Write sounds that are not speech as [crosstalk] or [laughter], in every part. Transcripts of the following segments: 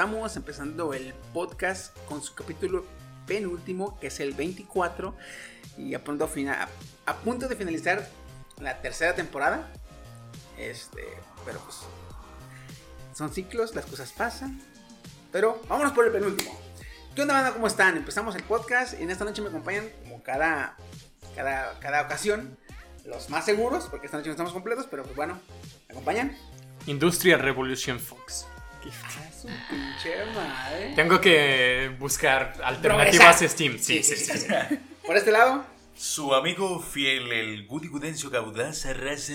Estamos, empezando el podcast con su capítulo penúltimo, que es el 24, y a punto, fina- a, a punto de finalizar la tercera temporada. Este, pero pues son ciclos, las cosas pasan. Pero vámonos por el penúltimo. ¿Qué onda, banda? ¿Cómo están? Empezamos el podcast y en esta noche me acompañan, como cada, cada, cada ocasión, los más seguros, porque esta noche no estamos completos, pero pues bueno, ¿me acompañan? Industria Revolution Fox. Su pinche madre. Tengo que buscar alternativas Progresar. Steam. Sí, sí, sí. sí. Por este lado. Su amigo fiel, el Gudi Gudencio Gaudaza Raza.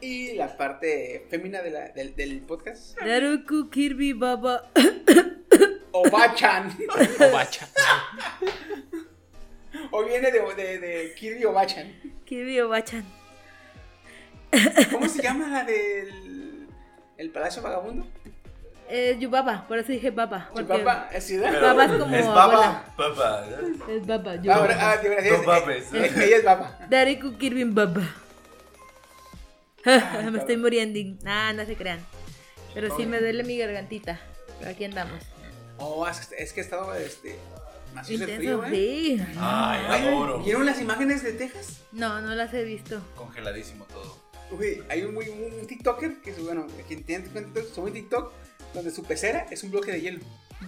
Y la parte fémina de la- del, del podcast. Naruku Kirby Baba. Obachan. [laughs] Obacha. o viene de, de, de Kirby Obachan. Kirby Obachan. ¿Cómo se llama la del el Palacio Vagabundo? Eh, Yubaba, por eso dije Baba. ¿Su porque papá es ciudad? Baba es como es baba. Baba. Es Baba, Ah, Yubaba. ahora- ah, de verdad, es- No babes. ella es baba. Dariku Kirby Baba. [laughs] Me estoy muriendo. Nah, no se crean. Pero sí me duele mi gargantita. Pero aquí andamos. Oh, es, que- es que ha estado este, Intenso, frío, ¿eh? sí. Ay, Ay, adoro. ¿Vieron las imágenes de Texas? No, no las he visto. Congeladísimo todo. Uy, hay un, muy, un, un TikToker que, bueno, quien tiene cuenta sube un TikTok donde su pecera es un bloque de hielo.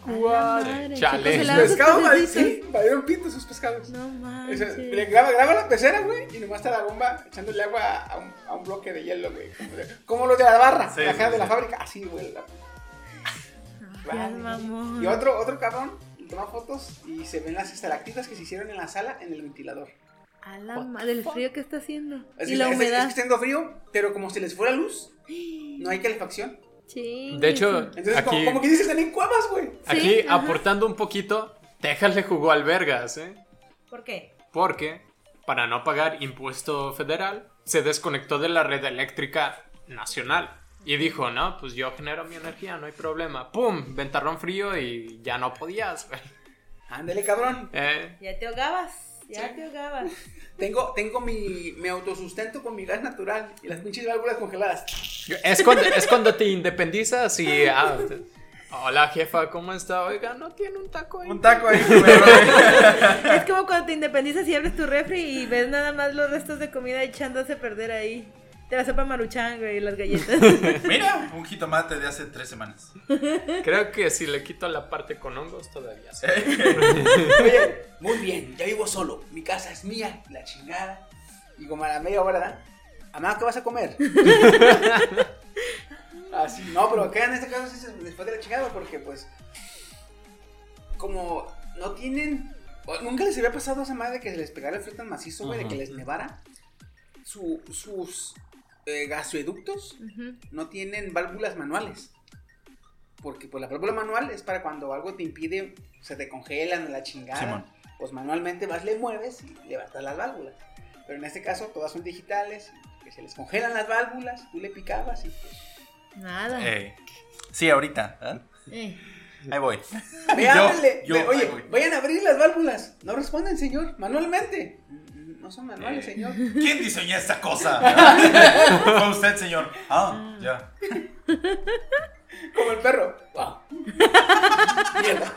Madre, Chale. ¿qué Sus pescados, pececitos? sí, valieron pito sus pescados. No O sea, le graba, graba la pecera, güey, y nomás está la bomba echándole agua a un, a un bloque de hielo, güey. Como, los de la barra, Sí, la cara sí, de la fábrica, así, güey. la- Ya, Vale. mamón. Y otro, otro cabrón toma fotos y se ven las estalactitas que se hicieron en la sala en el ventilador. A la madre, el frío que está haciendo. Es y que- la es- Es, humedad. que está haciendo frío, pero como se les fue la luz, no hay calefacción. Sí. De hecho, Entonces, aquí, como, como que dices, están en cuevas, güey. aquí aportando un poquito, Texas le jugó al Vergas, ¿eh? ¿Por qué? Porque, para no pagar impuesto federal, se desconectó de la red eléctrica nacional. Y dijo, no, pues yo genero mi energía, no hay problema. ¡Pum! Ventarrón frío y ya no podías, güey. Ándale, cabrón. Eh, Ya te ahogabas. Ya te ahogabas. Tengo, tengo mi, mi autosustento con mi gas natural y las pinches válvulas congeladas. es, cuando, es cuando te independizas y... ah, te- Hola jefa, ¿cómo está? Oiga, ¿no tiene un taco ahí? Un taco ahí. [laughs] Es como cuando te independizas y abres tu refri y ves nada más los restos de comida echándose a perder ahí. De la sopa maruchan, güey, y las galletas. [laughs] Mira, un jitomate de hace tres semanas. Creo que si le quito la parte con hongos todavía. sí. [laughs] Oye, muy bien, ya vivo solo. Mi casa es mía, la chingada. Y como a la media hora, ¿verdad? Amá, ¿qué vas a comer? [laughs] Así, no, pero acá en este caso sí se fue de la chingada porque, pues, como no tienen. Nunca les había pasado a esa madre que les pegara el frío tan macizo, güey, de que les nevara. Su- sus eh, gasoductos no tienen válvulas manuales. Porque pues la válvula manual es para cuando algo te impide, se te congelan a la chingada. Simón. Pues manualmente vas, le mueves y levantas las válvulas. Pero en este caso todas son digitales, que se les congelan las válvulas, tú le picabas y pues... Nada. Eh, sí, ahorita. ¿eh? Ahí voy. Ve, Yo- oye, voy. vayan a abrir las válvulas. No responden, señor, manualmente. No son manuales, Eh. señor. ¿Quién diseñó esta cosa? [laughs] Fue usted, señor. Ah, ya. Como el perro. Wow. Mierda.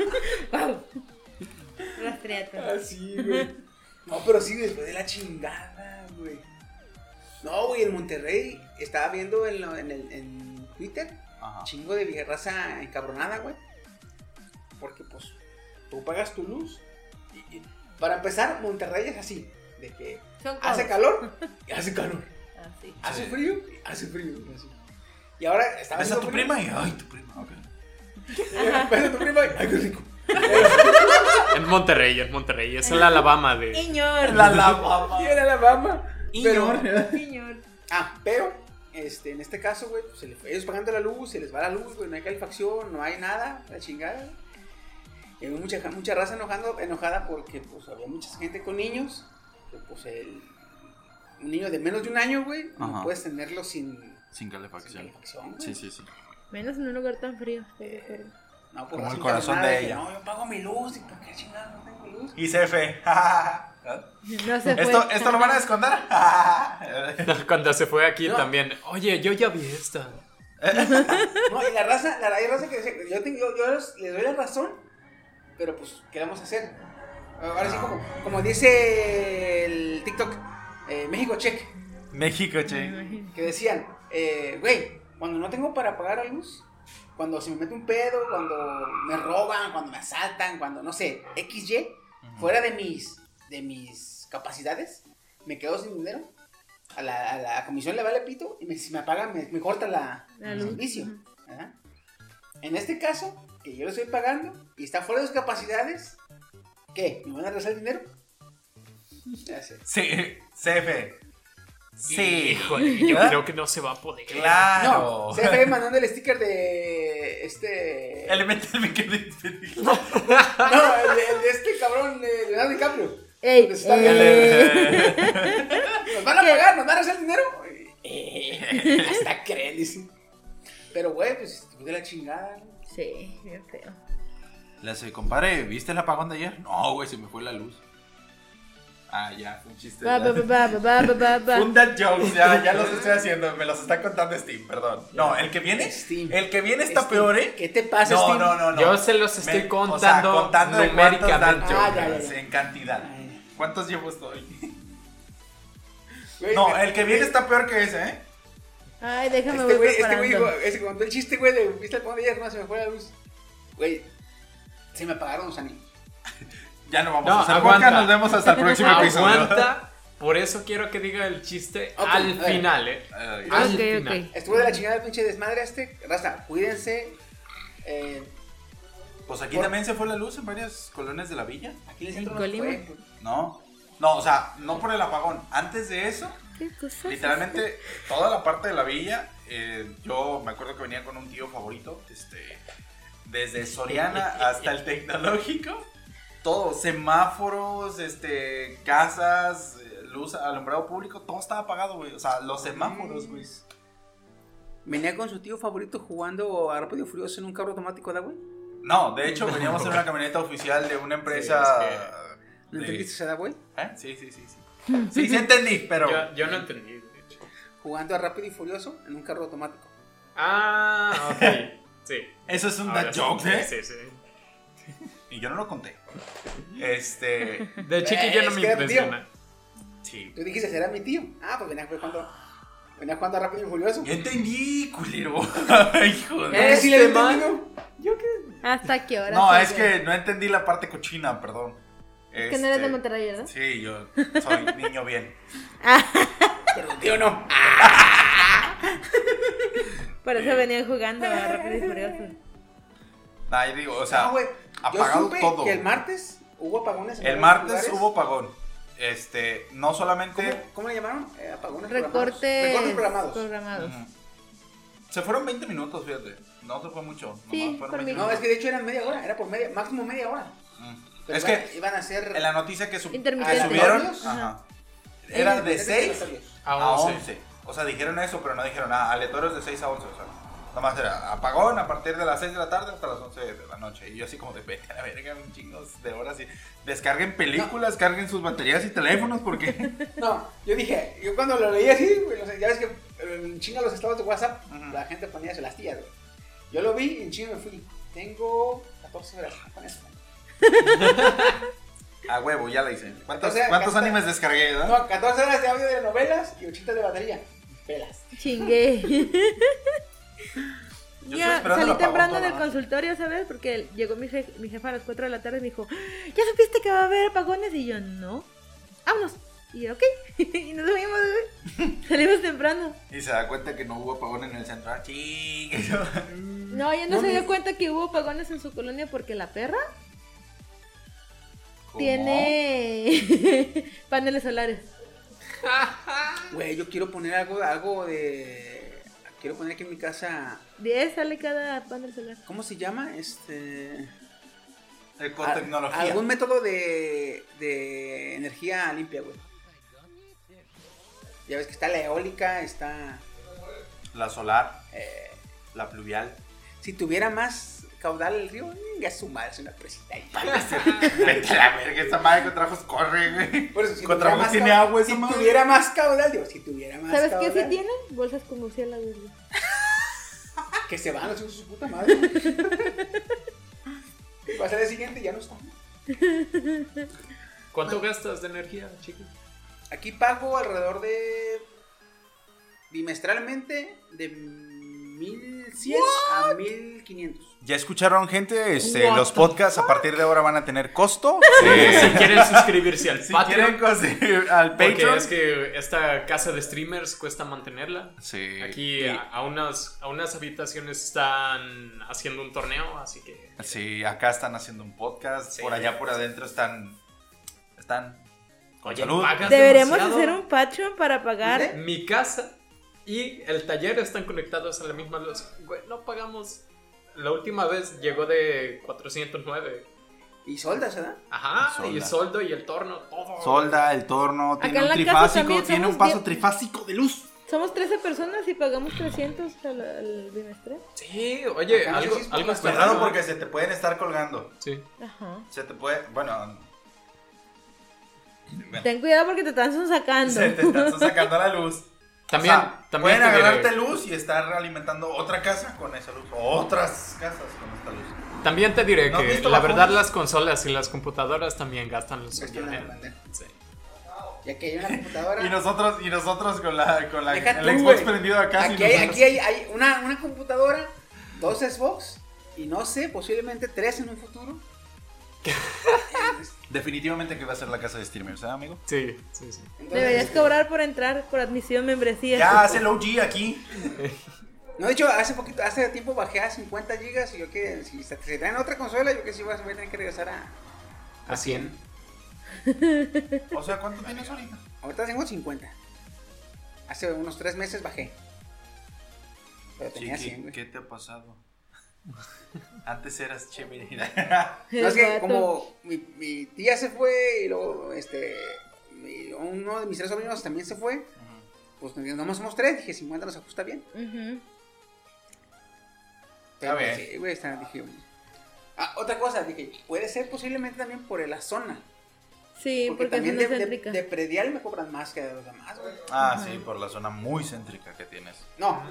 Wow. Rastreate. Así, güey. No, pero sí, después de la chingada, güey. No, güey, en Monterrey estaba viendo en, lo- en, el, en Twitter Ajá. chingo de vieja raza encabronada, güey. Porque, pues, tú pagas tu luz. Y, y- para empezar, Monterrey es así: de que hace calor [laughs] y hace calor. Así. Hace Sí. frío y hace frío. así. Y ahora estaba ¿Ves a tu prima? Y, ay, tu prima. Ok. [laughs] Ves a tu prima y, ay, qué rico. En Monterrey, en Monterrey. Es el Alabama de. Señor. La. Y en Alabama. Pero, Señor. Ah, pero, este, en este caso, güey, pues ellos pagando la luz, se les va la luz, güey, no hay calefacción, no hay nada, la chingada. Y mucha, mucha raza enojando, enojada porque, pues, había mucha gente con niños, pues, el, un niño de menos de un año, güey, no puedes tenerlo sin, Sin sin calefacción. Sí, sí, sí. Menos en un lugar tan frío. estoy de acuerdo. No, por Como el corazón de que, ella. No, yo pago mi luz, ¿y por qué chingada no tengo luz? Y CF. [laughs] No se fue. ¿Esto, ¿Esto lo van a esconder? [laughs] [laughs] Cuando se fue aquí No. también. Oye, yo ya vi esta. No, y la raza, la, hay raza que dice, yo, tengo, yo, yo les, les doy la razón, pero pues, ¿qué vamos a hacer? Ahora sí, como, como dice el TikTok, eh, México Check, México, che. que decían, eh, güey, cuando no tengo para pagar la luz, cuando se me mete un pedo, cuando me roban, cuando me asaltan, cuando, no sé, XY, fuera de mis, de mis capacidades, me quedo sin dinero. A la, a la comisión le vale pito y me, si me apagan, me, me corta la, el luz. servicio. ¿verdad? En este caso, que yo le estoy pagando y está fuera de sus capacidades, ¿qué? ¿Me van a regresar el dinero? Ya sé. Sí, CF. Sí. Híjole, [laughs] yo creo que no se va a poder. Claro. No, ve mandando el sticker de este. Elemental me quedé despedido. No, el, de- el de este cabrón de Leonardo DiCaprio. Ey, eh, [laughs] ¿Nos van a pagar? ¿Nos van a hacer el dinero? Eh, [laughs] hasta creen, dice. Pero, güey, pues de la chingada. Sí, bien feo. Le hace, compadre, ¿viste el apagón de ayer? No, güey, se me fue la luz. Ah, ya, un chiste. Ba, ba, ba, ba, ba, [laughs] ba, ba, ba. Un dad jokes, ya, ya los [laughs] estoy haciendo, me los está contando Steam, perdón. No, el que viene, Steam. el que viene está Steam. peor, ¿eh? ¿Qué te pasa, No, Steam? no, no, no. Yo se los estoy Me- contando de cuántos dad numéricamente. Ah, ya, ya, en cantidad. Ay. ¿Cuántos llevo estoy? Güey, No, me- el que viene está peor que ese, ¿eh? Ay, déjame Este güey, este güey, dijo- ese que contó el chiste, güey, de viste el apagón de ayer, no, se me fue la luz. Güey, se me apagaron los anillos. [laughs] Ya no vamos No, a hacer aguanta. podcast, nos vemos hasta el próximo [laughs] episodio. Aguanta. Por eso quiero que diga el chiste al final, ¿eh? Ay, Al Ok, final. ok. Estuvo de la chingada el pinche desmadre este. Raza, cuídense. Eh, Pues aquí Por- también se fue la luz en varias colonias de la villa. aquí en el ¿En centro no. No. No, o sea, no por el apagón. Antes de eso, literalmente toda la parte de la villa, eh, yo me acuerdo que venía con un tío favorito, este, desde Soriana hasta el tecnológico, todo, semáforos, este, casas, luz, alumbrado público, todo estaba apagado, güey. O sea, los semáforos, güey. Venía con su tío favorito jugando a Rápido y Furioso en un carro automático, ¿da, güey? No, de hecho veníamos en una camioneta oficial de una empresa. ¿No de- entendiste esa, güey? ¿Eh? Sí, sí, sí, sí. Sí, sí entendí, pero. Yo, yo no entendí, de hecho. Jugando a Rápido y Furioso en un carro automático. Ah, ok. Sí. Eso es un Ahora dad sí. joke, ¿eh? Sí, sí. Y yo no lo conté. Este. De chiquillo Eh, no es me que era tu tío. impresiona. Sí. Tú dijiste, será mi tío. Ah, pues venía jugando, venía jugando a Rápido y Furioso. Ya entendí, culero. [laughs] Ay, joder. Eh, sí le Este. Yo qué. ¿Hasta qué hora? No, es que no entendí la parte cochina, perdón. Es que no eres de Este, Monterrey, ¿verdad? Sí, yo soy niño bien. [laughs] Pero tu tío no. [laughs] Por eso venían jugando a Rápido y Furioso. Nah, yo digo, o sea, No. Yo apagado supe todo. que el martes hubo apagones. en El martes lugares. hubo apagón. Este, no solamente. ¿Cómo, cómo le llamaron? Eh, apagones Recortes programados. Recortes programados. programados. Ujú. Se fueron 20 minutos, fíjate. No se fue mucho. Sí, por 20 mí. No, es que de hecho eran media hora, era por media, máximo media hora. Mm. Pero Es iban, que iban a ser en la noticia que, sub- que subieron, ajá, era de 6 A a 11. 11. O sea, dijeron eso, pero no dijeron nada. Aleatorios de 6 a 11. O sea, nomás era apagón a partir de las 6 de la tarde hasta las 11 de la noche. Y yo así como de vete a la verga, un chingo de horas. Y descarguen películas, carguen sus baterías y teléfonos porque... [laughs] No, yo dije, yo cuando lo leí así, ya ves que eh, en chinga los estados de WhatsApp, la gente ponía las tías, güey. Yo lo vi y en chinga me fui. Tengo 14 horas con eso. [laughs] A huevo, ya la hice. ¿Cuántos, animes descargué, verdad? No, 14 horas de audio de novelas y 80 de batería. Pelas. Chingué. [laughs] Yo estoy ya salí temprano del consultorio, ¿sabes? Porque llegó mi, je- mi jefa a las 4 de la tarde y me dijo, ¿ya supiste que va a haber apagones? Y yo, no. Vámonos. Y yo, ok. [laughs] y nos fuimos, güey. [laughs] Salimos temprano. Y se da cuenta que no hubo apagón en el centro. Ah, chingue. No, ella no, No, se dio cuenta que hubo apagones en su colonia porque la perra ¿Cómo? tiene paneles solares. Güey, yo quiero poner algo, algo de. Quiero poner aquí en mi casa. 10 sale cada panel solar. ¿Cómo se llama? Este. Ecotecnología. Al- Algún método de, de energía limpia, güey. Ya ves que está la eólica, está. La solar, eh, la pluvial. si tuviera más caudal el río, ya su madre es una presita ahí. [laughs] Vete a la verga, esa madre con trabajos corre, güey. Por eso, si Con tuviera trabajos más tiene agua esa Si madre. tuviera más caudal, digo, si tuviera más ¿Sabes qué caudal. sí tienen? Bolsas con murciélagos. güey. [laughs] Que se van hijos de su puta madre. Va a ser el siguiente, ya no está. ¿Cuánto gastas de energía, chicos? Aquí pago alrededor de. bimestralmente de 1100 a 1500. ¿Ya escucharon, gente? Este, What los podcasts a partir de ahora van a tener costo. [laughs] si quieren suscribirse al Si Patreon, quieren conseguir al porque Patreon. es que esta casa de streamers cuesta mantenerla. Sí. Aquí Y- a, a unas, a unas habitaciones están haciendo un torneo, así que... Sí, acá están haciendo un podcast. Sí. Por allá, por adentro están. Están. Con Oye, salud. Deberíamos demasiado. hacer un Patreon para pagar. Mi casa y el taller están conectados a la misma luz. Güey, no pagamos... La última vez llegó de 409. Y soldas, ¿verdad? Ajá, y el Solda. soldo y el torno, todo. Solda, el torno, Acá tiene en un la casa trifásico, tiene un paso diez- trifásico de luz. Somos 13 personas y pagamos 300 al, al bimestre. Sí, oye, Acá algo, algo está raro, porque ¿eh? se te pueden estar colgando. Sí. Ajá. Se te puede. Bueno. Ten cuidado porque te están sacando. Se te están sacando la luz. [laughs] También, O sea, también pueden te diré- agarrarte luz y estar alimentando otra casa con esa luz. O otras casas con esta luz. También te diré ¿No has que la verdad las consolas y las computadoras también gastan banda. Sí. Ya que hay una [laughs] computadora. Y nosotros, y nosotros con la, con la Deja el tú, Xbox prendido acá. Aquí, hay, aquí hay, hay una, una computadora, dos Xbox y no sé, posiblemente tres en un futuro. [laughs] Definitivamente que va a ser la casa de streamers, ¿eh, amigo? Sí, sí, sí. Entonces, Deberías cobrar por entrar por admisión membresía. Ya hace el OG aquí. [laughs] No, de hecho, hace poquito, hace tiempo bajé a 50 gigas y yo que si se, se traen otra consola, yo que sí voy a, voy a tener que regresar a, A 100. O sea, ¿cuánto tienes ahorita? Ahorita tengo 50. Hace unos tres meses bajé. Pero tenía Chiqui, 100, güey. ¿qué te ha pasado? [laughs] Antes eras chévere. [laughs] No, es que como mi, mi tía se fue y luego este mi- uno de mis tres sobrinos también se fue, pues nomás somos tres, dije 50 nos ajusta bien. Ujú. Está Pero, bien. Sí, güey, está, dije. Ah, otra cosa, dije, puede ser posiblemente también por la zona. Sí, Porque, porque, también de, de, predial me cobran más que de los demás, güey. Ah, sí, por la zona muy céntrica que tienes. No,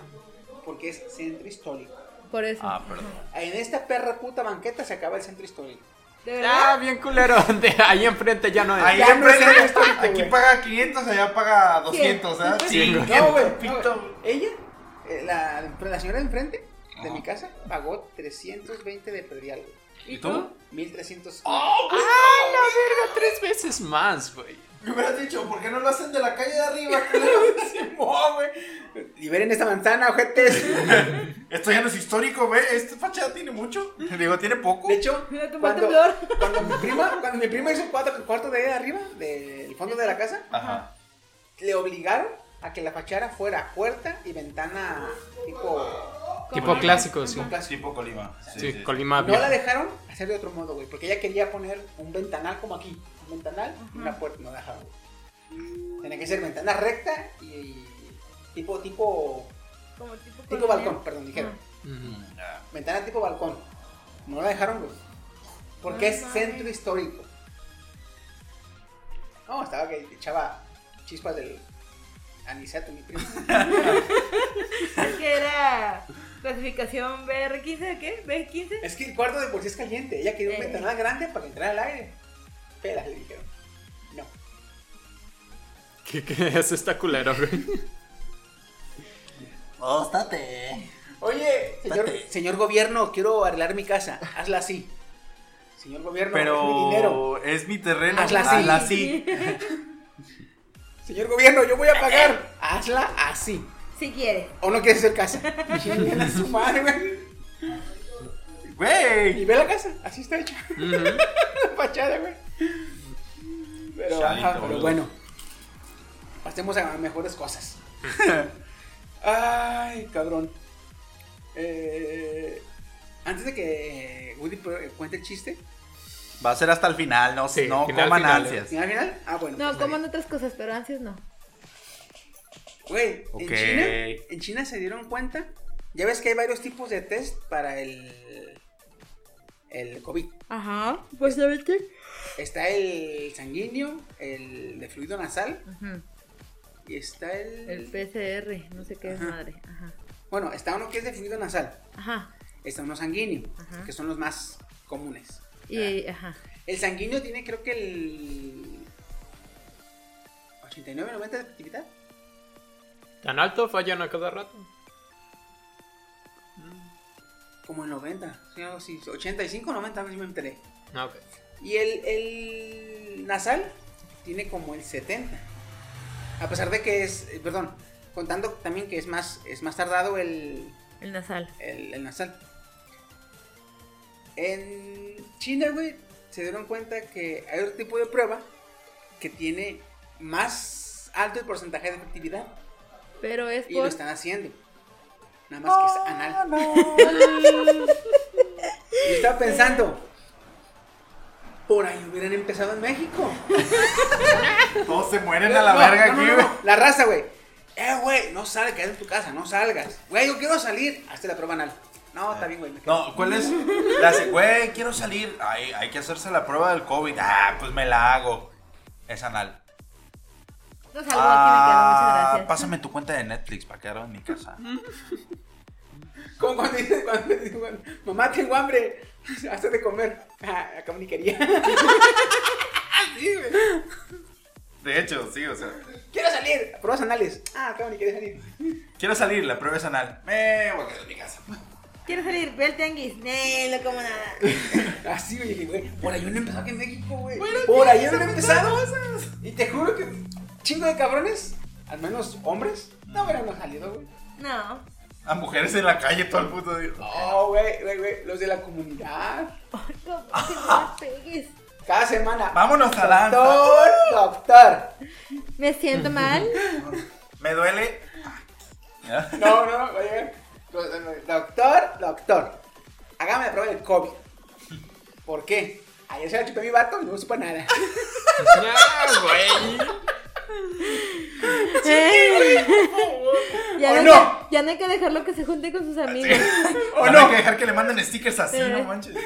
porque es centro histórico. Por eso. Ah, perdón. En esta perra puta banqueta se acaba el centro histórico. ¿De verdad? Ah, bien culero. [laughs] De ahí enfrente ya no es. Ahí Ya no es enfrente, histórico, aquí güey. paga 500, allá paga 200, ¿eh? [laughs] Sí. No, güey. pito. no, Ella, eh, la, la señora de enfrente de mi casa, pagó 320 de predial, güey. ¿Y tú? 1300. ¡Ah, la verga! Tres veces más, güey. [laughs] Me hubieras dicho, ¿por qué no lo hacen de la calle de arriba? [laughs] güey. Liberen esta manzana, ojetes. [laughs] Esto ya no es histórico, güey. Esta fachada tiene mucho. Digo, tiene poco. De hecho, Mira, cuando, cuando mi prima, cuando mi prima hizo cuatro, el cuarto de ahí de arriba, del fondo de la casa, Ajá. le obligaron a que la fachada fuera puerta y ventana tipo. Tipo clásico, sí. tipo clásico. Tipo Colima. Sí, Colima No la dejaron hacer de otro modo, güey. Porque ella quería poner un ventanal como aquí. Un ventanal y una puerta. No la dejaron, güey. Tenía que ser ventana recta y. Tipo, tipo. Como tipo, balcón, perdón, dijeron. Ventana tipo balcón. No la dejaron, güey. Porque No es centro histórico. No, estaba que echaba chispas del aniceto, mi primo. [laughs] Es que era clasificación BR15, ¿qué? ¿B15? es que el cuarto de por sí es caliente. Ella quería un Eh. ventanal grande para que entrara el aire. Pelas, le dijeron. No. ¿Qué, qué [laughs] es esta culero, güey? [laughs] Óstate. Oye, señor, gobierno, quiero arreglar mi casa. Hazla así. Señor gobierno, es mi dinero. Pero es mi terreno. Hazla así. así. [laughs] Señor gobierno, yo voy a pagar. Hazla así. Si quieres. ¿O no quieres hacer casa? [laughs] A su madre, güey. Y Güey. ve la casa, así está hecha. Ujú. La [laughs] fachada, güey. Pero, Chalito, ajá, pero boludo. bueno. Pasemos a mejores cosas. [laughs] Ay, cabrón. Eh, antes de que Woody cuente el chiste, Va a ser hasta el final, no, Sí, no final, coman final, ansias. ¿final final? Ah, bueno. No, pues coman otras cosas, pero ansias no. Güey, en China, en China se dieron cuenta. Ya ves que hay varios tipos de test para el el COVID. Ajá, pues a ver qué. Está el sanguíneo, el de fluido nasal Ujú. y está el, El PCR, no sé qué es Ajá. madre. Ajá. bueno, está uno que es de fluido nasal, Ajá. está uno sanguíneo, Ajá. que son los más comunes. Y, ajá. El sanguíneo tiene creo que el 89 90 de efectividad. ¿Tan alto fallan a cada rato? Como el 90, sí, algo así, 85 90 a ver si me enteré. Ah, ok. Y el, el nasal tiene como el 70. A pesar de que es, eh, perdón, contando también que es más, es más tardado el, El nasal. el, el nasal. En China, güey, se dieron cuenta que hay otro tipo de prueba que tiene más alto el porcentaje de efectividad. Pero es Y lo por. están haciendo. Nada más que es anal. [laughs] Y estaba pensando, por ahí hubieran empezado en México. [laughs] Todos se mueren a la No, verga no, aquí, no, güey. no. La raza, güey. Eh, güey, no salgas, quédate en tu casa, no salgas. Güey, yo quiero salir. Hazte la prueba anal. No, está bien, güey. No, ¿cuál es? La hace, güey, quiero salir. Ay, hay que hacerse la prueba del COVID. Ah, pues me la hago. Es anal. No salgo, aquí me quedo, muchas Ah, gracias. pásame tu cuenta de Netflix para quedarme en mi casa. [laughs] Como cuando dices, cuando mamá, tengo hambre. [laughs] Hazte de comer. Ah, acá ni quería. [laughs] Sí, güey. De hecho, sí, o sea. Quiero salir. Pruebas anales. Ah, acá ni quería salir. Quiero salir, la prueba es anal. Me voy a quedar en mi casa. Quiero salir, ve el tianguis. No, no como nada. Así, güey, dije, güey, por ahí no empezó aquí en México, güey. por ahí no empezado. Y te juro que chingo de cabrones, al menos hombres, no hubieran salido, güey. No. A mujeres en la calle todo el puto día. No, güey, güey, güey, los de la comunidad. Ay, ¿cómo que no pegues? Cada semana. Vámonos a la Doctor, doctor. Me siento mal. Me duele. No, no, va a llegar. Doctor, doctor. Hágame la prueba del COVID. ¿Por qué? Ayer se la chupé mi vato y no supo nada. Ya, güey. Ya, ¿O no hay no? que, ya no hay que dejarlo que se junte con sus amigos. [laughs] ¿O Van no? a dejar que le manden stickers así, Eh. no manches.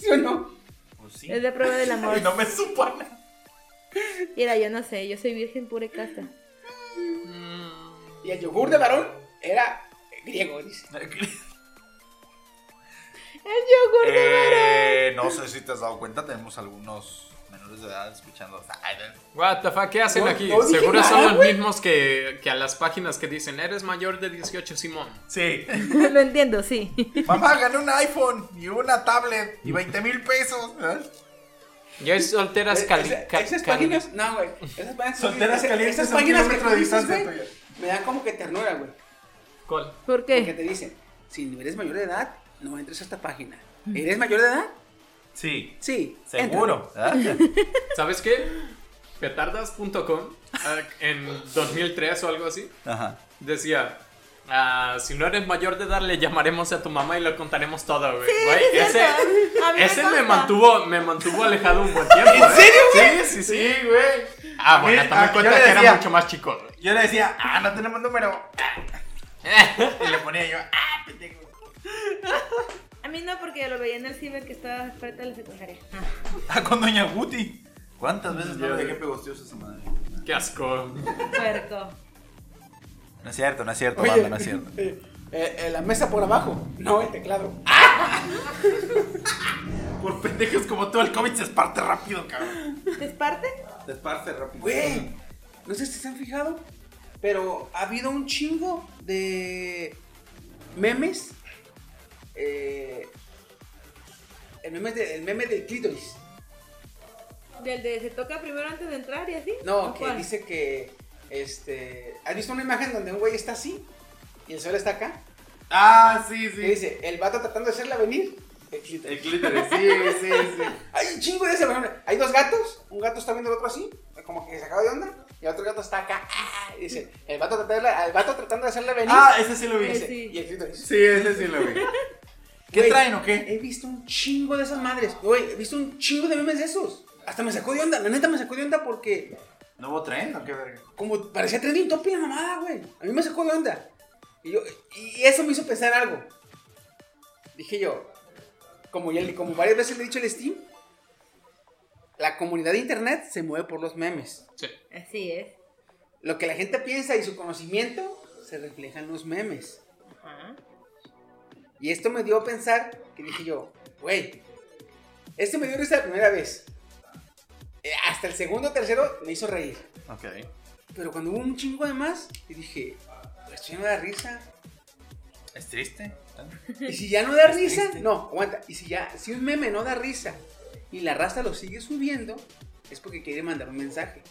¿Sí o no? Pues sí. Es la prueba del amor. Y no me supo a nada. Mira, yo no sé, yo soy virgen pura y casta. Y el yogur de varón era griego, dice. [laughs] El yogur de varón. Eh, no sé si te has dado cuenta, tenemos algunos menores de edad escuchando. What the fuck, ¿qué hacen No, aquí? no Seguro son los mismos que, que a las páginas que dicen, eres mayor de 18, Simón. Sí. Lo entiendo, sí. Mamá, gané un iPhone y una tablet y 20 mil pesos. ¿eh? Ya es solteras Eh, cali... esa- ca- esas cali- páginas, no, güey. Esas páginas, Solteras esas- calientes esas páginas que dices, distancia tuya. me dan como que ternura, güey. ¿Cuál? ¿Por Porque qué? te dicen, si no eres mayor de edad, no entres a esta página. ¿Eres mayor de edad? Sí, Sí. seguro. [laughs] ¿Sabes qué? petardas.com ah, en 2003 o algo así Ajá. decía ah, si no eres mayor de edad le llamaremos a tu mamá y le contaremos todo güey Sí, Güey, sí, es ese me ese me mantuvo me mantuvo alejado un buen tiempo ¿En serio sí sí sí güey ah bueno también yo cuenta que era mucho más chico güey. Yo le decía, ah, no tenemos número. [laughs] y le ponía yo, ah, pendejo. A mí no, porque lo veía en el ciber que estaba frente a la secundaria. Ah, con Doña Guti. ¿Cuántas veces no le dejé pegostiosa a esa madre? qué asco Puerco. No es cierto, no es cierto, Oye, banda, no es cierto. [laughs] eh, eh, la mesa por abajo, no el teclado. [laughs] Por pendejos como tú, el COVID se esparte rápido, cabrón. ¿Te esparte? Se esparce rápido. Güey, no sé si se han fijado, pero ha habido un chingo de memes. Eh, el, meme de- el meme del clítoris. Del de se toca primero antes de entrar y así. No, ¿O que cuál? dice que. Este. ¿Has visto una imagen donde un güey está así? Y el sol está acá. Ah, sí, Y sí. dice, el vato tratando de hacerla venir. El clítoris. El clítoris, sí, sí, sí. [laughs] Hay un chingo de ese, Hay dos gatos. Un gato está viendo al otro así, como que se acaba de onda. Y el otro gato está acá. ah, y dice, el vato, tratando de, el vato tratando de hacerla venir. Ah, ese sí lo vi. y, dice, sí. y el clítoris. Sí, ese sí lo vi. [laughs] ¿Qué traen o qué? He visto un chingo de esas madres. Güey, he visto un chingo de memes de esos. Hasta me sacó de onda. La neta me sacó de onda porque ¿Nuevo tren o qué verga? como parecía trending topic la mamada, güey. A mí me sacó de onda. Y, yo, y eso me hizo pensar algo. Dije yo, como, ya, como varias veces le he dicho al Steam, la comunidad de internet se mueve por los memes. sí Así es. Lo que la gente piensa y su conocimiento se refleja en los memes. Ajá. Y esto me dio a pensar que dije yo, güey, esto me dio risa la primera vez. Eh, hasta el segundo o tercero me hizo reír. Ok. Pero cuando hubo un chingo de más, y dije, esto ya no da risa. ¿Es triste? Y si ya no da risa, triste. no, aguanta. Y si ya, si un meme no da risa y la raza lo sigue subiendo, es porque quiere mandar un mensaje.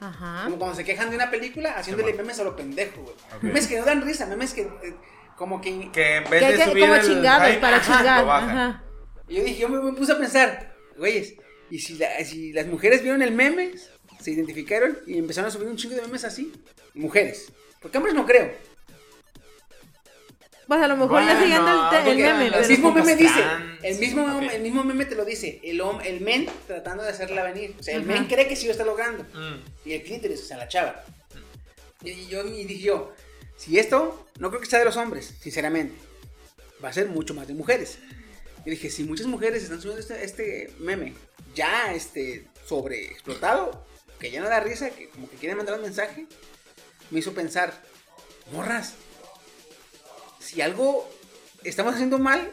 Ajá. Como cuando se quejan de una película, haciéndole memes a lo pendejo, güey. Memes que no dan risa, memes que eh, como que... Que en vez Que, de que- subir como el chingados, hype, para ajá, chingar. Ajá. Y yo dije, yo me, me puse a pensar, güeyes, y si, la- si las mujeres vieron el meme, se identificaron y empezaron a subir un chingo de memes así, mujeres. Porque hombres no creo. Pues a lo mejor ya Bueno, siguiendo el, te- el meme. el mismo meme dice, el mismo, ok. el mismo meme te lo dice, el, el men tratando de hacerla venir. O sea, el men cree que sí lo está logrando. Mm. Y el clítoris, o sea, la chava. Y yo y dije yo, si esto, no creo que sea de los hombres, sinceramente. Va a ser mucho más de mujeres. Y dije, si muchas mujeres están subiendo este, este meme ya este, sobre explotado, que ya no da risa, que como que quieren mandar un mensaje, me hizo pensar, morras, si algo estamos haciendo mal,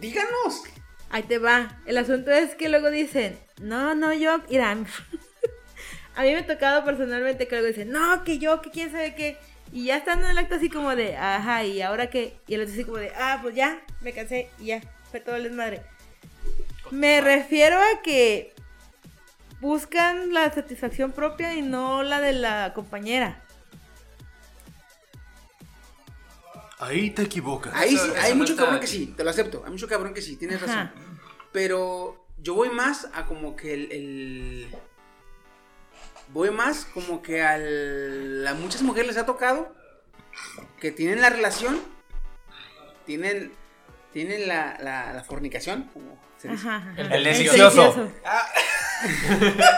díganos. Ahí te va. El asunto es que luego dicen, no, no, yo, mira, [laughs] a mí me ha tocado personalmente que luego dicen, no, que yo, que quién sabe qué. Y ya están en el acto así como de, ajá, ¿y ahora qué? Y el otro así como de, ah, pues ya, me cansé y ya, fue todo el desmadre. Me refiero a que buscan la satisfacción propia y no la de la compañera. Ahí te equivocas. Ahí sí, hay mucho cabrón que sí, te lo acepto. Hay mucho cabrón que sí, tienes Ajá. razón. Pero yo voy más a como que el. el- voy más como que al. A muchas mujeres les ha tocado que tienen la relación, tienen. Tienen la, la, la fornicación, como se dice. Ajá, ajá. El El delicioso. [laughs]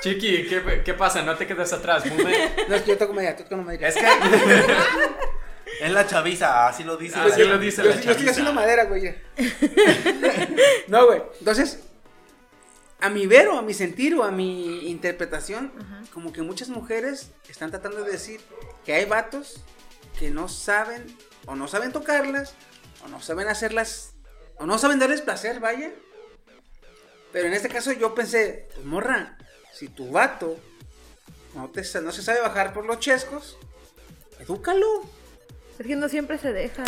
Chiqui, ¿qué, ¿qué pasa? No te quedes atrás. Mume. No, es que yo toco madera, tú tocas madera. Es que. [laughs] es la chaviza, así lo dice. Así la- lo dice yo, la yo estoy chaviza. haciendo madera, güey. [laughs] no, güey. Entonces, a mi ver o a mi sentir o a mi interpretación, como que muchas mujeres están tratando de decir que hay vatos que no saben o no saben tocarlas o no saben hacerlas o no saben darles placer, vaya. Pero en este caso yo pensé, pues morra, si tu vato no, te, no se sabe bajar por los chescos, edúcalo. Es que no siempre se deja.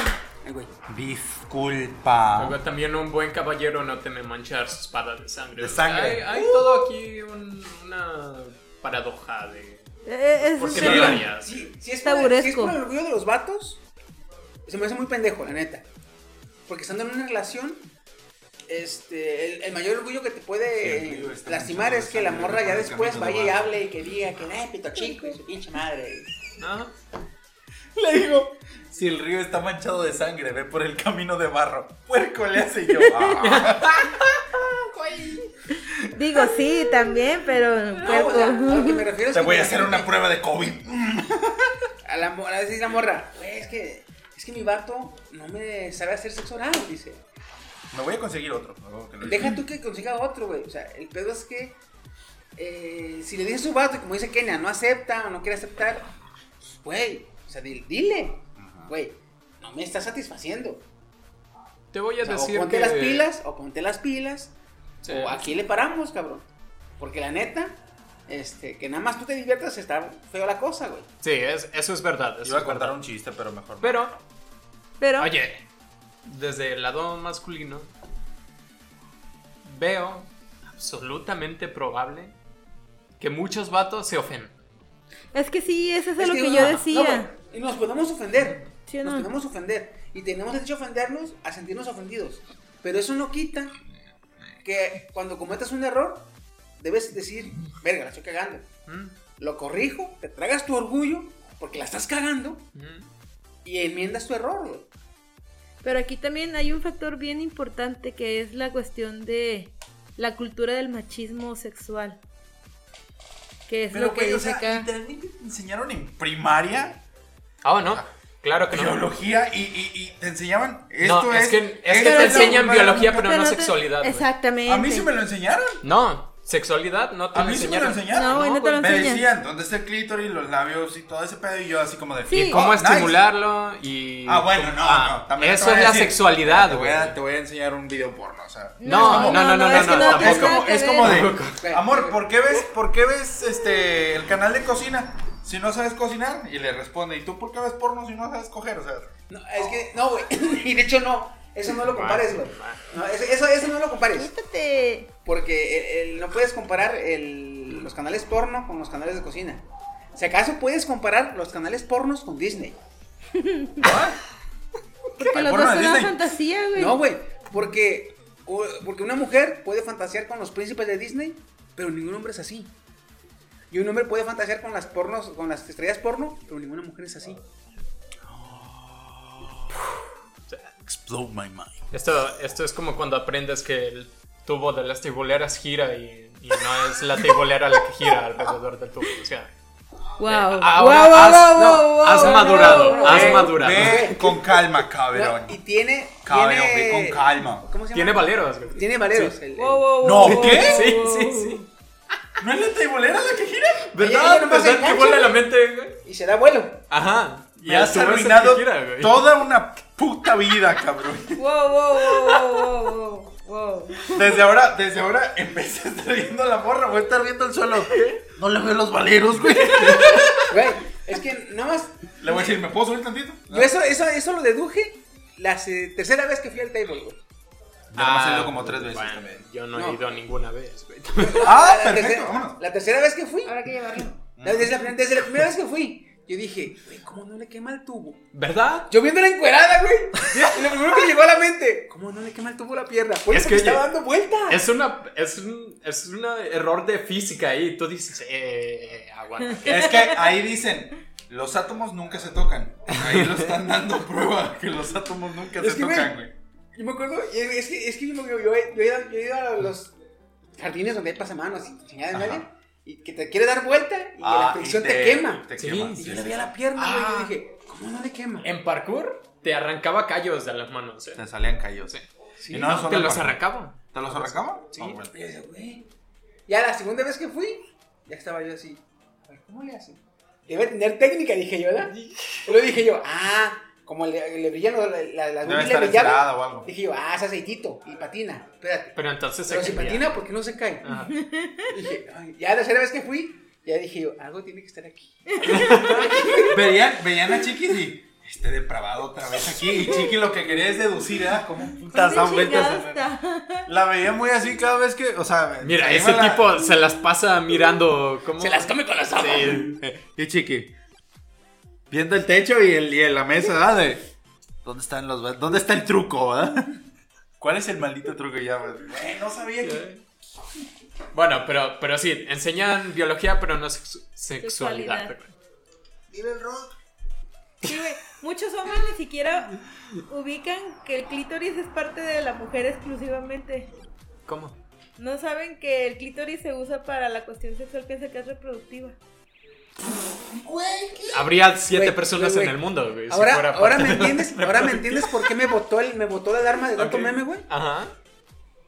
Ay, güey. Disculpa. Luego también un buen caballero no teme manchar su espada de sangre. De sangre. Hay, hay todo aquí un- una paradoja de... Eh, es- ¿Por qué es- no lo es- harías? Si, si es por, si es por el orgullo de los vatos, se me hace muy pendejo, la neta. Porque estando en una relación, este, el, el mayor orgullo que te puede Sí, lastimar es que la morra ya después vaya y hable y que diga que, eh, pito chico y su pinche madre. Ajá. [laughs] Le digo, si el río está manchado de sangre, ve por el camino de barro. Puerco le hace yo. [laughs] "Ah". Digo, sí, también, pero. No, cuerpo. o sea, a lo que me refiero es Te que voy a hacer una prueba de COVID. [laughs] A la morra, dice la morra, "Güey, es que, es que mi vato no me sabe hacer sexo oral, dice. Me voy a conseguir otro. luego que lo- Deja tú que consiga otro, güey. O sea, el pedo es que eh, si le dices a su vato y como dice Kenia, no acepta o no quiere aceptar, pues, güey, sea, di- dile, güey, no me está satisfaciendo. Te voy a O sea, o decir ponte que... las pilas, o ponte las pilas, Sí. o aquí le paramos, cabrón. Porque la neta, este, que nada más tú te diviertas, está feo la cosa, güey. Sí, es- eso es verdad. eso Iba a contar verdad. un chiste, pero mejor. Pero, Pero. oye, desde el lado masculino, veo absolutamente probable que muchos vatos se ofenden. Es que sí, eso es, Es lo que, yo no, decía. Y nos podemos ofender. ¿Sí o nos no? podemos ofender. Y tenemos derecho a ofendernos, a sentirnos ofendidos. Pero eso no quita que cuando cometas un error, debes decir, verga, la estoy cagando. ¿Mm? Lo corrijo, te tragas tu orgullo, porque la estás cagando, ¿Mm? y enmiendas tu error, güey. Pero aquí también hay un factor bien importante que es la cuestión de la cultura del machismo sexual. Que es Pero, lo que güey, o dice sea, acá. literalmente te enseñaron en primaria Ah, no, claro que no. biología y, y- y te enseñaban esto No, es, es, que, es que te enseñan biología, pero no te- sexualidad. Exactamente. A mí sí me lo enseñaron. No, sexualidad no te A lo mí sí me lo enseñaron. enseñaron. No, güey, no te lo Me enseñan. decían dónde está el clítoris, los labios y todo ese pedo y yo así como de Sí. Y cómo "Oh, nice". estimularlo y... Ah, bueno, no, Ah, no. También Eso es la decir, sexualidad, güey. te voy a enseñar un video porno, o sea. No, no, no, no, no, es no, no, Es como, es como de, amor. ¿por qué ves, por qué ves este el canal de cocina si no sabes cocinar? Y le responde, ¿y tú por qué ves porno si no sabes coger? O sea, No, es que, no, güey. [laughs] y de hecho, no. Eso no lo compares, güey. No, eso, eso, eso no lo compares. Quítate. Porque el- el- no puedes comparar el- los canales porno con los canales de cocina. Si acaso puedes comparar los canales pornos con Disney. Porque fantasía, güey. No, güey. Porque, porque una mujer puede fantasear con los príncipes de Disney, pero ningún hombre es así. Y un hombre puede fantasear con las pornos, con las estrellas porno, pero ninguna mujer es así. explode my mind. Esto, esto es como cuando aprendes que el tubo de las tiboleras gira y, y no es la tibolera la que gira alrededor del tubo. O sea, Wow. Eh, wow, ahora wow, has- wow, no, wow, has madurado, wow. has Ve- madurado. Ve con calma, cabrón. No, y tiene. Cabrón, tiene ve con calma. ¿Cómo se llama? Tiene valeros. Tiene valeros. el- el- Wow, wow, No, ¿qué? Sí, sí, sí. ¿No es la teibolera la que gira? ¿Verdad? ella nomás ¿Verdad engancha, que vuela la güey. mente, güey? Y se da vuelo. Ajá. Y Me has que arruinado gira, güey. toda una puta vida, cabrón. [laughs] Wow, wow, wow, wow, wow, wow. Desde ahora, desde ahora, en vez de estar viendo la morra, voy a estar viendo el suelo. No le veo los valeros, güey. Güey, es que nada más. Le voy a decir, ¿me puedo subir tantito? Yo eso, eso, eso lo deduje la se- tercera vez que fui al table, güey. Nomás he ido como tres veces bueno, también. Yo no, No. he ido ninguna vez, güey. [laughs] Ah, La perfecto, tercera- vámonos. La tercera vez que fui, Habrá que llevarlo. desde, la, desde la primera vez que fui, yo dije, güey, ¿cómo no le quema el tubo? ¿Verdad? Yo viendo la encuerada, güey. Y lo primero que llegó a la mente, ¿cómo no le quema el tubo la pierna? Pues Es que, oye, dando vueltas. Es una es un, es un error de física ahí. Tú dices, eh, eh, eh, aguanta. Es que ahí dicen, los átomos nunca se tocan. Ahí lo están dando prueba que los átomos nunca Es se que, tocan, güey. Yo me acuerdo, y es que, es que yo, yo, yo, he- yo he ido, yo he ido a los jardines donde hay pasamanos y chingada de y que te quiere dar vuelta y que Ah, la fricción y te, quema. Te Sí, quema. Y sí, yo le sí, veía sí. la pierna, güey, y Ah. yo dije, ¿cómo no le quema? En parkour te arrancaba callos de las manos. eh. Te salían callos. Sí. Sí, Y no, te los parkour. arrancaba. ¿Te los arrancaba? Sí. Ah, bueno. Y. Ya la segunda vez que fui, ya estaba yo así, a ver, ¿cómo le hacen? Debe tener técnica, dije yo, ¿verdad? Y luego dije yo, ah, como le, le brillan los- la, la, las Debe boobies estar le brillaban. encerada o algo. Dije yo, ah, es aceitito y patina, espérate. Pero entonces se Pero si caía. patina, ¿por qué no se cae? Ajá. [laughs] Dije, ay, ya la tercera vez que fui, ya dije yo, algo tiene que estar aquí. [laughs] Veían, veían a Chiquis y este depravado otra vez aquí. Y Chiqui lo que quería es deducir, era como putas dan vueltas. La veía muy así cada vez que, o sea, Mira, se ese la- tipo se las pasa mirando como... Se las come con los ojos. Sí. Y Chiqui, viendo el techo y, el, y en la mesa, ¿verdad? De, ¿dónde están los, dónde está el truco, verdad? ¿Cuál es el maldito truco ya? Güey, no sabía que. Bueno, pero, pero sí, enseñan biología, pero no sexu- sexualidad. Sexualidad. Dile el rock. Sí, güey. Muchos hombres ni siquiera ubican que el clítoris es parte de la mujer exclusivamente. ¿Cómo? No saben que el clítoris se usa para la cuestión sexual, piensa que es reproductiva. Habría siete personas en el mundo, güey. si Ahora, fuera ahora me [laughs] entiendes, ahora me entiendes por qué me botó el, me botó la alarma de tanto Ok. meme, güey. Ajá.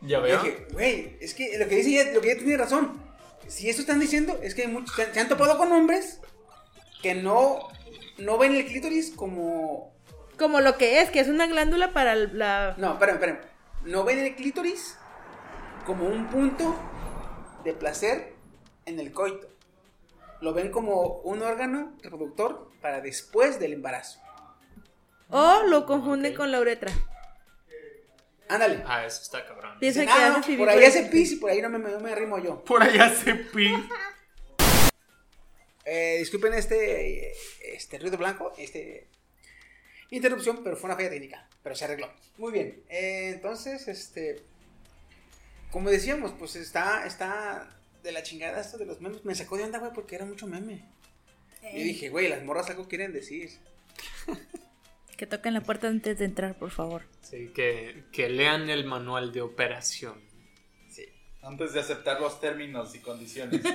Ya veo. dije, güey, es que lo que dice ella, lo que ella tiene razón. Si eso están diciendo, es que hay muchos, se han- se han topado con hombres que no, no ven el clítoris como Como lo que es, que es una glándula para la... No, espérame, espérame. No ven el clítoris como un punto de placer en el coito. Lo ven como un órgano reproductor para después del embarazo. O lo confunden con la uretra. Ándale. Ah, eso está cabrón. Piensa Dicen, que "Ah, no, pipí por ahí el- pis y por ahí no me, no me arrimo yo. Por allá se pi. Eh, disculpen este, este ruido blanco, este interrupción, pero fue una falla técnica, pero se arregló. Muy bien. eh, entonces, este, como decíamos, pues está, está de la chingada esto de los memes. Me sacó de onda, güey, porque era mucho meme. Y dije, güey, las morras algo quieren decir. Que toquen la puerta antes de entrar, por favor. Sí, que, que lean el manual de operación. Sí. Antes de aceptar los términos y condiciones. [laughs]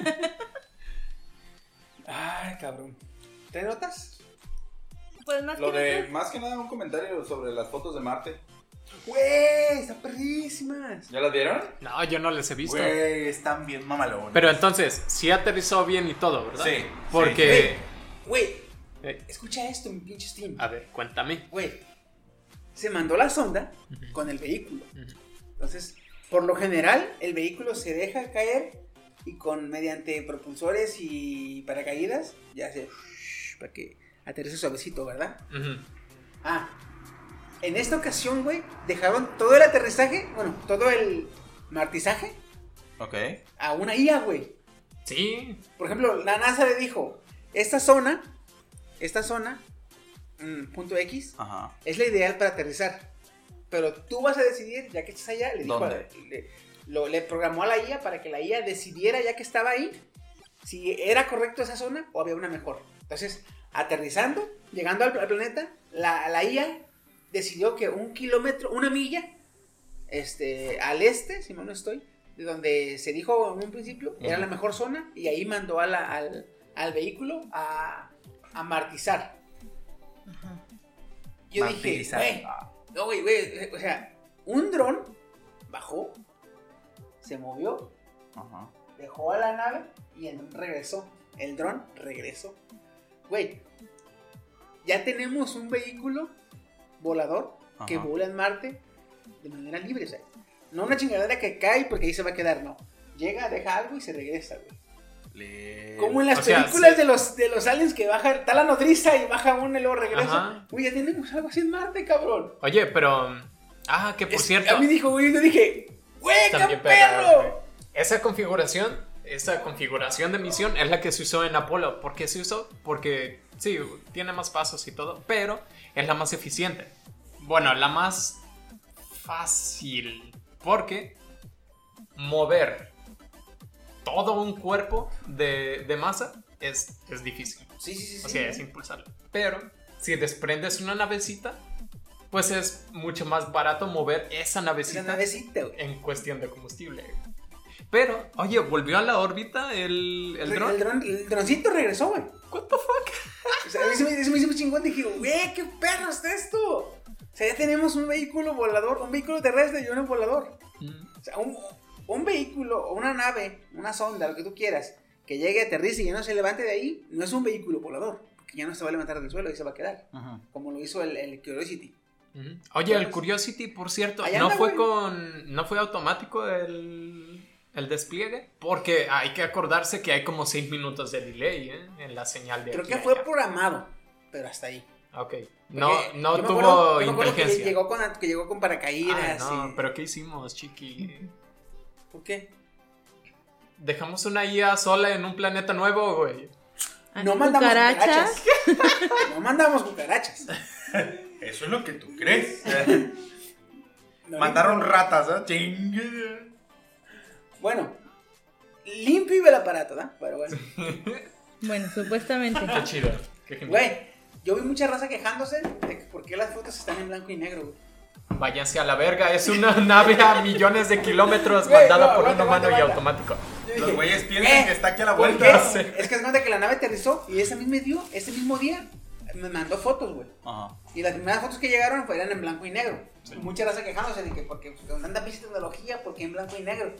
Ay, cabrón. ¿Te notas? Pues más Lo que de, nada- más que nada, un comentario sobre las fotos de Marte. Güey, están perrísimas. ¿Ya las vieron? No, yo no les he visto. Güey, están bien mamalones. Pero entonces, sí aterrizó bien y todo, ¿verdad? Sí, Porque. Güey, Eh, escucha esto, mi pinche Steam. a ver, cuéntame. Güey, se mandó la sonda con el vehículo. Ujú. Entonces, por lo general, el vehículo se deja caer y con mediante propulsores y paracaídas, ya hace para que aterrice suavecito, ¿verdad? Ujú. Ah, en esta ocasión, güey, dejaron todo el aterrizaje, bueno, todo el martizaje Ok. a una IA, güey. Sí. Por ejemplo, la NASA le dijo, esta zona, esta zona, mm, punto X, Ajá. es la ideal para aterrizar. Pero tú vas a decidir, ya que estás allá, le dijo, ¿Dónde? le, lo- le programó a la IA para que la IA decidiera, ya que estaba ahí, si era correcto esa zona o había una mejor. Entonces, aterrizando, llegando al, al planeta, la, la IA decidió que un kilómetro, una milla, este, al este, si mal no estoy, de donde se dijo en un principio, era la mejor zona, y ahí mandó a la- al, al vehículo a, a martizar. Yo dije, güey, no, güey, güey, o sea, un dron bajó, se movió, dejó a la nave y regresó. El dron regresó. Güey, ya tenemos un vehículo volador que Ajá. vuela en Marte de manera libre, o sea, no una chingadera que cae porque ahí se va a quedar, no. Llega, deja algo y se regresa, güey. Le- Como en las o sea, películas sí. de los de los aliens que baja, está la nodriza y baja uno y luego regresa. Güey, ya tenemos algo así en Marte, cabrón. Oye, pero. Ah, que por Es- cierto. A mí dijo, güey, yo dije, güey, qué perro. Esa configuración, esa configuración de misión es la que se usó en Apolo. ¿Por qué se usó? Porque sí, tiene más pasos y todo, pero es la más eficiente. Bueno, la más fácil. Porque mover todo un cuerpo de, de masa es, es difícil. Sí, sí, sí. O sí. sea, es impulsarlo. Pero si desprendes una navecita, pues es mucho más barato mover esa navecita navecita, en cuestión de combustible. Pero, oye, volvió a la órbita el, el dron. El, dron, el droncito regresó, güey. What the fuck? O sea, a mí se me, se me hizo muy chingón. Dije, güey, qué perro está esto. O sea, ya tenemos un vehículo volador, un vehículo terrestre y uno volador. Mm, O sea, un, un vehículo o una nave, una sonda, lo que tú quieras, que llegue, aterrice y ya no se levante de ahí, no es un vehículo volador. Porque ya no se va a levantar del suelo y se va a quedar. Ajá. Como lo hizo el, el Curiosity. mm. Oye, el Curiosity, por cierto, no anda, fue güey. con. No fue automático el, el despliegue. Porque hay que acordarse que hay como 6 minutos de delay ¿eh? en la señal de. Creo aquí que fue allá. programado, pero hasta ahí. Ok. No, Porque no tuvo acuerdo- que inteligencia. llegó con, que llegó con Ay, paracaídas. no, y- pero ¿qué hicimos, chiqui? [laughs] ¿Por qué? Dejamos una IA sola en un planeta nuevo, güey. No mandamos cucarachas. cucarachas. [laughs] no mandamos cucarachas. Eso es lo que tú crees. [laughs] No Mandaron ratas, ¿eh? Chingue. Bueno, limpio iba el aparato, ¿no? Pero bueno. [laughs] Bueno, supuestamente. Qué chido. Qué. Güey, yo vi mucha raza quejándose de que por qué las fotos están en blanco y negro, güey. Váyanse a la verga, es una [laughs] nave a millones de kilómetros Güey, mandada no, por un aguanta, humano y automático. Los güeyes piensan eh, que está aquí a la ¿por vuelta. [laughs] Es que es cuenta que la nave aterrizó y ese mismo día, ese mismo día me mandó fotos, güey. Ajá. Y las primeras fotos que llegaron fueron en blanco y negro. Mucha raza quejándose de que porque pues, tanta pinche tecnología, porque en blanco y negro.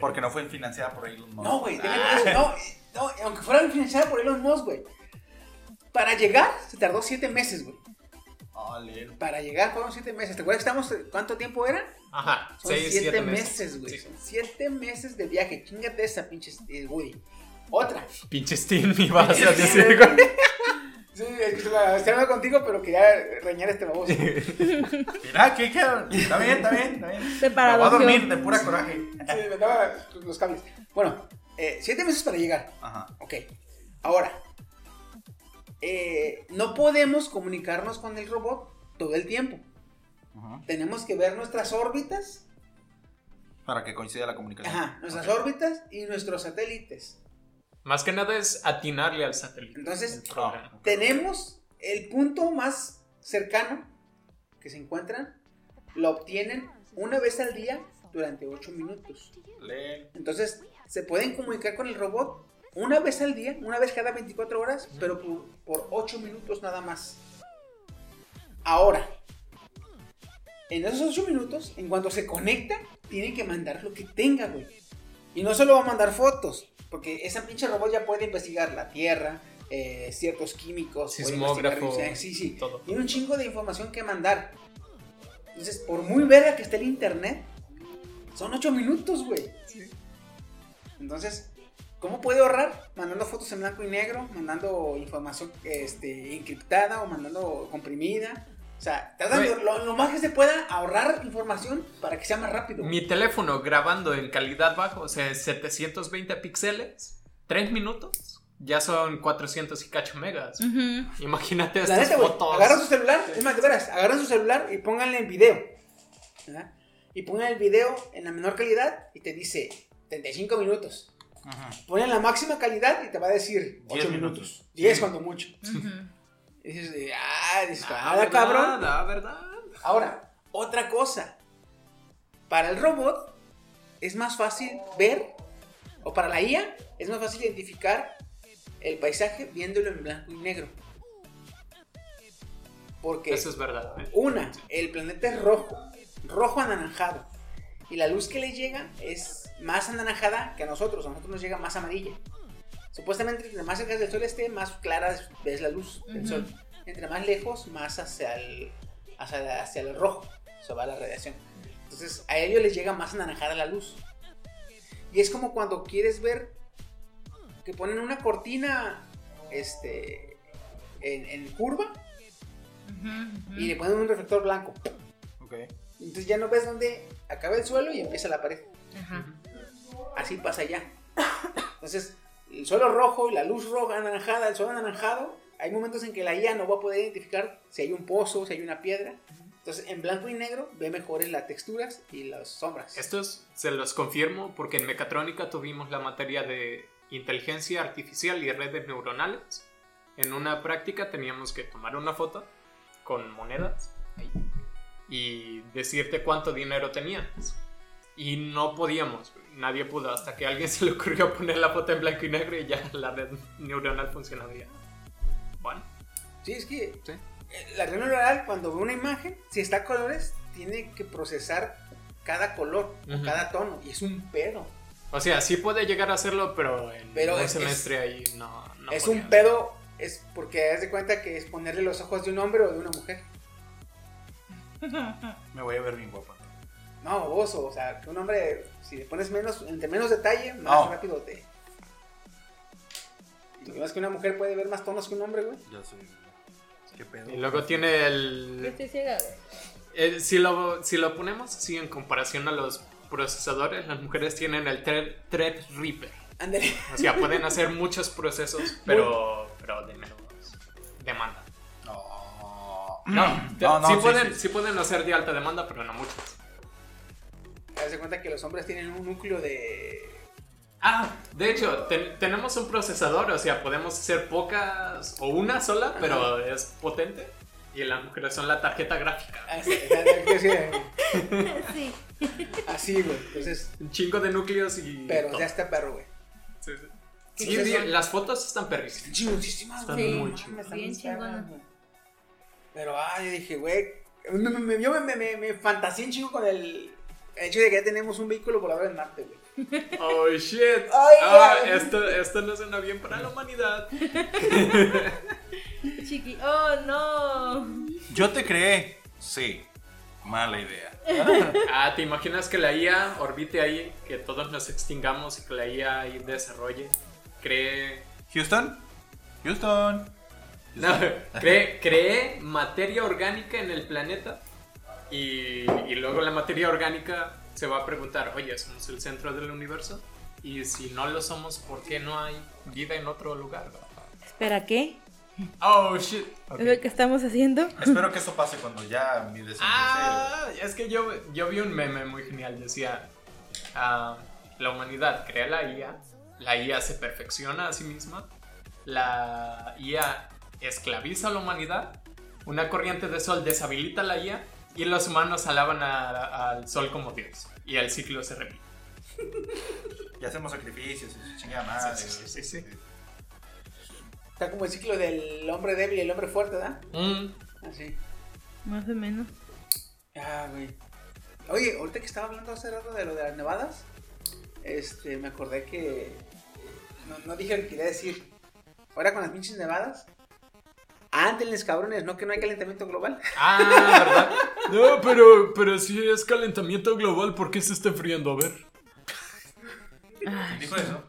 Porque no fue financiada por Elon Musk. No, güey, déjame eso, no, no, aunque fuera financiada por Elon Musk, güey. Para llegar se tardó siete meses, güey. Para llegar fueron siete meses. ¿Te acuerdas que estamos, cuánto tiempo era? Ajá, Son seis, siete, siete meses, güey. Sí. Son siete meses de viaje. Chingate esa pinche eh, Woody. Otra. Pinche Steam ibas a decir, güey. Sí, es que la- estoy hablando contigo, pero quería reñar este baboso. Sí, Mira, ¿qué queda? Está bien, está bien, está bien. Separado, Me voy a dormir de pura coraje. me daba los cables. Bueno, eh, siete meses para llegar. Ajá. Ok. Ahora, eh, no podemos comunicarnos con el robot todo el tiempo. Ajá. Tenemos que ver nuestras órbitas. Para que coincida la comunicación. Ajá, nuestras órbitas y nuestros satélites. Más que nada es atinarle al satélite. Entonces, el Tenemos el punto más cercano que se encuentran, lo obtienen una vez al día durante 8 minutos. Entonces, se pueden comunicar con el robot una vez al día, una vez cada 24 horas, pero por, por 8 minutos nada más. Ahora, en esos 8 minutos, en cuanto se conecta, tiene que mandar lo que tenga, güey. Y no solo va a mandar fotos, porque esa pinche robot ya puede investigar la Tierra, eh, ciertos químicos, puede Sismógrafo, investigar- sí, sí. todo. Tiene un chingo de información que mandar. Entonces, por muy verga que esté el internet, son 8 minutos, güey. Entonces, ¿cómo puede ahorrar? Mandando fotos en blanco y negro, mandando información este, encriptada o mandando comprimida. O sea, Güey. lo, lo más que se pueda ahorrar información para que sea más rápido. Mi teléfono grabando en calidad baja, o sea, 720 píxeles, 3 minutos, ya son 400 y cacho megas. Ujú. Imagínate La estas neta, fotos. agarran su celular, es más, de veras, agarran su celular y pónganle en video. ¿verdad? Y pongan el video en la menor calidad y te dice 35 minutos. Ajá. Ponen la máxima calidad y te va a decir 8 10 minutos. minutos. 10 cuando mucho. Ujú. Y dices, ah, cabrón. Ah, ¿verdad? Ahora, otra cosa. Para el robot es más fácil ver, o para la IA es más fácil identificar el paisaje viéndolo en blanco y negro. Porque Eso es verdad. ¿eh? una, el planeta es rojo, rojo anaranjado. Y la luz que le llega es más anaranjada que a nosotros, a nosotros nos llega más amarilla. Supuestamente, entre más cerca del sol esté, más clara ves la luz del sol. Entre más lejos, más hacia el, hacia, hacia el rojo se va la radiación. Entonces, a ellos les llega más anaranjada la luz. Y es como cuando quieres ver que ponen una cortina este, en, en curva y le ponen un reflector blanco. Ok. Entonces ya no ves dónde acaba el suelo y empieza la pared. Así pasa ya. Entonces, el suelo rojo y la luz roja anaranjada, el suelo anaranjado, hay momentos en que la IA no va a poder identificar si hay un pozo, si hay una piedra. Entonces, en blanco y negro ve mejores las texturas y las sombras. Estos se los confirmo porque en mecatrónica tuvimos la materia de inteligencia artificial y redes neuronales. En una práctica teníamos que tomar una foto con monedas y decirte cuánto dinero tenías. Y no podíamos, nadie pudo, hasta que a alguien [laughs] se le ocurrió poner la foto en blanco y negro y ya la red neuronal funcionaría. Bueno, Sí, es que Sí. eh, la red neuronal, cuando ve una imagen, si está a colores, tiene que procesar cada color, o Ujú. cada tono, y es un pedo. o sea, sí puede llegar a hacerlo, pero en Pero un es- semestre ahí no. no es un pedo, es porque haz de cuenta que es ponerle los ojos de un hombre o de una mujer. [laughs] Me voy a ver bien guapa. No, oso, o sea, que un hombre, si le pones menos, entre menos detalle, más No. rápido te. Y más que una mujer puede ver más tonos que un hombre, güey. Ya soy. ¿Qué pedo? Y luego tiene Yo el, estoy ciega, güey. el- si, lo, si lo ponemos así en comparación a los procesadores, las mujeres tienen el Thread, Threadripper. Ándale. O sea, pueden [laughs] hacer muchos procesos, pero, pero de menos demanda. No. No, No, no, sí, sí, pueden, sí. sí pueden hacer de alta demanda, pero no muchos. Haz de cuenta que los hombres tienen un núcleo de. Ah, de hecho, ten- tenemos un procesador, o sea, podemos hacer pocas o una sola, pero es potente. Y las mujeres son la tarjeta gráfica. Así, así, [laughs] Sí. así, güey. Entonces, Un chingo de núcleos y. pero ya está perro, güey. Sí, sí. ¿Qué Sí, sí, las fotos están perrísimas. Están güey. muy chingonas. Bien chingonas. Pero, ah, yo dije, güey. Me, me, me, yo me, me, me, me fantaseé un chingo con el hecho de que ya tenemos un vehículo volador en Marte, güey. Oh shit. [laughs] Ay, ah, ay. esto, esto no suena bien para la humanidad. [laughs] Chiqui. Oh, no. Yo te creé. Sí. Mala idea. Ah, ¿te imaginas que la IA orbite ahí, que todos nos extingamos y que la IA ahí desarrolle? Cree. Houston. Houston. No, cree, cree materia orgánica en el planeta y, y luego la materia orgánica se va a preguntar, oye, ¿somos el centro del universo? Y si no lo somos, ¿por qué no hay vida en otro lugar? Espera, ¿qué? Oh, shit. Ok. ¿Es lo que estamos haciendo? Espero que esto pase cuando ya mi. Ah, es que yo, yo vi un meme muy genial. Decía: ah, La humanidad crea la IA, la IA se perfecciona a sí misma, la IA esclaviza a la humanidad, una corriente de sol deshabilita la IA y los humanos alaban a- al sol como Dios. Y el ciclo se repite. [laughs] Y hacemos sacrificios chingada madre. Sí, sí, sí, sí, sí. Está como el ciclo del hombre débil y el hombre fuerte, ¿verdad? Mm, Así. Más o menos. Ah, güey. Oye, ahorita que estaba hablando hace rato de lo de las nevadas, este, me acordé que. No, no dije lo que quería decir. Ahora con las pinches nevadas. Ándenles, cabrones, no que no hay calentamiento global. Ah, ¿verdad? No, pero, pero si es calentamiento global, ¿por qué se está enfriando? A ver. ¿Quién dijo eso?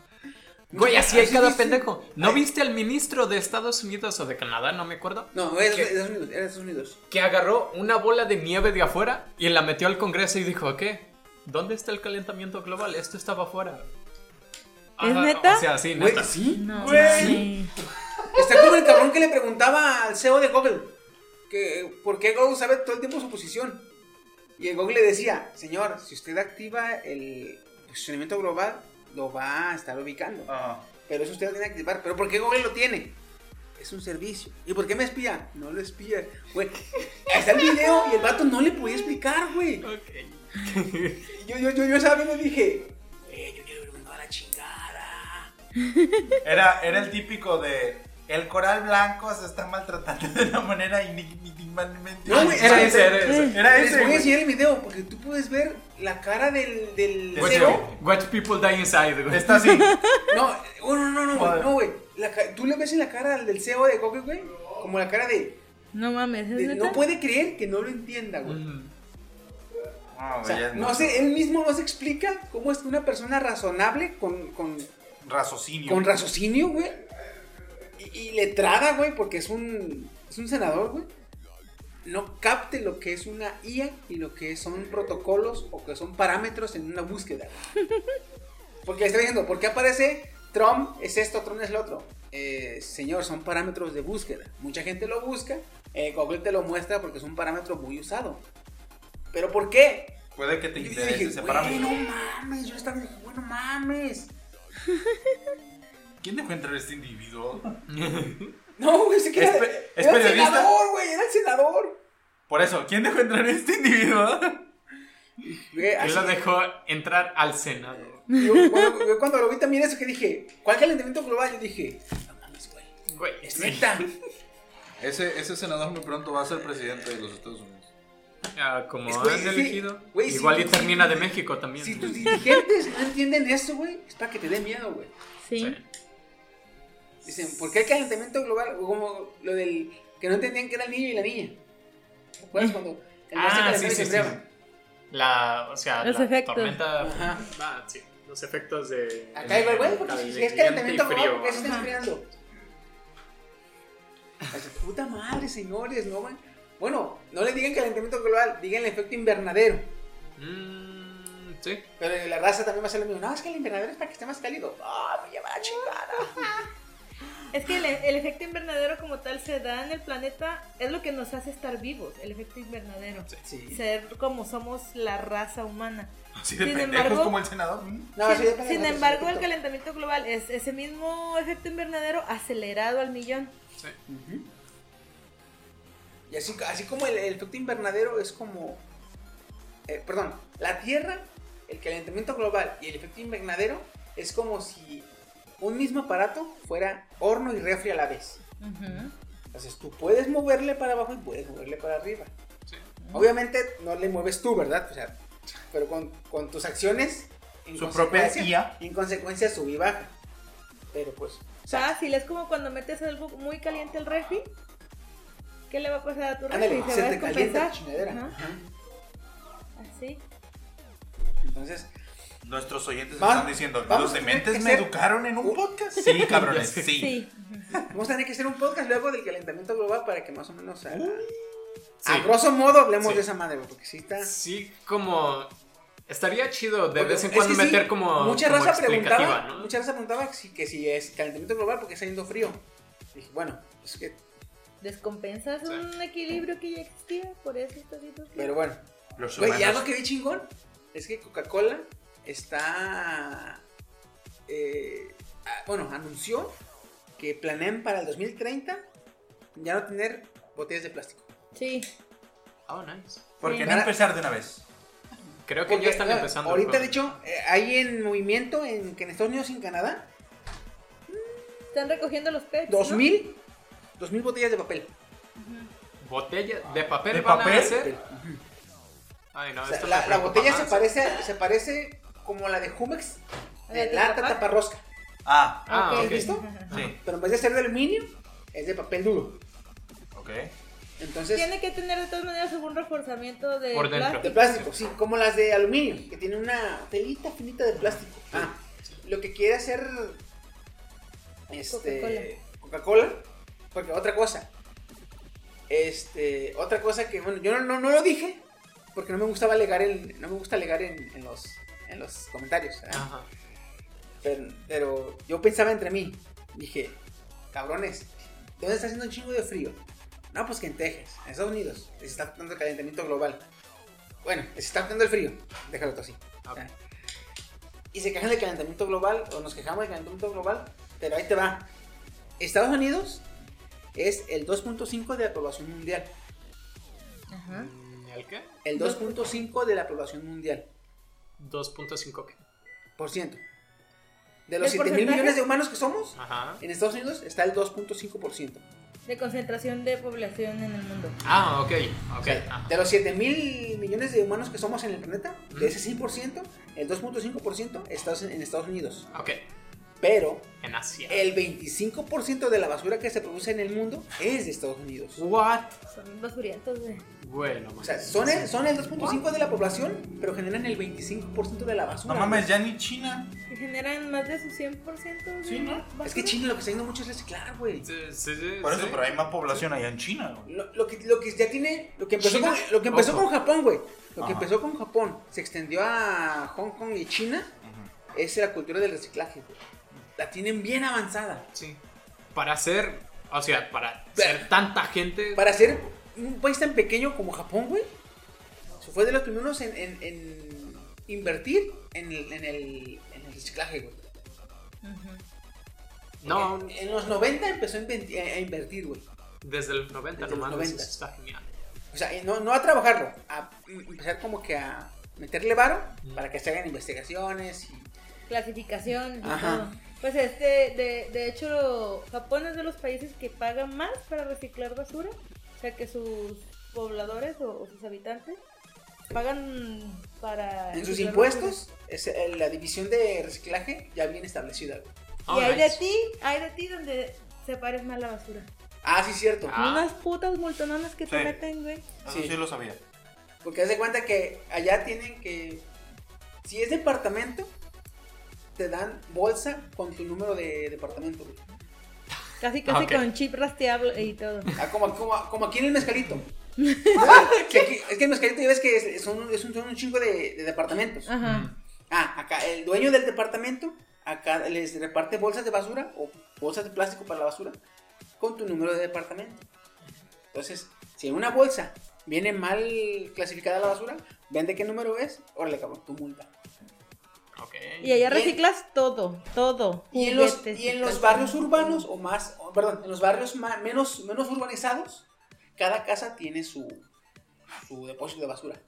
Güey, así hay ¿Así cada pendejo. ¿No viste al ministro de Estados Unidos o de Canadá? No me acuerdo. No, era de. Estados Unidos. Era de Estados Unidos. Que agarró una bola de nieve de afuera y la metió al Congreso y dijo, ¿qué? ¿Dónde está el calentamiento global? Esto estaba afuera. ¿Es neta? O sea, sí, Güey, neta. sí. No. Güey. sí. Está como el cabrón que le preguntaba al CEO de Google que por qué Google sabe todo el tiempo su posición. Y el Google le decía, señor, si usted activa el posicionamiento global, lo va a estar ubicando. Ajá. Pero eso usted lo tiene que activar. ¿Pero por qué Google lo tiene? Es un servicio. ¿Y por qué me espía? No lo espía. Güey, ahí está el video y el vato no le podía explicar, güey. Ok. [laughs] Yo, yo, yo, yo viendo y dije, eh, yo quiero ver a la chingada. Era, era el típico de. El coral blanco se está maltratando de una manera inimaginablemente. No, güey, Era es- ese, era ese. Era Les ese. voy a güey. enseñar el video porque tú puedes ver la cara del, del Watch CEO. Watch people die inside, güey. Está así. No, oh, no, no, no, Joder. no, güey. La ca- Tú le ves en la cara del CEO de Google, güey, como la cara de, No mames, ¿es de no puede creer que no lo entienda, güey. Mm. Ah, O güey, ya sea, es no sé, él mismo no se explica cómo es que una persona razonable con, con, Raciocinio. con raciocinio, güey, y, letrada, güey, porque es un, es un senador, güey, no capte lo que es una IA y lo que son protocolos o que son parámetros en una búsqueda. güey. Porque está diciendo, ¿por qué aparece Trump es esto, Trump es lo otro? Eh, señor, son parámetros de búsqueda. Mucha gente lo busca, eh, Google te lo muestra porque es un parámetro muy usado. ¿Pero por qué? Puede que te interese ese parámetro. no mames, yo estaba dije, bueno, mames. ¿Quién dejó entrar a este individuo? [laughs] No, güey, ese que ¿Es era, pe- es era el senador, güey, era el senador. Por eso, ¿quién dejó entrar a este individuo? Güey, [laughs] Él lo dejó entrar al Senado. yo, cuando, yo cuando lo vi también eso que dije, ¿cuál calentamiento global? Yo dije, no mames, güey, Güey, es neta. [laughs] Ese, ese senador muy pronto va a ser presidente de los Estados Unidos. ah, como Es, güey, han sí, elegido. sí, Igual y termina sí. de México también. Si tus dirigentes no entienden eso, güey, es para que te dé miedo, güey. Sí. Dicen, ¿por qué el calentamiento global? O como lo del que no entendían que era el niño y la niña. ¿Te acuerdas cuando el mar se Ah, sí, y se sí, sí. La, o sea, Los la efectos. tormenta. Ajá. Ah, sí. Los efectos de. Acá igual, güey, porque si, es calentamiento global. ¿por qué se está enfriando? Puta madre, señores, no van. Bueno, no le digan calentamiento global, digan el efecto invernadero. Mm, sí. Pero la raza también va a ser lo mismo. No, es que el invernadero es para que esté más cálido. Ah, me lleva la chingada. [laughs] Es que el, el efecto invernadero como tal se da en el planeta, es lo que nos hace estar vivos, el efecto invernadero. Sí. Ser como somos la raza humana. Así Sin embargo- como el senador. ¿Mm? No, sí, sin embargo, el calentamiento global es ese mismo efecto invernadero acelerado al millón. Ujú. Y así, así como el, el efecto invernadero es como. eh, perdón, la Tierra, el calentamiento global y el efecto invernadero es como si un mismo aparato fuera horno y refri a la vez. Entonces tú puedes moverle para abajo y puedes moverle para arriba. Sí. Obviamente no le mueves tú, ¿verdad? O sea, pero con, con tus acciones. en Su propia IA. En consecuencia sube y baja. Pero pues. o sea, Fácil, es como cuando metes algo muy caliente al refri. ¿Qué le va a pasar a tu refri? ándale, se, se va te calienta la chingadera. Así. Entonces, Nuestros oyentes Vamos- están diciendo, ¿los dementes me hacer- educaron en un podcast? Sí, [laughs] cabrones, sí. Sí. vamos a tener que hacer un podcast luego del calentamiento global para que más o menos a, Sí. a grosso modo hablemos Sí. de esa madre, porque sí está. Sí, como. Estaría chido de Porque vez en es cuando meter como. Mucha como raza preguntaba, ¿no? mucha raza preguntaba que si, que si es calentamiento global porque está yendo frío. dije, bueno, es que, Descompensas Sí. un equilibrio que ya existía, por eso está haciendo frío. pero bueno. Los Güey, y algo que vi chingón es que Coca-Cola está. eh, bueno, anunció que planean para el 2030 ya no tener botellas de plástico. Sí. Oh, nice. ¿Por Sí. qué no empezar de una vez? Creo que Porque, ya están ah, empezando. Ahorita, pero- de hecho, eh, hay en movimiento en, que en Estados Unidos y en Canadá Están recogiendo los pets. ¿no? 2000, 2000 botellas de papel. Botella de papel. ¿De van a papel? Ay, no, O sea, esto la, la botella se parece, se parece como la de Jumex, de ¿De lata taparrosca. Ah, Ah. ¿Has visto? [laughs] sí, Pero en vez de ser de aluminio, es de papel duro. ok. Entonces, Tiene que tener de todas maneras algún reforzamiento de Por dentro. de plástico, sí, como las de aluminio, que tienen una telita finita de plástico. Ah, lo que quiere hacer este Coca-Cola, porque otra cosa, este, otra cosa que bueno, yo no, no, no lo dije porque no me gustaba alegar en, no me gusta alegar en, en los en los comentarios. Ajá. pero, pero yo pensaba entre mí, dije, cabrones, ¿dónde está haciendo un chingo de frío? No, pues que en Texas, en Estados Unidos, se está afectando el calentamiento global. Bueno, se está afectando el frío, déjalo tú así. Y se quejan del calentamiento global, o nos quejamos del calentamiento global, pero ahí te va. Estados Unidos es el 2.5 de la población mundial. Ajá. ¿El qué? El 2.5 de la población mundial. 2.5 qué. Por ciento. De los ¿El 7 mil millones de humanos que somos, Ajá. en Estados Unidos está el 2.5%. De concentración de población en el mundo. Ah, ok. O Ok. sea, ah. de los 7 mil millones de humanos que somos en el planeta, de ese 100%, el 2.5% está en Estados Unidos. Ok. Pero En Asia. el 25% de la basura que se produce en el mundo es de Estados Unidos. What? Son basurientos, güey. Bueno, O sea, son el, son el 2.5 de la población, pero generan el 25% de la basura. No mames, ya ni China. Que generan más de su 100% de Sí, ¿no? basura. Es que China lo que está haciendo mucho es reciclar, güey. Sí, sí, sí, Por eso, sí. pero hay más población allá en China. güey. Lo, lo que, lo que ya tiene, lo que empezó, China, con, lo que empezó ojo. con Japón, güey. Lo que Ajá. empezó con Japón se extendió a Hong Kong y China. Es la cultura del reciclaje, güey. La tienen bien avanzada. Sí. Para hacer. O sea, para ser tanta gente. Para ser un país tan pequeño como Japón, güey. Se fue de los primeros en, en- en invertir en el, en, el, en el reciclaje, güey. No, En, los 90 empezó a, invertir, güey. desde el 90 Desde los nomás. 90. Eso está genial. O sea, no, no a trabajarlo, a empezar como que a meterle varo Mm. para que se hagan investigaciones y Clasificación y Ajá. todo. Pues este, de, de hecho, Japón es de los países que pagan más para reciclar basura. O sea que sus pobladores o, o sus habitantes pagan para... en sus impuestos es, eh, la división de reciclaje ya bien establecida. Oh, y hay nice. de ti, hay de ti donde separes mal la basura. Ah, sí, cierto. Ah. Unas putas multononas que te meten, güey. Eso Sí. sí. lo sabía. Porque haz de cuenta que allá tienen que. Si es departamento, te dan bolsa con tu número de departamento. güey. Casi, casi Ok. con chip rastreable y todo. Ah, como, como, como aquí en el mezcalito. [laughs] Que aquí- es que el mezcalito ya ves que es, son, es un, son un chingo de, de departamentos. Ajá. Ah, acá el dueño del departamento acá les reparte bolsas de basura o bolsas de plástico para la basura con tu número de departamento. Entonces, si en una bolsa viene mal clasificada la basura, ven de qué número es, órale cabrón, tu multa. Y allá Y- reciclas todo, todo. Y en los, y en los barrios urbanos, o más, o, perdón, en los barrios menos, menos urbanizados, cada casa tiene su, su depósito de basura.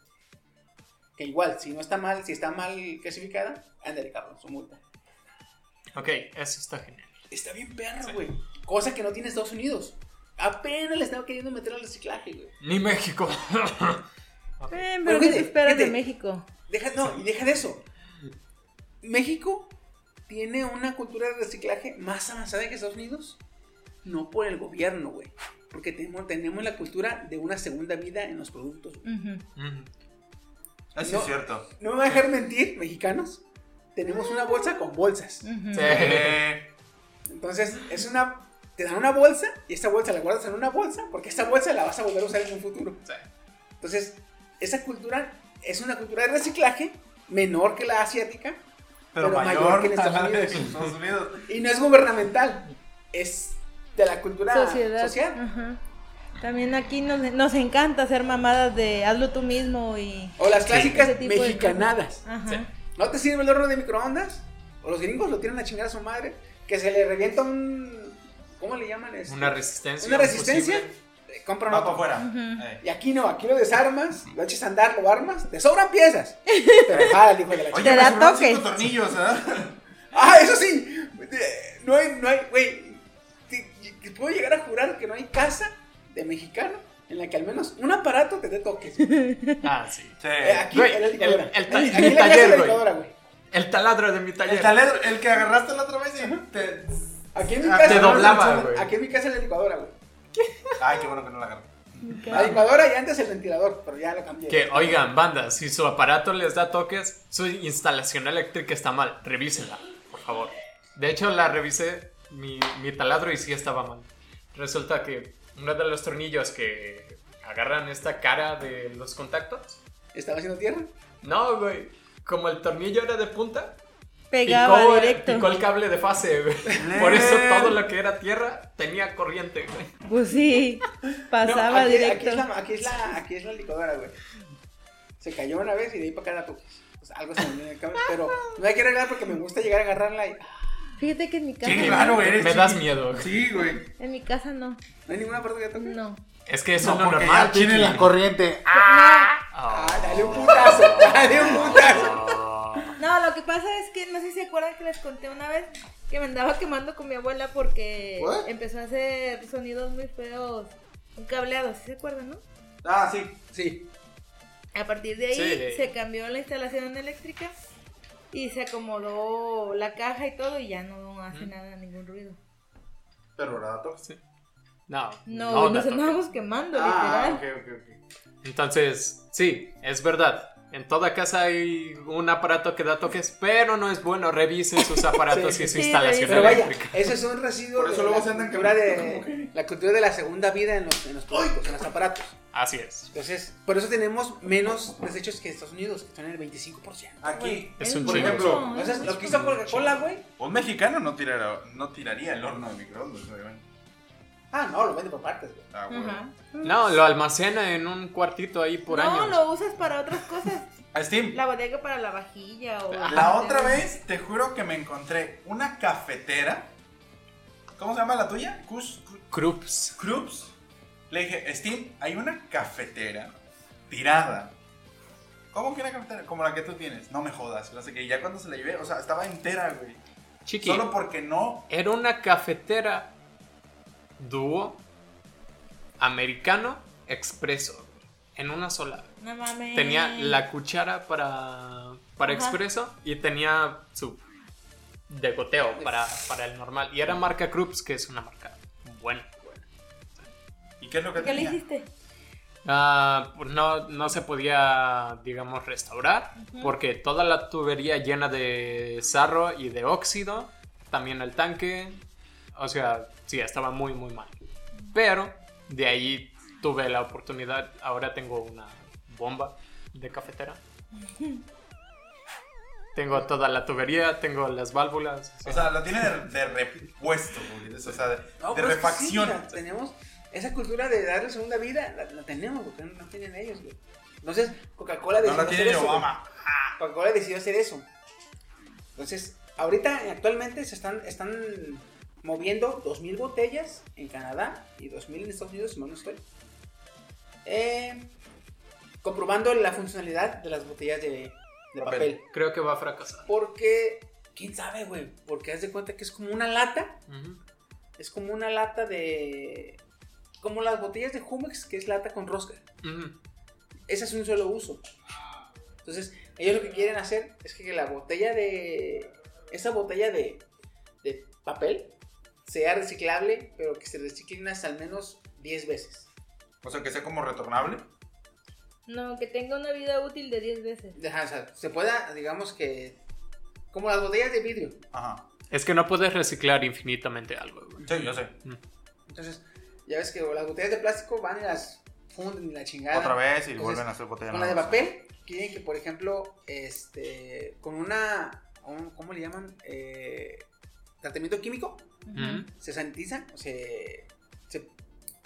Que igual, si no está mal, si está mal clasificada, ándale cabrón, su multa. Ok, eso está genial. Está bien perro, güey. Cosa que no tiene Estados Unidos. Apenas le estaba queriendo meter al reciclaje, güey. Ni México. [laughs] Eh, Pero pero ¿qué te esperas de. México? Deja, no, y deja de eso. México tiene una cultura de reciclaje más avanzada que Estados Unidos. No por el gobierno, güey. Porque tenemos, tenemos la cultura de una segunda vida en los productos. Eso No. es cierto. No me va a dejar mentir, mexicanos. Tenemos una bolsa con bolsas. Sí. Entonces, es una. Te dan una bolsa y esta bolsa la guardas en una bolsa porque esta bolsa la vas a volver a usar en un futuro. Sí. Entonces, esa cultura es una cultura de reciclaje menor que la asiática pero, Pero mayor mayor que en Estados Unidos. Estados Unidos. [laughs] y no es gubernamental, es de la cultura Sociedad. social. Ajá. También aquí nos, nos encanta hacer mamadas de hazlo tú mismo y... O las clásicas mexicanadas. Sí. ¿No te sirve el horno de microondas? O los gringos lo tiran a chingar a su madre. Que se le revienta un. ¿Cómo le llaman? Este? Una resistencia. Una un resistencia. Eh, Compran Va para afuera. Ujú. Eh. Y aquí no, aquí lo desarmas, lo echas a andar, lo armas, te sobran piezas. [laughs] Pero jala el hijo de la Oye, chica. Te da toques. cinco tornillos, ¿eh? Ah, eso sí. eh, No hay, no hay, güey. te- te Puedo llegar a jurar que no hay casa de mexicano en la que al menos un aparato te dé toques. Eh, [laughs] Ah, sí. Sí. aquí Güey, en la licuadora. el- el ta- Aquí mi en la casa taller, de la güey. licuadora, güey. El taladro de mi taller. El taledro, el que agarraste la otra vez y te... Aquí en mi Ah, casa. te doblaba, güey. Aquí en mi casa es la licuadora, güey. Ay, qué bueno que no la agarré. La licuadora y antes el ventilador, pero ya lo cambié. Que, oigan, banda, si su aparato les da toques, su instalación eléctrica está mal. Revísenla, por favor. De hecho, la revisé, mi, mi taladro, y sí estaba mal. Resulta que uno de los tornillos que agarran esta cara de los contactos. ¿Estaba haciendo tierra? No, güey. Como el tornillo era de punta, Pegaba picó, directo. picó el cable de fase, güey. Por eso todo lo que era tierra tenía corriente, güey. Pues sí, pasaba No, aquí, directo. Aquí es, la, aquí, es la, aquí es la licuadora, güey. Se cayó una vez y de ahí para acá la toques. Pues algo se me viene de cambio, pero no hay que arreglar porque me gusta llegar a agarrarla y Fíjate que en mi casa, Qué no. raro eres. Me das miedo, güey. Sí, güey. en mi casa no, no hay ninguna parte que toque. no. Es que eso No, es lo porque normal, tiene la corriente. Ah. Ah, dale un putazo, [laughs] dale un putazo. No, lo que pasa es que no sé si se acuerdan que les conté una vez que me andaba quemando con mi abuela porque ¿What? empezó a hacer sonidos muy feos, un cableado, ¿sí se acuerdan, no? Ah, sí. Sí. A partir de ahí Sí. se cambió la instalación eléctrica y se acomodó la caja y todo y ya no hace nada, ningún ruido. Pero ¿verdad? toca? Sí. No, No, da nos andábamos quemando, Ah, literal. ok, ok, ok. Entonces, sí, es verdad. En toda casa hay un aparato que da toques, pero no es bueno. Revisen sus aparatos [laughs] Sí, y su sí, instalación Pero vaya, eso es un residuo Por eso de luego la se andan cultura de la cultura de la segunda vida en los, en los productos, en los aparatos. Así es. Entonces, por eso tenemos menos desechos que Estados Unidos, que están en el 25%. Aquí, Es un por ejemplo, lo que hizo. Coca-Cola, güey. un mexicano no, tirara, no tiraría el horno de microondas, obviamente. Ah, no, lo vende por partes, güey. Ah, bueno. Ajá. No, lo almacena en un cuartito ahí por no, años. lo usas para otras cosas. [laughs] A Steam, La bodega para la vajilla o... la otra vez te juro que me encontré una cafetera. ¿Cómo se llama la tuya? Kus, Ku- Krups. Krups. Le dije, Steam, hay una cafetera tirada. ¿Cómo que una cafetera? Como la que tú tienes. No me jodas. No sé qué. Ya cuando se la llevé, o sea, estaba entera, güey. Chiqui, Solo porque no. era una cafetera dúo americano expreso. En una sola. No mames. Tenía la cuchara para, para Ajá. expreso y tenía su de goteo para, para el normal. Y era marca Krups, que es una marca buena. buena. ¿Y qué es lo que ¿Qué le hiciste? Ah, pues no, no se podía, digamos, restaurar porque toda la tubería llena de sarro y de óxido, también el tanque, o sea, sí, estaba muy, muy mal. Pero de ahí tuve la oportunidad, ahora tengo una bomba de cafetera. Tengo toda la tubería, tengo las válvulas. O sea, lo tiene de, de repuesto, güey. O sea, de, No, de pero es que sí, refacción. mira, tenemos esa cultura de darle segunda vida, la, la tenemos, porque no, no tienen ellos, güey. Entonces, Coca-Cola no decidió la hacer tiene ni eso. Coca-Cola decidió hacer eso. Entonces, ahorita, actualmente, se están, están moviendo 2.000 botellas en Canadá y 2.000 en Estados Unidos, si mal no estoy. Eh, comprobando la funcionalidad de las botellas de, de Papel. Creo que va a fracasar. Porque, quién sabe, güey. Porque haz de cuenta que es como una lata. Es como una lata de. Como las botellas de Jumex, que es lata con rosca. Ujú. Ese es un solo uso. Entonces, ellos lo que quieren hacer es que la botella de. Esa botella de, de papel sea reciclable, pero que se reciclen hasta al menos 10 veces. O sea, que sea como retornable. No, que tenga una vida útil de 10 veces. Ajá, o sea, se pueda, digamos que. Como las botellas de vidrio. Ajá. Es que no puedes reciclar infinitamente algo. güey. Sí, yo sé. Entonces, ya ves que las botellas de plástico van y las funden y la chingada. Otra vez y Entonces, vuelven a hacer botella Con la de papel, quieren que, por ejemplo, este, con una, un- ¿cómo le llaman? Eh, tratamiento químico, Ujú. se sanitiza, o se, se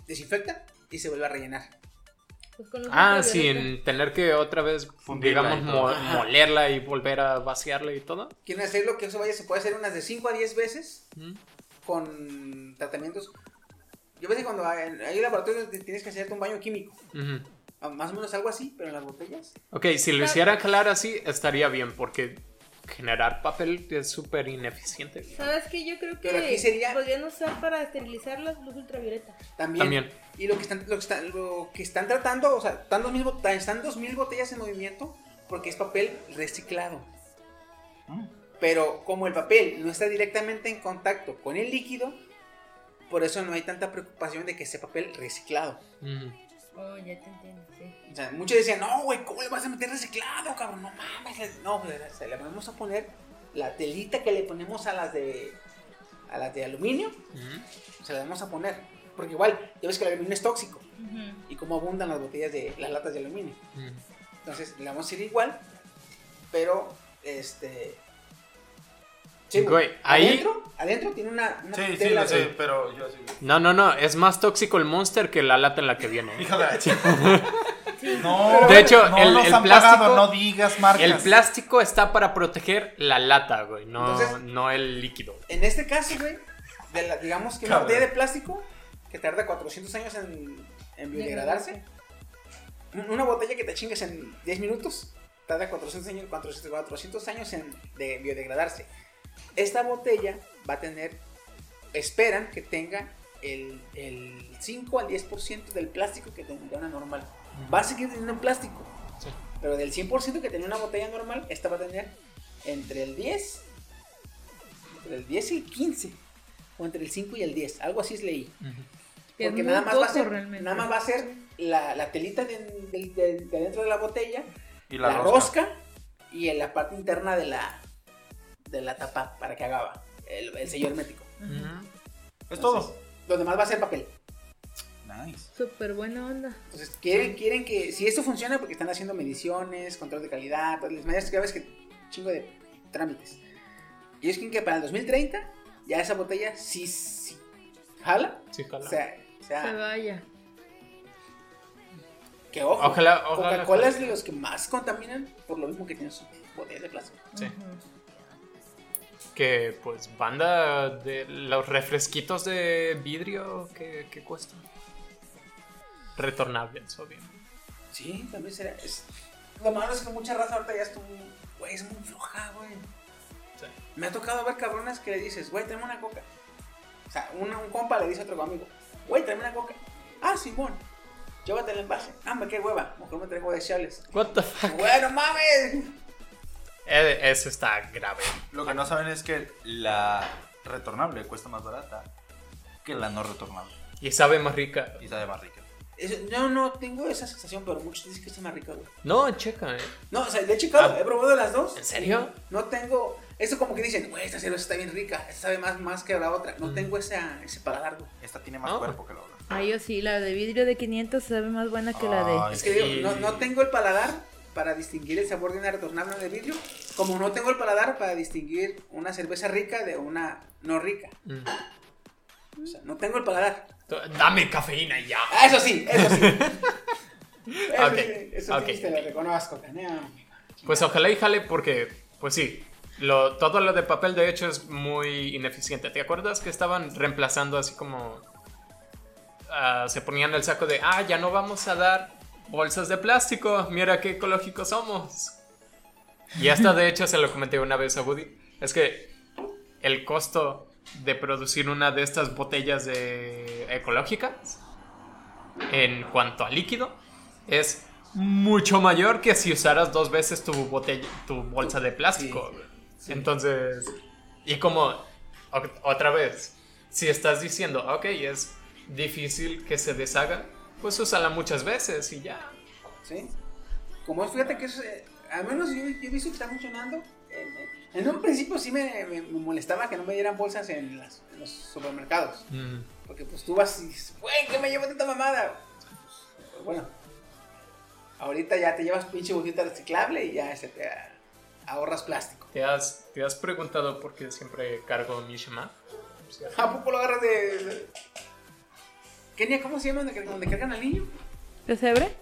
desinfecta y se vuelve a rellenar. Pues con Ah, sin tener que otra vez, Fundirla digamos, y mo- molerla y volver a vaciarla y todo. Quieren hacerlo que eso vaya, se puede hacer unas de 5 a 10 veces con tratamientos. Yo que cuando hay, hay laboratorios donde tienes que hacerte un baño químico, Ujú. ah, más o menos algo así, pero en las botellas. Ok, si lo hiciera calar así, estaría bien, porque generar papel es súper ineficiente. ¿Sabes qué? Yo creo que aquí sería- podrían usar para esterilizar las luz ultravioleta. También. También. Y lo que están, lo que están, lo que están tratando, o sea, están dos, mil, bot- están dos mil botellas en movimiento porque es papel reciclado. Mm. Pero como el papel no está directamente en contacto con el líquido, por eso no hay tanta preocupación de que sea papel reciclado. Ujú. Oh, ya te entiendo, sí. O sea, muchos decían, no, güey, ¿cómo le vas a meter reciclado, cabrón? No mames. le- No, o sea, le vamos a poner la telita que le ponemos a las de, a las de aluminio, Ujú. se la vamos a poner. Porque igual, ya ves que el aluminio es tóxico. Y cómo abundan las botellas de las latas de aluminio. Entonces le vamos a ir igual, pero este. Güey, ahí- adentro, adentro tiene una, una Sí, sí, tela lo sé, de- pero yo sí. No, no, no, es más tóxico el Monster que la lata en la que viene. Hija de. No, De hecho, no el- el plástico- pagado, no digas marcas. El plástico está para proteger la lata, güey, no, Entonces- no el líquido. En este caso, güey, de la- digamos que una botella de plástico que tarda 400 años en, en biodegradarse. un- Una botella que te chingues en 10 minutos tarda 400 años, 400, 400 años en de biodegradarse. Esta botella va a tener, esperan que tenga el, el 5 al 10% del plástico que tendría una normal. Va a seguir teniendo plástico, Sí. pero del 100% que tenía una botella normal, esta va a tener entre el 10, entre el 10 y el 15, o entre el 5 y el 10, algo así leí. Es Porque muy nada más, va a ser, realmente. nada más va a ser la, la telita de, de- de- de dentro de la botella, Y la, la, rosca. y en la parte interna de la, de la tapa para que haga el, el sello hermético. Es todo. Lo demás va a ser papel. Nice. Súper buena onda. Entonces, quieren, quieren que, si esto funciona, porque están haciendo mediciones, control de calidad, todas las medidas que ves que chingo de trámites. Y ellos quieren que para el 2030 ya esa botella sí, sí jala. Sí, ojalá. O sea, o sea, Se vaya. que ojo. Ojalá, ojalá. Coca-Cola es de los que más contaminan por lo mismo que tienen sus botellas de plástico. Sí. Que pues banda de los refresquitos de vidrio que, que cuestan. Retornables, obvio. Sí, también será. Es... Lo malo es que mucha raza ahorita ya es como, güey, es muy floja, güey. Sí. Me ha tocado ver cabronas que le dices, güey, tráeme una coca. O sea, una- un compa le dice a otro amigo, güey, tráeme una coca. Ah, Simón, llévate el envase. Ah, me qué hueva, mejor me traigo de chales. What the fuck? Bueno, mames. Eh, Eso está grave. Lo que no saben es que la retornable cuesta más barata que la no retornable. Y sabe más rica. Y sabe más rica. Eso- yo no tengo esa sensación, pero muchos dicen que está más rica, güey. No, checa, eh. No, o sea, le he checado, Ah. he probado las dos. ¿En serio? No tengo. Eso como que dicen, güey, esta cerveza está bien rica, esta sabe más, más que la otra. No Mm. tengo esa, ese paladar, güey. Esta tiene más Ah. cuerpo que la otra. Ay, yo sí, la de vidrio de 500 sabe más buena que la de... Es que sí. digo, no, no tengo el paladar para distinguir el sabor de una retornable de vidrio, como no tengo el paladar para distinguir una cerveza rica de una no rica. Mm. O sea, no tengo el paladar. Dame cafeína y ya. Ah, eso sí, eso sí. [laughs] Eso Ok, sí, eso sí, te lo reconozco. Caneo. Pues ojalá y jale porque, pues sí, lo, todo lo de papel de hecho es muy ineficiente. ¿Te acuerdas que estaban reemplazando así como... ah, se ponían el saco de, ah, ya no vamos a dar bolsas de plástico, mira qué ecológicos somos. Y hasta de hecho se lo comenté una vez a Woody, es que el costo de producir una de estas botellas de ecológicas en cuanto a líquido es mucho mayor que si usaras dos veces tu botella, tu bolsa de plástico. Entonces, y como otra vez, si estás diciendo, ok, es difícil que se deshaga, pues úsala muchas veces y ya. ¿Sí? Como fíjate que es, eh, al menos yo, yo he visto que está funcionando. En, en un principio sí me, me- me molestaba que no me dieran bolsas en, las- en los supermercados. Mm. Porque pues tú vas y dices, güey, ¿qué me llevo tanta mamada? Pues, bueno, ahorita ya te llevas pinche bolsita reciclable y ya se te ah, ahorras plástico. ¿Te has, ¿Te has preguntado por qué siempre cargo mi Shema? ¿A poco lo agarras de...? de- Kenia, ¿cómo se llama donde, donde cargan al niño? ¿Pesebre?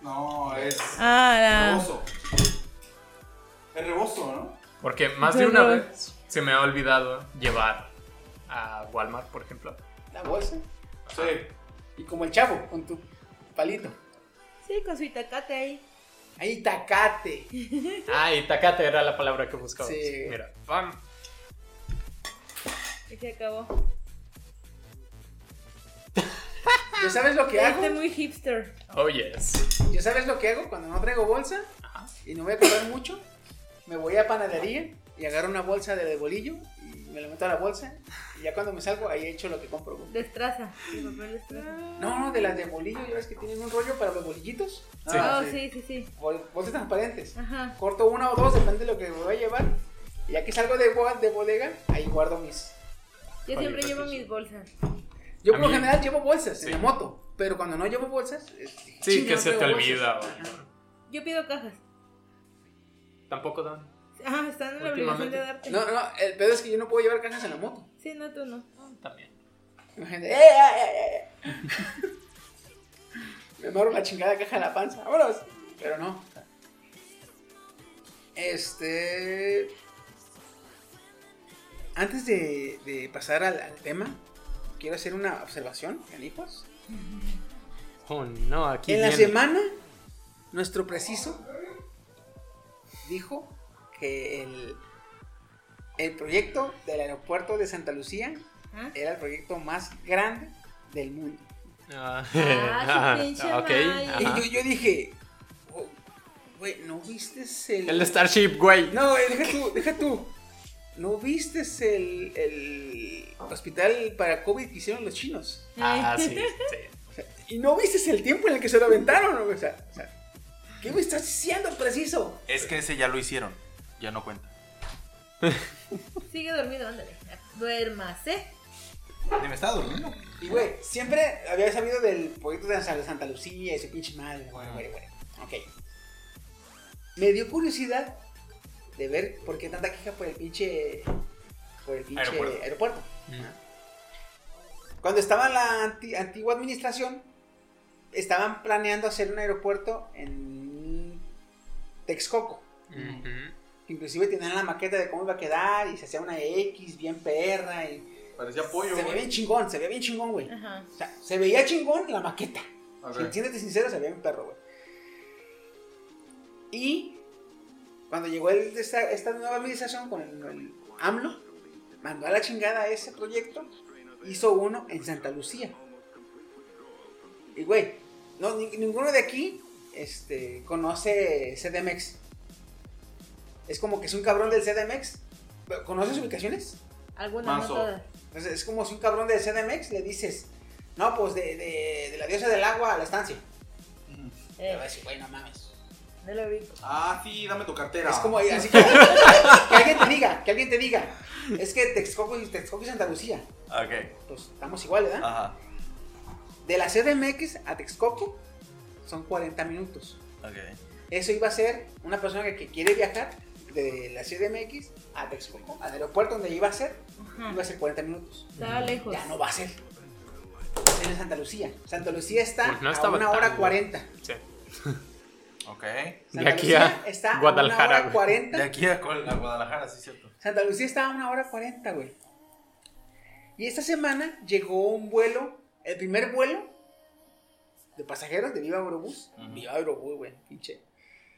No, es Ah, la... rebozo. Es rebozo, ¿no? Porque más de una vez se me ha olvidado llevar a Walmart, por ejemplo. La bolsa. Sí. Y como el chavo, con tu palito. Sí, con su itacate ahí. Ahí, tacate. [laughs] Ah, y tacate era la palabra que buscaba. Sí. Mira, pam. Y se acabó. [laughs] ¿Ya sabes lo que hago? Este muy hipster. Oh, yes. ¿Ya sabes lo que hago cuando no traigo bolsa? Y no voy a comprar mucho. Me voy a panadería y agarro una bolsa de bolillo y me la meto a la bolsa. Y ya cuando me salgo, ahí echo lo que compro. Destraza. No, no, de las de bolillo, ya ves que tienen un rollo para los bolillitos. Sí. Ah, oh, sí, sí, sí. Bol- Bolsas transparentes. Ajá. Corto una o dos, depende de lo que me voy a llevar. Y ya que salgo de, bo- de bodega, ahí guardo mis. Yo siempre creo llevo mis bolsas. Yo A por lo general llevo bolsas Sí. en la moto, pero cuando no llevo bolsas, es- Sí, que no se te olvida. Yo pido cajas. Tampoco dan. Ajá, están en la obligación de darte. No, no, el pedo es que yo no puedo llevar cajas en la moto. Sí, no, tú no. También. Imagínate, ¡eh, eh, eh, eh! [laughs] Me amarro la chingada caja en la panza, vámonos. Pero no. Este. Antes de, de pasar al, al tema, quiero hacer una observación, canijos. Oh, no, aquí En la viene. semana, nuestro preciso dijo que el, el proyecto del aeropuerto de Santa Lucía ¿Ah? era el proyecto más grande del mundo. Ah, Ah, [laughs] su pinche ok, Maya. ajá. Y yo, yo dije, oh, güey, ¿no viste el... El Starship, güey. No, güey, deja tú, deja tú. ¿No viste el, el hospital para COVID que hicieron los chinos? Ah, sí, sí. [laughs] O sea, ¿Y no viste el tiempo en el que se lo aventaron? O sea, o sea, ¿qué me estás diciendo preciso? Es que ese ya lo hicieron. Ya no cuenta. [laughs] Sigue dormido, ándale. Duérmase. Me estaba durmiendo. Y güey, siempre había sabido del proyecto de San- Santa Lucía y su pinche madre. Bueno, güey, güey. Ok. Me dio curiosidad de ver por qué tanta queja por el pinche. Por el pinche Aeropuerto. aeropuerto. Cuando estaba la anti- antigua administración, estaban planeando hacer un aeropuerto en Texcoco. Ujú. Inclusive tenían la maqueta de cómo iba a quedar y se hacía una X bien perra y Parecía pollo, se veía bien chingón, se veía bien chingón, güey. O sea, se veía chingón la maqueta. Ok. Si siéntete sincero, se veía bien perro, güey. Y cuando llegó el- esta, esta nueva administración con el, el AMLO, mandó a la chingada ese proyecto, hizo uno en Santa Lucía. Y güey, no, ni- ninguno de aquí este, conoce CDMX. Es como que es un cabrón del CDMX. ¿Conoces ubicaciones? Algunas, Mazo. no todas. Entonces, es como si un cabrón del CDMX le dices, no, pues de, de- de la diosa del agua a la estancia. Eh, va a decir, güey, no mames. No lo ubico. Ah, sí, dame tu cartera. Es como así [laughs] que, que alguien te diga, que alguien te diga. Es que Texcoco y Texcoco y Santa Lucía. Ok. Pues estamos igual, ¿verdad? Ajá. De la CDMX a Texcoco son 40 minutos. Ok. Eso iba a ser una persona que, que quiere viajar de la CDMX a Texcoco, al aeropuerto donde iba a ser, Ajá. iba a ser 40 minutos. Estaba lejos. Ya no va a ser. Va a ser en Santa Lucía. Santa Lucía está Pues no a una hora lejos. 40. Sí. Ok. Santa aquí a está Guadalajara, a una hora güey. 40. De aquí a, Guadalajara, sí, cierto. Santa Lucía estaba a una hora 40, güey. Y esta semana llegó un vuelo, el primer vuelo de pasajeros de Viva Aerobús. Viva Aerobús, güey, pinche.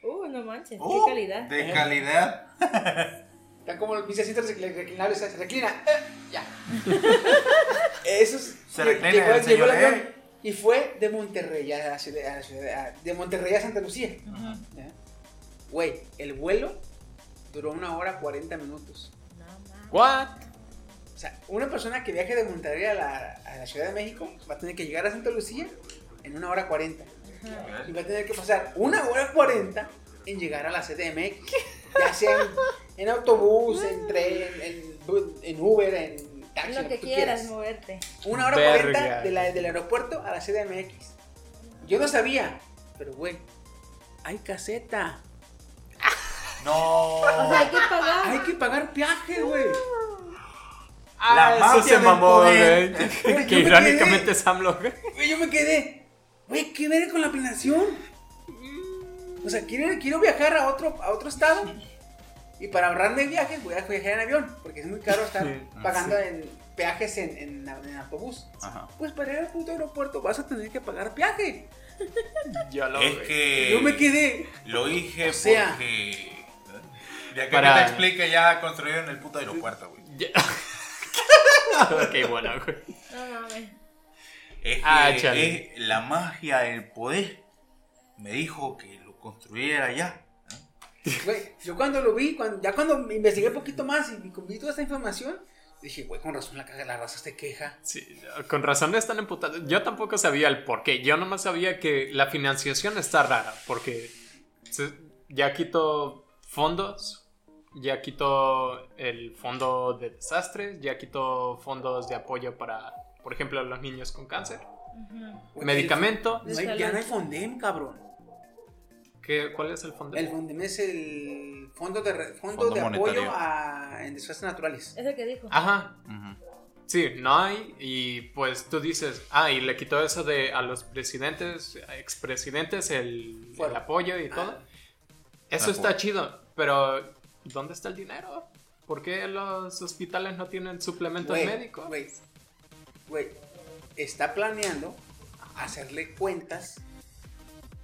Uh, no manches, Uh, qué calidad. De calidad. [laughs] Están como mis asientos recl- reclinables, se reclina. eh, [laughs] ya. [laughs] Esos. Se reclina llegó, el llegó el señor, avión ¿eh? Y fue de Monterrey a la ciudad, a la ciudad- a- de Monterrey a Santa Lucía. Güey, el vuelo duró una hora 40 minutos. No. What? O sea, una persona que viaje de Monterrey a la, a la Ciudad de México va a tener que llegar a Santa Lucía en una hora 40. Y va a tener que pasar una hora 40 en llegar a la CDMX. Ya sea en, en autobús, en tren, en, en Uber, en taxi. Lo lo que quieras, moverte. Una hora. 40 de la, del aeropuerto a la CDMX. Yo no sabía, pero güey, hay caseta. No. O sea, hay que pagar. Hay que pagar peaje, güey. La Ah, se mamó, güey. Que irónicamente quedé. es AMLO, güey. Güey, yo me quedé. Güey, ¿qué ver con la planeación? O sea, quiero, quiero viajar a otro, a otro estado. Y para ahorrarme viajes, voy a viajar en avión. Porque es muy caro estar Sí. pagando en peajes en, en, en autobús. Ajá. Pues para ir al puto aeropuerto vas a tener que pagar peaje. Yo lo Es que. Yo me quedé. Lo dije O sea- porque. Ya que Para- te explique, ya construyeron el puto aeropuerto, güey. Ya- [laughs] ok, bueno, güey. No mames. Es que Ah, es la magia del poder me dijo que lo construyera ya. Güey, yo cuando lo vi, cuando, ya cuando me investigué un poquito más y vi toda esta información, dije, güey, con razón la, caga- la raza se queja. Sí, con razón están emputados. Yo tampoco sabía el por qué. Yo nomás sabía que la financiación está rara. Porque se- ya quitó fondos, ya quitó el fondo de desastres, ya quitó fondos de apoyo para, por ejemplo, los niños con cáncer. Güey, Medicamento. no hay- ya no hay Fondem, cabrón. ¿Qué, ¿Cuál es el fondo? El Fondem es el fondo de, re- fondo Fondo de apoyo a, en desastres naturales. Es el que dijo. Ajá, Ujú. Sí, no hay. Y pues tú dices, ah, y le quitó eso de a los presidentes, expresidentes, el, el apoyo y todo. Eso Ah, está fuera. chido, pero ¿dónde está el dinero? ¿Por qué los hospitales no tienen suplementos Güey, médicos? Güey, güey, está planeando hacerle cuentas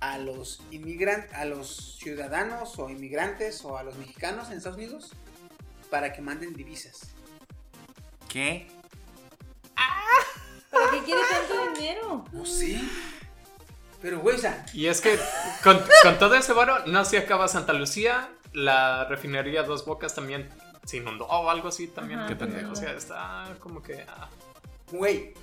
a los inmigrantes, a los ciudadanos o inmigrantes o a los mexicanos en Estados Unidos para que manden divisas. ¿Qué? ¿Para qué quiere tanto dinero? No sé. Pero, güey, o sea, Y es que con, con todo ese varo no se acaba Santa Lucía, la refinería Dos Bocas también se inundó o algo así también. Ajá, Qué pendejo, o sea, está como que... ah. güey,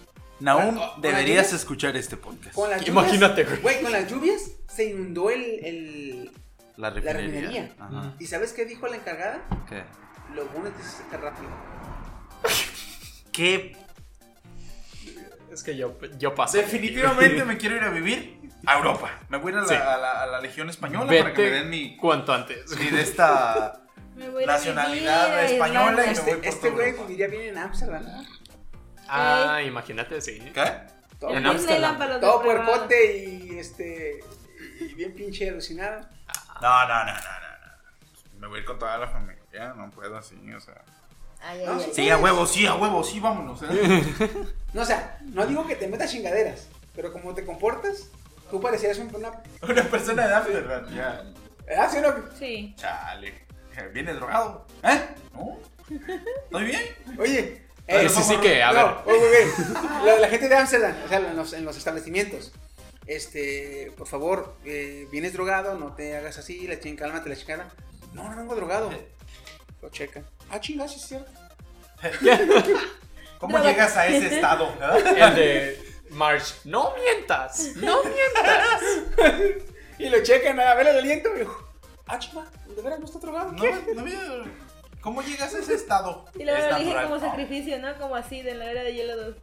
Naum, deberías escuchar este podcast. con las lluvias. Imagínate, güey. Güey, con las lluvias se inundó el. el- La refinería. refinería. Ajá. ¿Y sabes qué dijo la encargada? ¿Qué? Lo bueno es que se seca rápido. [laughs] ¿Qué? Es que yo, yo paso. Definitivamente [laughs] me quiero ir a vivir a Europa. Me voy a ir a la, a la- a la Legión Española para que me den mi, cuanto antes. mi de esta [laughs] Me voy a ir a nacionalidad española y me voy Este, por este güey Europa. viviría bien en Ámsterdam. Ah, imagínate, sí. ¿Qué? Todo, En para los todo puercote y este. Y bien pinche alucinado. No, no, no, no, no. no. Me voy a ir con toda la familia. No puedo así, o sea. Ay, No, ay, sí. ay. Sí, a huevo, sí, a huevo, sí, vámonos. ¿eh? [laughs] No, o sea, no digo que te metas chingaderas, pero como te comportas, tú parecías un- una. Una persona de Amsterdam, ya. ¿Verdad? ¿Sí o no? Sí. Chale. ¿Viene drogado? ¿Eh? ¿No? ¿Estoy bien? Oye. Pero sí, sí que, a no, ver. oye, La, la gente de Amsterdam, o sea, en los, en los establecimientos. Este, por favor, eh, vienes drogado, no te hagas así, la chingada, cálmate la chingada. No, no vengo drogado. Lo checan. Ah, chingas, es cierto. [laughs] ¿Cómo llegas a ese estado? eh? El de March. No mientas. No mientas. [laughs] Y lo checan a ver el aliento y ah, chinga, ¿de veras no está drogado? No, no había- ¿Cómo llegas a ese estado? Y luego Es lo dije como sacrificio, ¿no? Como así, de la era de hielo 2.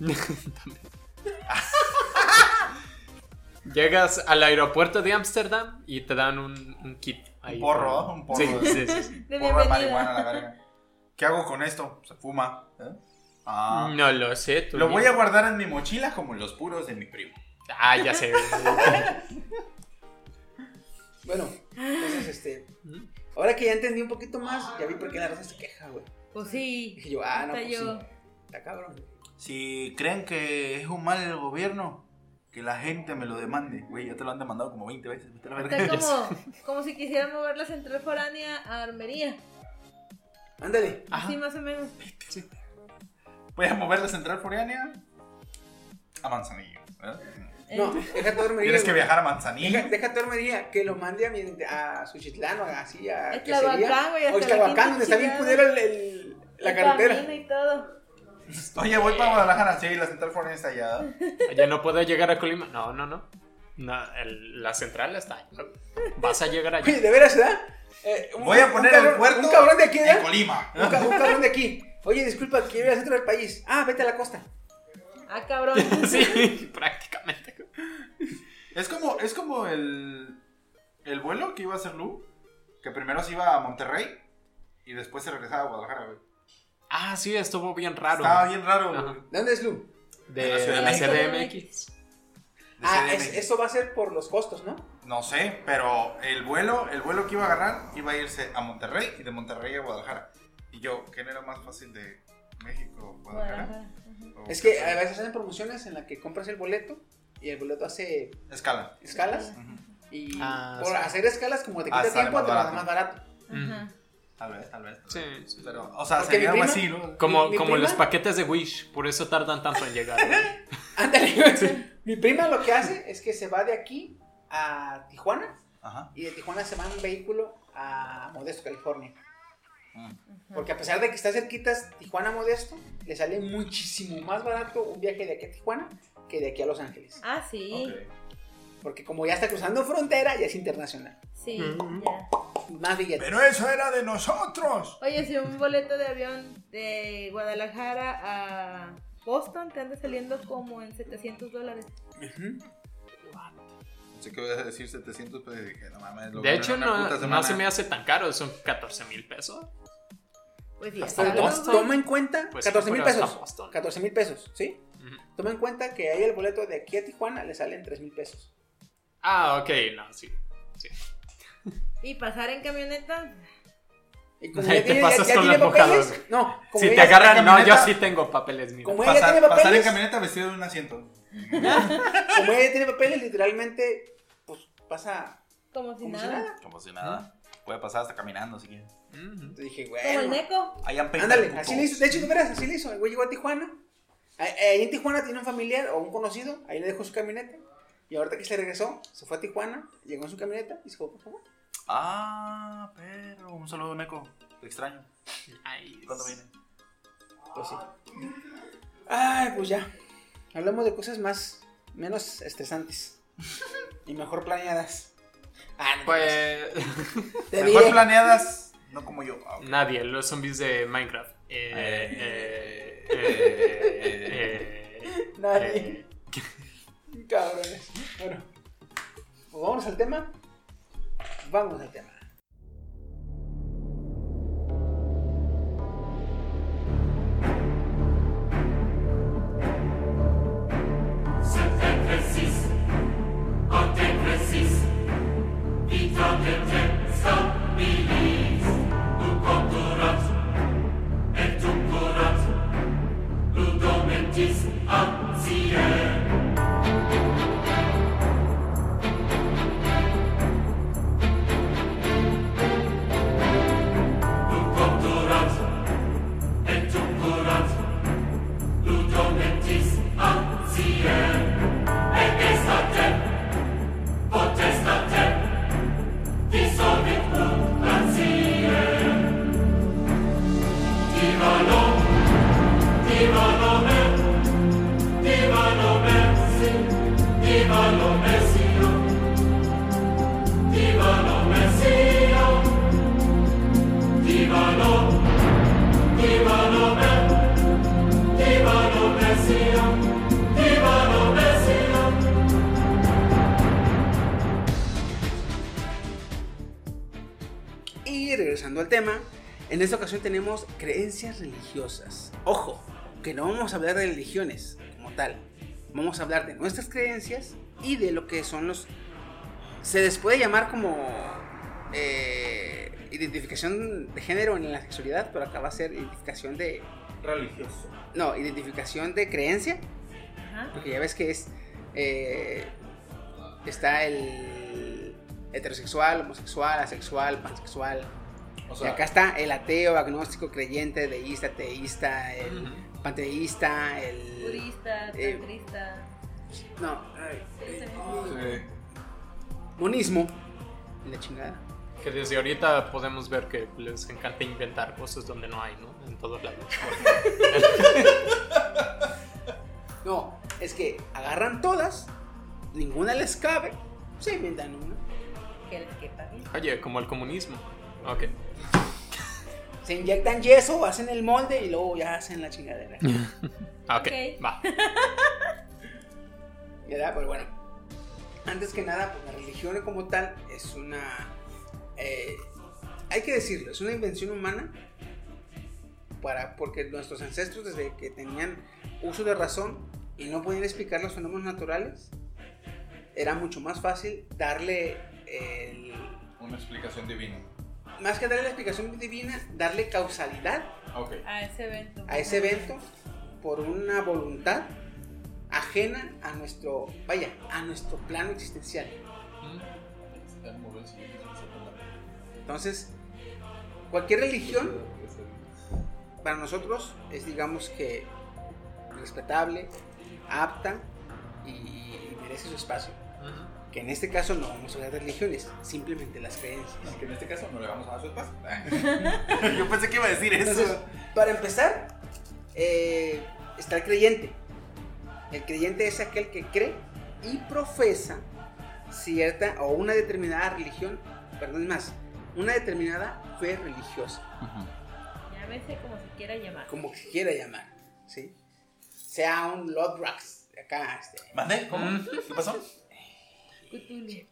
[laughs] Llegas al aeropuerto de Ámsterdam y te dan un, un kit. ahí Un porro, ¿no? Un porro. Sí, sí, sí, sí. De Porro de marihuana, la verga. ¿Qué hago con esto? Se fuma. ¿eh? Ah. No lo sé, tú. Lo voy a guardar en mi mochila como los puros de mi primo. Ah, ya sé. [laughs] [laughs] Bueno, entonces, este. Ahora que ya entendí un poquito más, ya vi por qué la raza se queja, güey. Pues sí. Dije yo, ah, no, pues yo. sí. Está cabrón. Si creen que es un mal el gobierno, que la gente me lo demande. Güey, ya te lo han demandado como 20 veces. vete a la verga. Está como, [laughs] como si quisieran mover la central foránea a Armería. Ándale. Así más o menos. Voy a mover la central foránea a Manzanillo. ¿verdad? No, déjate dormir. Tienes que viajar a Manzanillo. Deja, déjate dormir, que lo mande a, mi, a Suchitlán o así a. A. Tlahuacán, güey, O la Tlahuacán, donde está bien culero el, el- la El carretera. camino y todo. Oye, voy para Guadalajara. Sí, la central foránea está allá. Ya no puedo llegar a Colima. No, no, no. No, el- la central está ahí. Vas a llegar allá. Oye, de veras, ¿verdad? Eh, un- Voy a poner cabrón- el puerto Un cabrón de aquí, en ¿verdad? Colima. Un, un cabrón de aquí. Oye, disculpa, quiero ir al centro del país. Ah, vete a la costa. Ah, cabrón. [laughs] Sí, prácticamente. Es como, es como el, el vuelo que iba a hacer Lu, que primero se iba a Monterrey y después se regresaba a Guadalajara, güey. Ah, sí, estuvo bien raro. Estaba bien raro, Ajá. güey. ¿De dónde es Lu? De, De la Ciudad de la México. CDMX. De Ah, es- eso va a ser por los costos, ¿no? No sé, pero el vuelo, el vuelo que iba a agarrar iba a irse a Monterrey y de Monterrey a Guadalajara. Y yo, ¿quién era más fácil de México a Guadalajara? Guadalajara. O Es que qué a veces hacen promociones en las que compras el boleto y el boleto hace Escala. escalas. Y Ah, por sí. hacer escalas, como te quita tiempo, te barato. más barato. Tal vez, tal vez. Sí, sí. Pero, o sea, Porque sería algo así, ¿no? Como, Mi- mi como los paquetes de Wish, por eso tardan tanto en llegar. [laughs] Ándale. [laughs] Mi prima lo que hace es que se va de aquí a Tijuana Ajá. y de Tijuana se va en un vehículo a Modesto, California. Mm. Porque a pesar de que está cerquitas Tijuana Modesto, le sale muchísimo más barato un viaje de aquí a Tijuana que de aquí a Los Ángeles. Ah, sí. Porque como ya está cruzando frontera, ya es internacional. Sí, Mm. ya. Más billetes. Pero eso era de nosotros. Oye, si un boleto de avión de Guadalajara a Boston te anda saliendo como en 700 dólares. Ujú. Sé que voy a decir 700 pesos y dije, no mames. lo De hecho, no, no se me hace tan caro, son 14 mil pesos. Pues sí, Hasta Pero Boston. toma en cuenta Pues 14 mil sí, pero hasta pesos. Boston. 14 mil pesos, ¿sí? Ujú. Toma en cuenta que ahí el boleto de aquí a Tijuana le salen 3 mil pesos. Ah, ok, no, sí. sí. [laughs] Y pasar en camioneta. Y como Ahí te tiene, pasas ya, ya con mojadas, papeles, no, como Si te agarran, no, yo sí tengo papeles, mira. Como ella Pasar, tiene papeles, pasar en camioneta vestido de un asiento. [laughs] como ella tiene papeles, literalmente, pues pasa Como si como si nada. nada. Como si nada. Puede pasar hasta caminando si quiere. Ujú. Entonces dije, Como el Neco. Ándale, así le hizo. De hecho, de veras, así le hizo. El güey llegó a Tijuana. Ahí en Tijuana tiene un familiar o un conocido, ahí le dejó su camioneta. Y ahorita que se regresó, se fue a Tijuana, llegó en su camioneta y se fue por favor. Ah, pero un saludo, Neko. Te extraño. Ay, ¿Cuándo viene? Pues sí. Ay, pues ya. Hablamos de cosas más, menos estresantes. y mejor planeadas. Ah, no, Pues. [laughs] te Mejor diré. planeadas, no como yo. Ah. Nadie, los zombies de Minecraft. Eh, Eh, eh, eh, eh, Nadie. eh, Cabrones. Bueno, pues vamos al tema. Vamos al tema. Regresando al tema, en esta ocasión tenemos creencias religiosas. Ojo, que no vamos a hablar de religiones como tal. Vamos a hablar de nuestras creencias y de lo que son los... Se les puede llamar como eh, identificación de género en la sexualidad, pero acá va a ser identificación de... Religioso. No, identificación de creencia, Ajá. porque ya ves que es... eh, está el heterosexual, homosexual, asexual, pansexual. O y acá está el ateo, agnóstico, creyente, deísta, teísta, el panteísta, el... Budista, Eh, tantrista. No, ay, sí. monismo. Y la chingada. Que desde ahorita podemos ver que les encanta inventar cosas donde no hay, ¿no? En todos lados. [laughs] No, es que agarran todas, ninguna les cabe, se inventan una. Que les quepa bien. Oye, como el comunismo. Ok. Se inyectan yeso, hacen el molde y luego ya hacen la chingadera. [laughs] Ok, Ok. va. [laughs] ¿Verdad? Pero bueno, antes que nada, pues la religión como tal es una... eh, hay que decirlo, es una invención humana para, porque nuestros ancestros desde que tenían uso de razón y no podían explicar los fenómenos naturales, era mucho más fácil darle el... Una explicación divina. Más que darle la explicación divina, darle causalidad. A ese evento. a ese evento por una voluntad ajena a nuestro, vaya, a nuestro plano existencial. Palabra. Entonces, cualquier religión para nosotros es, digamos que, respetable, apta y merece su espacio. Que en este caso no vamos a hablar de religiones, simplemente las creencias. Aunque en este caso no le vamos a dar su espacio. [laughs] Yo pensé que iba a decir eso. Para empezar, eh, está el creyente. El creyente es aquel que cree y profesa cierta o una determinada religión, perdón, es más, una determinada fe religiosa, Llámese como se quiera llamar. como se quiera llamar, ¿sí? Sea un Lord Rax, acá, este, ¿Mandé? ¿Cómo? ¿Qué pasó? Pinche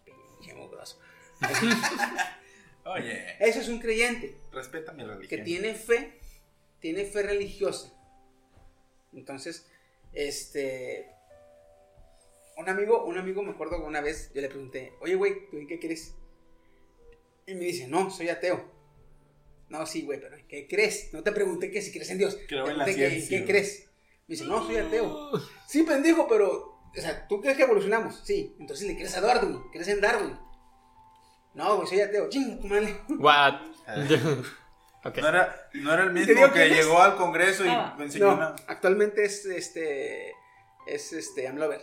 mugroso. [laughs] Oye, Eso es un creyente. respeta mi religión. que tiene fe, tiene fe religiosa. Entonces, este, un amigo, un amigo me acuerdo que una vez yo le pregunté, oye, güey, ¿tú en qué crees? Y me dice, no, soy ateo. No, sí, güey, pero ¿en qué crees? No te pregunté que si crees en Dios. Creo en la pregunté que ciencia. ¿En qué crees? Me dice, no, soy ateo. [laughs] Sí, pendejo, pero, o sea, ¿tú crees que evolucionamos? Sí. Entonces le crees a Darwin, crees en Darwin. No, güey, soy ateo. Chinga, tu madre. What? [laughs] No era, no era el ¿Te mismo que llegó al Congreso y Ah. me enseñó No, una. actualmente es este, es este, Amlover.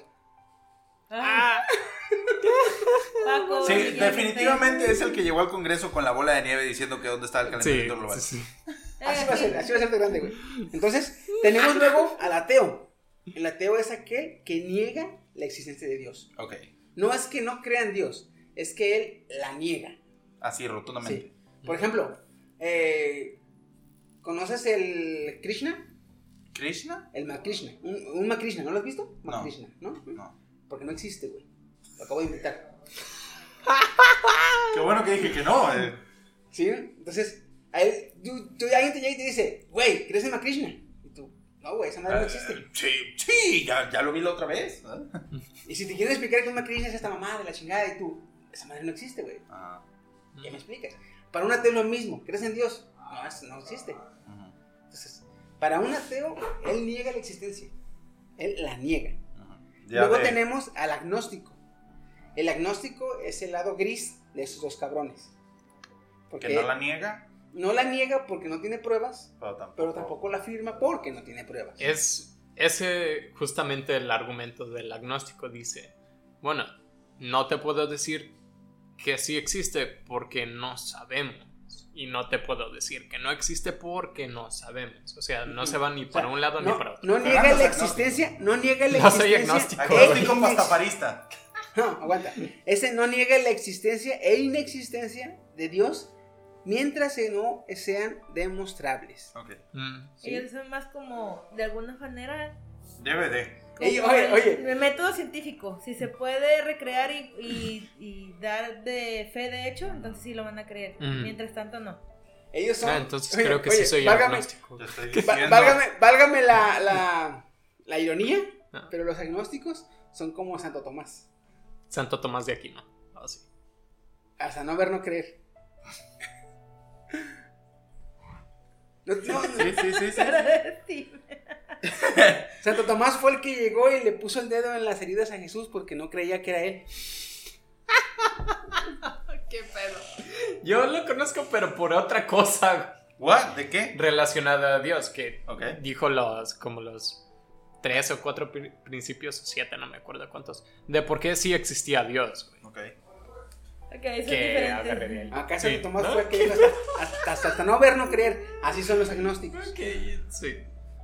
Ah. [laughs] Paco, Sí, definitivamente es el que llegó al Congreso con la bola de nieve diciendo que dónde estaba el Sí, calentamiento global. sí, sí. Así va a ser, así va a ser de grande, güey. Entonces, tenemos luego al ateo. El ateo es aquel que niega la existencia de Dios. Ok, No es que no crea en Dios, es que él la niega. así rotundamente. Sí. Por ejemplo, eh, ¿conoces el Krishna? ¿Krishna? El Makrishna. Un, un Makrishna, ¿no lo has visto? No. Makrishna, ¿no? No. Porque no existe, güey. Lo acabo de inventar. Qué bueno que dije que no. eh. ¿Sí? Entonces, a él, tú, tú- alguien te llega y te dice, güey, ¿crees en Makrishna? No, güey, esa madre no existe. Eh, Sí, sí, ya, ya lo vi la otra vez. ¿eh? Y si te quieren explicar que un Makrishna es esta mamá de la chingada y tú, esa madre no existe, güey. Ah, ¿Qué me explicas? Para un ateo es lo mismo, ¿crees en Dios? No, no existe. Entonces, para un ateo, él niega la existencia. Él la niega. Luego ve. tenemos al agnóstico. El agnóstico es el lado gris de esos dos cabrones. Porque Que no la niega, no la niega porque no tiene pruebas, pero tampoco. pero tampoco la afirma porque no tiene pruebas. Es ese justamente el argumento del agnóstico. Dice, bueno, no te puedo decir que sí existe porque no sabemos. Y no te puedo decir que no existe porque no sabemos. O sea, no se va ni O sea, para un lado no, ni para otro. No niega la existencia, no niega la No soy existencia. agnóstico. Agnóstico e inex- pastaparista. [laughs] No, aguanta. Ese no niega la existencia e inexistencia de Dios mientras que no sean demostrables. Ok. Mm. ¿sí? Ellos son más como, de alguna manera, Debe de. como Ey, oye, el- oye. el método científico. Si se puede recrear y, y- y dar de fe de hecho, entonces sí lo van a creer. Mm. Mientras tanto, no. Ellos son. Ah, entonces Oye, creo que oye, sí soy válgame, agnóstico. Válgame, válgame la, [laughs] la, la ironía, Ah. pero los agnósticos son como Santo Tomás. Santo Tomás de Aquino. Ah, sí. Hasta no ver, no creer. No, no, Sí, sí, sí, sí. Sí. [laughs] Santo Tomás fue el que llegó y le puso el dedo en las heridas a Jesús porque no creía que era él. [laughs] ¿Qué pedo? Yo lo conozco, pero por otra cosa ¿What? ¿De qué? relacionada a Dios, que dijo los, como los tres o cuatro pri- principios, o siete, no me acuerdo cuántos, de por qué sí existía Dios, güey. Ok. Eso Que ahí. Acá Sí, Santo Tomás ¿no? fue que [laughs] dijo hasta, hasta, hasta no ver, no creer. Así son los agnósticos. Sí.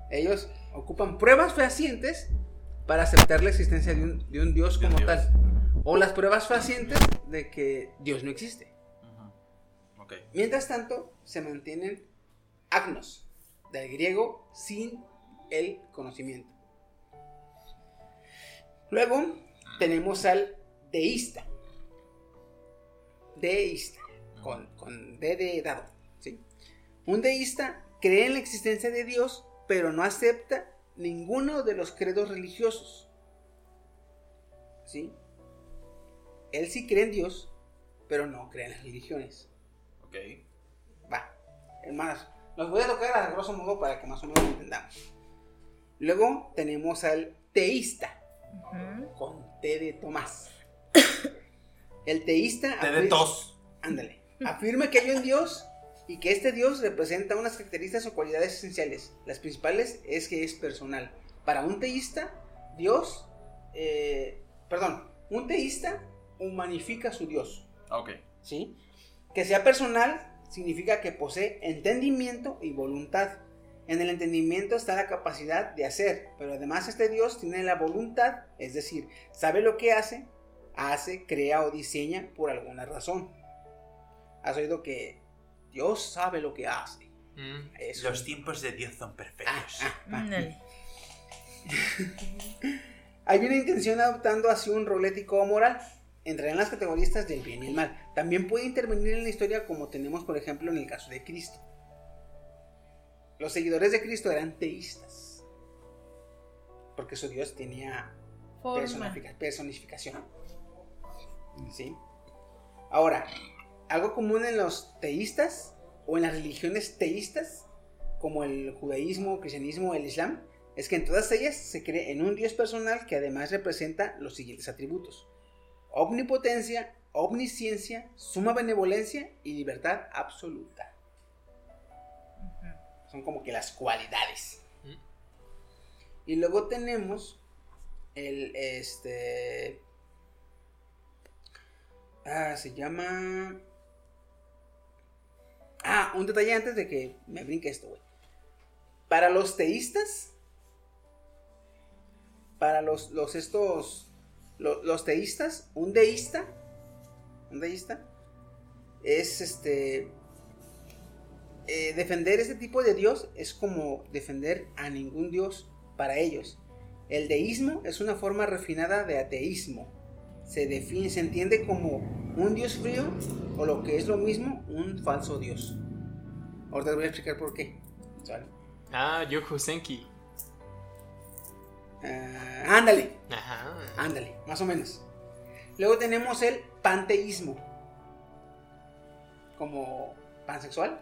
Ellos ocupan pruebas fehacientes para aceptar la existencia de un, de un Dios De un como Dios. tal. O las pruebas fehacientes de que Dios no existe. Mientras tanto, se mantienen agnos, del griego sin el conocimiento. Luego tenemos al deísta. Deísta, con, con D de dado. ¿sí? Un deísta cree en la existencia de Dios, pero no acepta ninguno de los credos religiosos. ¿Sí? Él sí cree en Dios, pero no cree en las religiones. Ok. Va, más, los voy a tocar a grosso modo para que más o menos lo entendamos. Luego tenemos al teísta, con T de Tomás. [coughs] El teísta. Te de tos. Ándale. Afirma que hay un Dios y que este Dios representa unas características o cualidades esenciales. Las principales es que es personal. Para un teísta, Dios, eh, perdón, un teísta humanifica a su Dios. Ok. ¿sí? Que sea personal significa que posee entendimiento y voluntad. En el entendimiento está la capacidad de hacer, pero además este Dios tiene la voluntad, es decir, sabe lo que hace, hace, crea o diseña por alguna razón. Has oído que Dios sabe lo que hace. Mm. Eso. Los tiempos de Dios son Ah, perfectos. ah, ah. Ándale. [laughs] Hay una intención adoptando así un rol ético o moral. Entrará en las categorías del bien y el mal. También puede intervenir en la historia como tenemos por ejemplo en el caso de Cristo. Los seguidores de Cristo eran teístas. Porque su Dios tenía personificación. ¿Sí? Ahora, algo común en los teístas o en las religiones teístas, como el judaísmo, cristianismo, el islam, es que en todas ellas se cree en un Dios personal que además representa los siguientes atributos. Omnipotencia, omnisciencia, suma benevolencia y libertad absoluta. Son como que las cualidades. Mm. Y luego tenemos el este ah se llama ah un detalle antes de que me brinque esto güey para los teístas para los los estos lo- los, teístas un deísta un deísta es este eh, defender este tipo de Dios es como defender a ningún Dios para ellos. El deísmo es una forma refinada de ateísmo. Se define, se entiende como un Dios frío o lo que es lo mismo, un falso Dios. Ahorita les voy a explicar por qué. ¿sale? Ah, Yoku Senki. Ah, ándale, Ajá. ándale, más o menos. Luego tenemos el panteísmo. Como pansexual,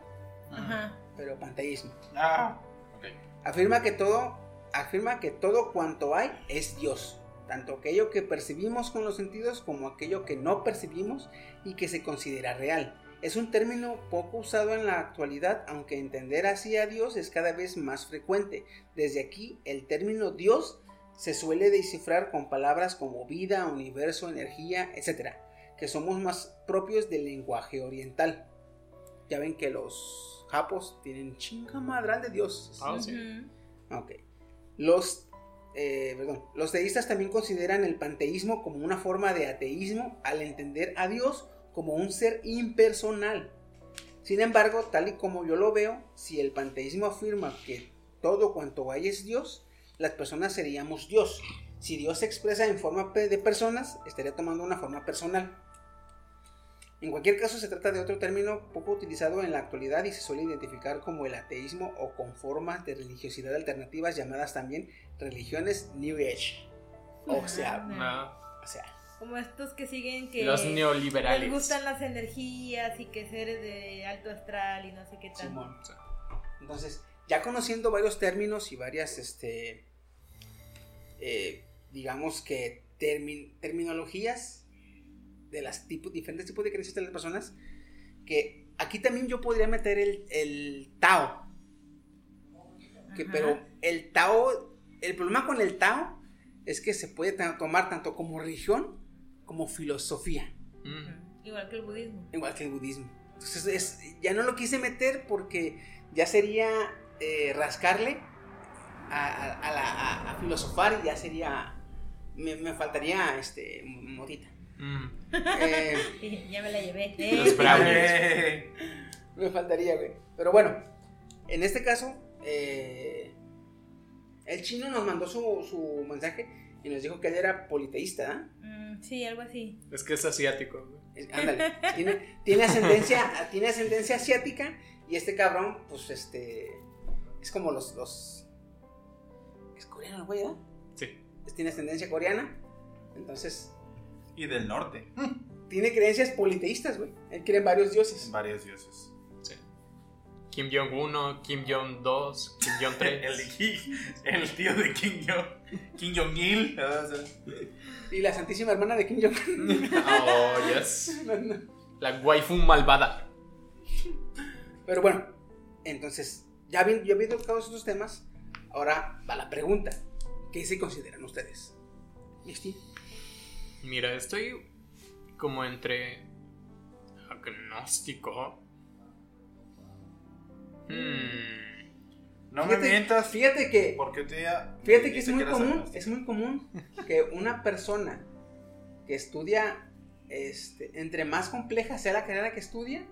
Ajá. pero panteísmo. Ah. Ok. Afirma que todo, afirma que todo cuanto hay es Dios, tanto aquello que percibimos con los sentidos como aquello que no percibimos y que se considera real. Es un término poco usado en la actualidad, aunque entender así a Dios es cada vez más frecuente. Desde aquí, el término Dios se suele descifrar con palabras como vida, universo, energía, etc., que somos más propios del lenguaje oriental. Ya ven que los japos tienen chinga madral de dioses. Ah, sí. Ok. Los, eh, perdón, los teístas también consideran el panteísmo como una forma de ateísmo al entender a Dios como un ser impersonal. Sin embargo, tal y como yo lo veo, si el panteísmo afirma que todo cuanto hay es Dios, las personas seríamos Dios. Si Dios se expresa en forma de personas, estaría tomando una forma personal. En cualquier caso, se trata de otro término poco utilizado en la actualidad y se suele identificar como el ateísmo o con formas de religiosidad alternativas llamadas también religiones New Age. O sea, No. o sea, Como estos que siguen que Los neoliberales. les gustan las energías y que seres de alto astral y no sé qué tal. Simón. Entonces, ya conociendo varios términos y varias, este, eh, digamos que termi- terminologías de las tipos, diferentes tipos de creencias de las personas, que aquí también yo podría meter el, el Tao. Que, pero el Tao, el problema con el Tao es que se puede tomar tanto como religión como filosofía. Igual que el budismo. igual que el budismo. Entonces es- ya no lo quise meter porque ya sería eh, rascarle a, a- a la- a- a filosofar y ya sería, me, me faltaría este, motita. Mm. Eh, [laughs] ya me la llevé. [laughs] Los brownies. Eh, me faltaría, güey. Pero bueno, en este caso, eh, el chino nos mandó su, su mensaje y nos dijo que él era politeísta, ¿ah? Mm, sí, algo así. Es que es asiático. Es- Ándale, tiene, tiene ascendencia, tiene ascendencia asiática y este cabrón, pues este, es como los, los, es coreano, güey, ¿verdad? Sí. Tiene ascendencia coreana, entonces y del norte. tiene creencias politeístas, güey. Él cree en varios dioses. Varios dioses. Kim Jong 1, Kim Jong 2, Kim Jong [laughs] 3. El, tío de Kim Jong. Kim Jong-il. sea, Y la santísima hermana de Kim Jong. [laughs] Oh, yes. [laughs] No, no. La waifu malvada. Pero bueno, entonces, ya vi- ya habiendo todos estos temas, ahora va la pregunta. ¿Qué se consideran ustedes? ¿Listi? Mira, estoy como entre agnóstico. Hmm. No me mientas. Fíjate que Porque te ya- Fíjate que es muy común, es muy común que una persona que estudia, este, entre más compleja sea la carrera que estudia,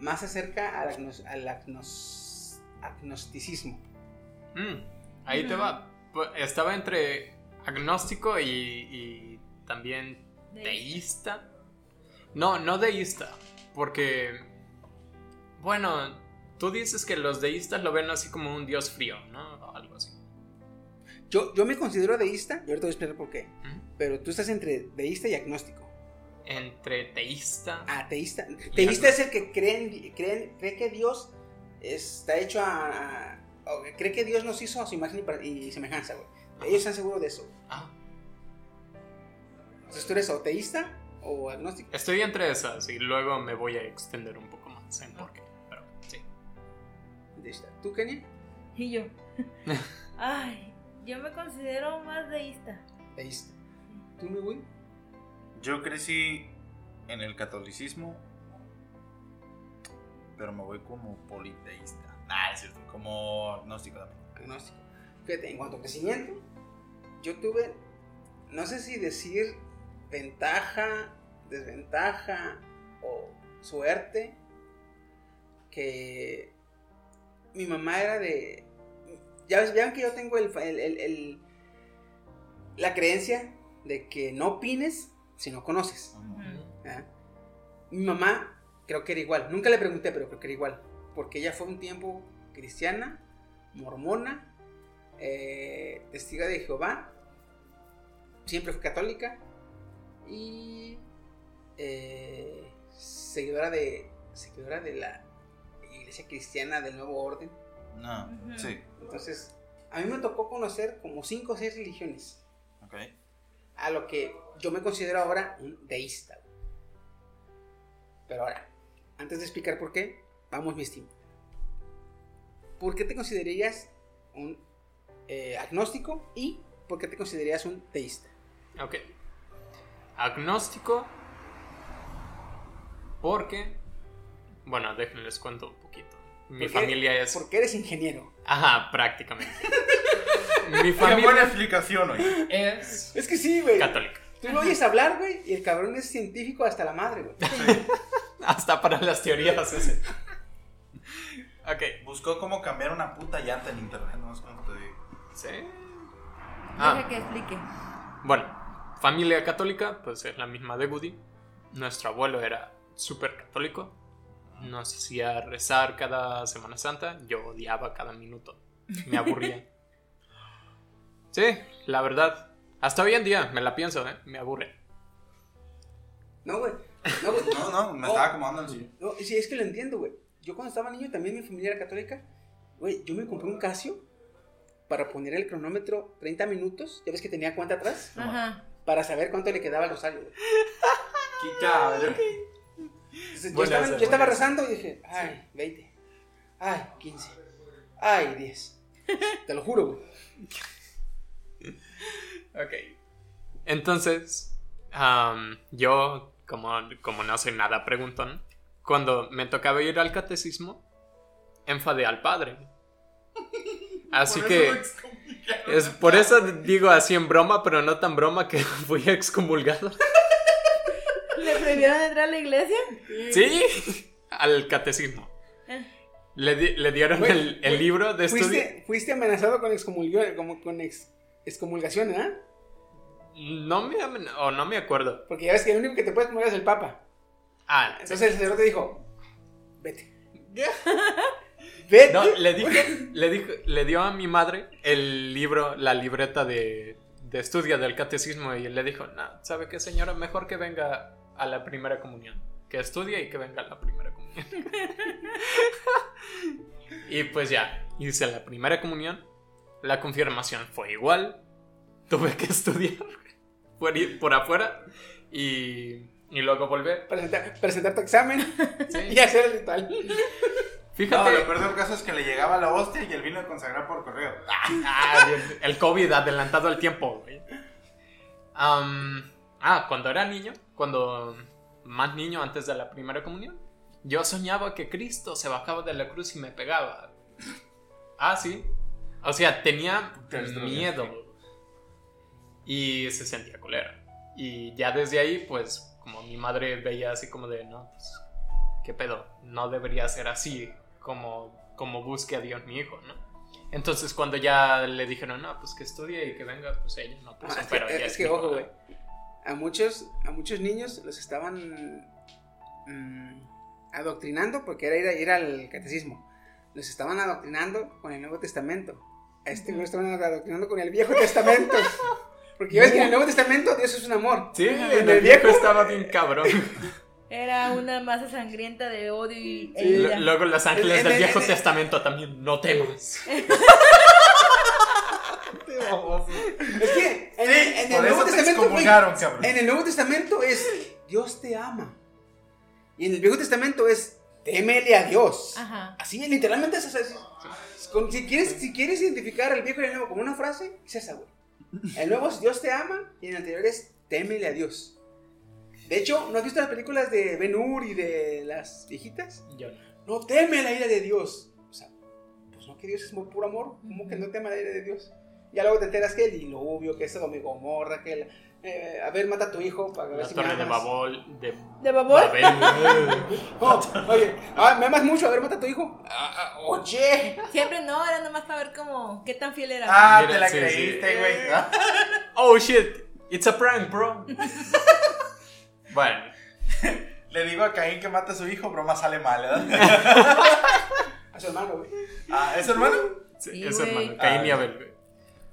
más se acerca al, agnos- al agnos- agnosticismo. Mm, ahí te va. Pu- Estaba entre agnóstico y, y también deísta. No, no deísta. Porque, bueno, tú dices que los deístas lo ven así como un dios frío, ¿no? O algo así. Yo, yo me considero deísta, y ahorita voy a explicar por qué, pero tú estás entre deísta y agnóstico. Entre teísta. Ateísta. Teísta es el que cree, en- cree, que Dios está hecho a, cree que Dios nos hizo a su imagen y semejanza, güey. Ellos están seguros de eso. Ah, Entonces tú eres o teísta o agnóstico. estoy entre esas y luego me voy a extender un poco más en por qué. Deísta. ¿Tú, Kenia? Y yo. [laughs] Ay, yo me considero más deísta. Teísta. ¿Tú, mi güey? Yo crecí en el catolicismo, pero me voy como politeísta. Nah, es cierto, como agnóstico también. Agnóstico. Fíjate, en cuanto a crecimiento, yo tuve, no sé si decir ventaja, desventaja o suerte, que mi mamá era de... Ya ves, vean que yo tengo el, el- el- el- la creencia de que no opines si no conoces. ¿ah? Mi mamá creo que era igual. Nunca le pregunté, pero creo que era igual. Porque ella fue un tiempo cristiana, mormona, eh, testiga de Jehová, siempre fue católica y eh, seguidora de seguidora de la iglesia cristiana del nuevo orden. No, sí, Entonces, a mí me tocó conocer como cinco o seis religiones ok. a lo que yo me considero ahora un deísta. Pero ahora, antes de explicar por qué, vamos, mi estima. ¿Por qué te considerarías un eh, agnóstico y por qué te considerarías un teísta? Ok. Agnóstico. Porque. Bueno, déjenles cuento un poquito. Mi familia es. Porque eres ingeniero. Ajá, prácticamente. [laughs] Mi Qué buena familia explicación, oye. es Es que sí, güey. católica. Tú lo oyes hablar, güey, y el cabrón es científico hasta la madre, güey. [laughs] Hasta para las teorías ese. Ok. Buscó cómo cambiar una puta llanta en internet, no sé cómo te digo. Sí. Deja Ah, que explique. bueno. Familia católica, pues es la misma de Woody. nuestro abuelo era súper católico. Nos hacía rezar cada Semana Santa. Yo odiaba cada minuto. Me aburría. [laughs] Sí, la verdad. Hasta hoy en día me la pienso, ¿eh? Me aburre. No, güey. No, [laughs] güey. No, no, me Oh. estaba acomodando el sillón. No, sí, es que lo entiendo, güey. Yo cuando estaba niño, también mi familia era católica. Güey, yo me compré un Casio para poner el cronómetro 30 minutos. Ya ves que tenía cuenta atrás. Ajá. Para saber cuánto le quedaba al rosario, güey. Qué cabrón. [laughs] Entonces, yo, estaba, yo estaba rezando y dije, ay, 20. Ay, 15. Ay, 10. [laughs] Te lo juro, güey. Ok. Entonces, am, yo, como, como no soy nada preguntón, cuando me tocaba ir al catecismo, enfadé al padre. [laughs] Así que es por eso digo así en broma, pero no tan broma que [laughs] fui excomulgado. ¿Le prohibieron entrar a la iglesia? Sí, al catecismo. Le, di- le dieron el, libro de estudio. Fuiste, fuiste amenazado con excomulgación, como con ex- excomulgación, ¿verdad? No me, o no me acuerdo. Porque ya ves que el único que te puede excomulgar es el Papa. Ah, Entonces el sacerdote dijo, vete. [laughs] vete. No, le dije, le dijo, le dio a mi madre el libro, la libreta de, de estudio del catecismo y le dijo, no, ¿sabe qué señora? Mejor que venga a la primera comunión. Que estudie y que venga a la primera comunión. [laughs] y pues ya, hice la primera comunión. La confirmación fue igual. Tuve que estudiar [laughs] por, ir- por afuera y, y luego volver. Presentar, presentar tu examen Sí. [laughs] y hacer el ritual. No, Fíjate. lo peor del caso es que le llegaba la hostia y el vino de consagrar por correo. Ah, el COVID adelantado al tiempo, güey. Am, ah, cuando era niño, cuando más niño antes de la primera comunión, yo soñaba que Cristo se bajaba de la cruz y me pegaba. [sniffs] Ah, sí. O sea, tenía Te miedo. Y se sentía colera. Y ya desde ahí, pues, como mi madre veía así como de, no, pues, ¿qué pedo? No debería ser así como, como busque a Dios mi hijo, ¿no? Entonces cuando ya le dijeron, no, pues que estudie y que venga, pues ella no, pues, Ah, es pero que, ya es que, ojo, güey. A muchos, a muchos niños los estaban mm, adoctrinando, porque era ir, a- ir al catecismo. Los estaban adoctrinando con el Nuevo Testamento. A este lo estaban adoctrinando con el Viejo Testamento. [laughs] Porque ya ves que en el Nuevo Testamento Dios es un amor. Sí, en en el viejo estaba bien cabrón. [laughs] Era una masa sangrienta de odio y e Sí. L- Luego los ángeles En- del en- Viejo en- Testamento también, no temas. [laughs] Es que en, el- en el Nuevo Testamento, güey, en el Nuevo Testamento es Dios te ama. Y en el Viejo Testamento es témele a Dios. Ajá. Así, literalmente es así. Es como- Si quieres, si quieres identificar el viejo y el nuevo como una frase, es esa, güey. El nuevo es Dios te ama y el anterior es témele a Dios. De hecho, ¿no has visto las películas de Ben Hur y de las viejitas? Yo- No teme la ira de Dios. O sea, pues no que Dios es puro amor. ¿Cómo que no teme la ira de Dios? Ya luego te enteras que el diluvio, que es Sodoma y Gomorra, que el, eh, a ver, mata a tu hijo para ver La si me torre de amas. Babol. De, ¿De babor? Babel. [laughs] Oh, oye, ah, me amas mucho, a ver, mata a tu hijo. Ah, ah, oye. Siempre no, era nomás para ver cómo, qué tan fiel era. Ah, Mira, te la sí, creíste, güey. Oh shit, it's a prank, bro. [laughs] bueno, Le digo a Caín que mata a su hijo, broma sale mal, ¿verdad? [laughs] A su hermano, güey. Ah, ¿es hermano? sí, Sí, es hermano, Caín y Ah, Abel, güey.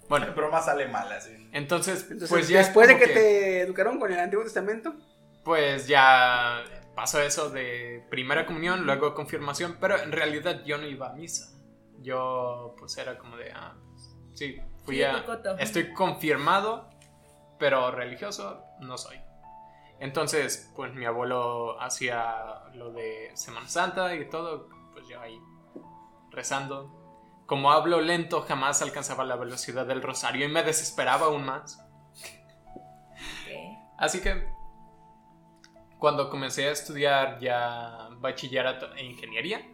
Bueno, Broma sale mal, así. entonces, Entonces, pues ya después de como que, te educaron con el Antiguo Testamento, Pues ya pasó eso de primera comunión, luego confirmación, pero en realidad yo no iba a misa. Yo pues era como de, ah, pues, sí, fui Sí, a... Estoy confirmado, pero religioso no soy. Entonces, pues mi abuelo hacía lo de Semana Santa y todo, pues yo ahí rezando. Como hablo lento, jamás alcanzaba la velocidad del rosario y me desesperaba aún más. Ok. Así que cuando comencé a estudiar ya bachillerato e ingeniería,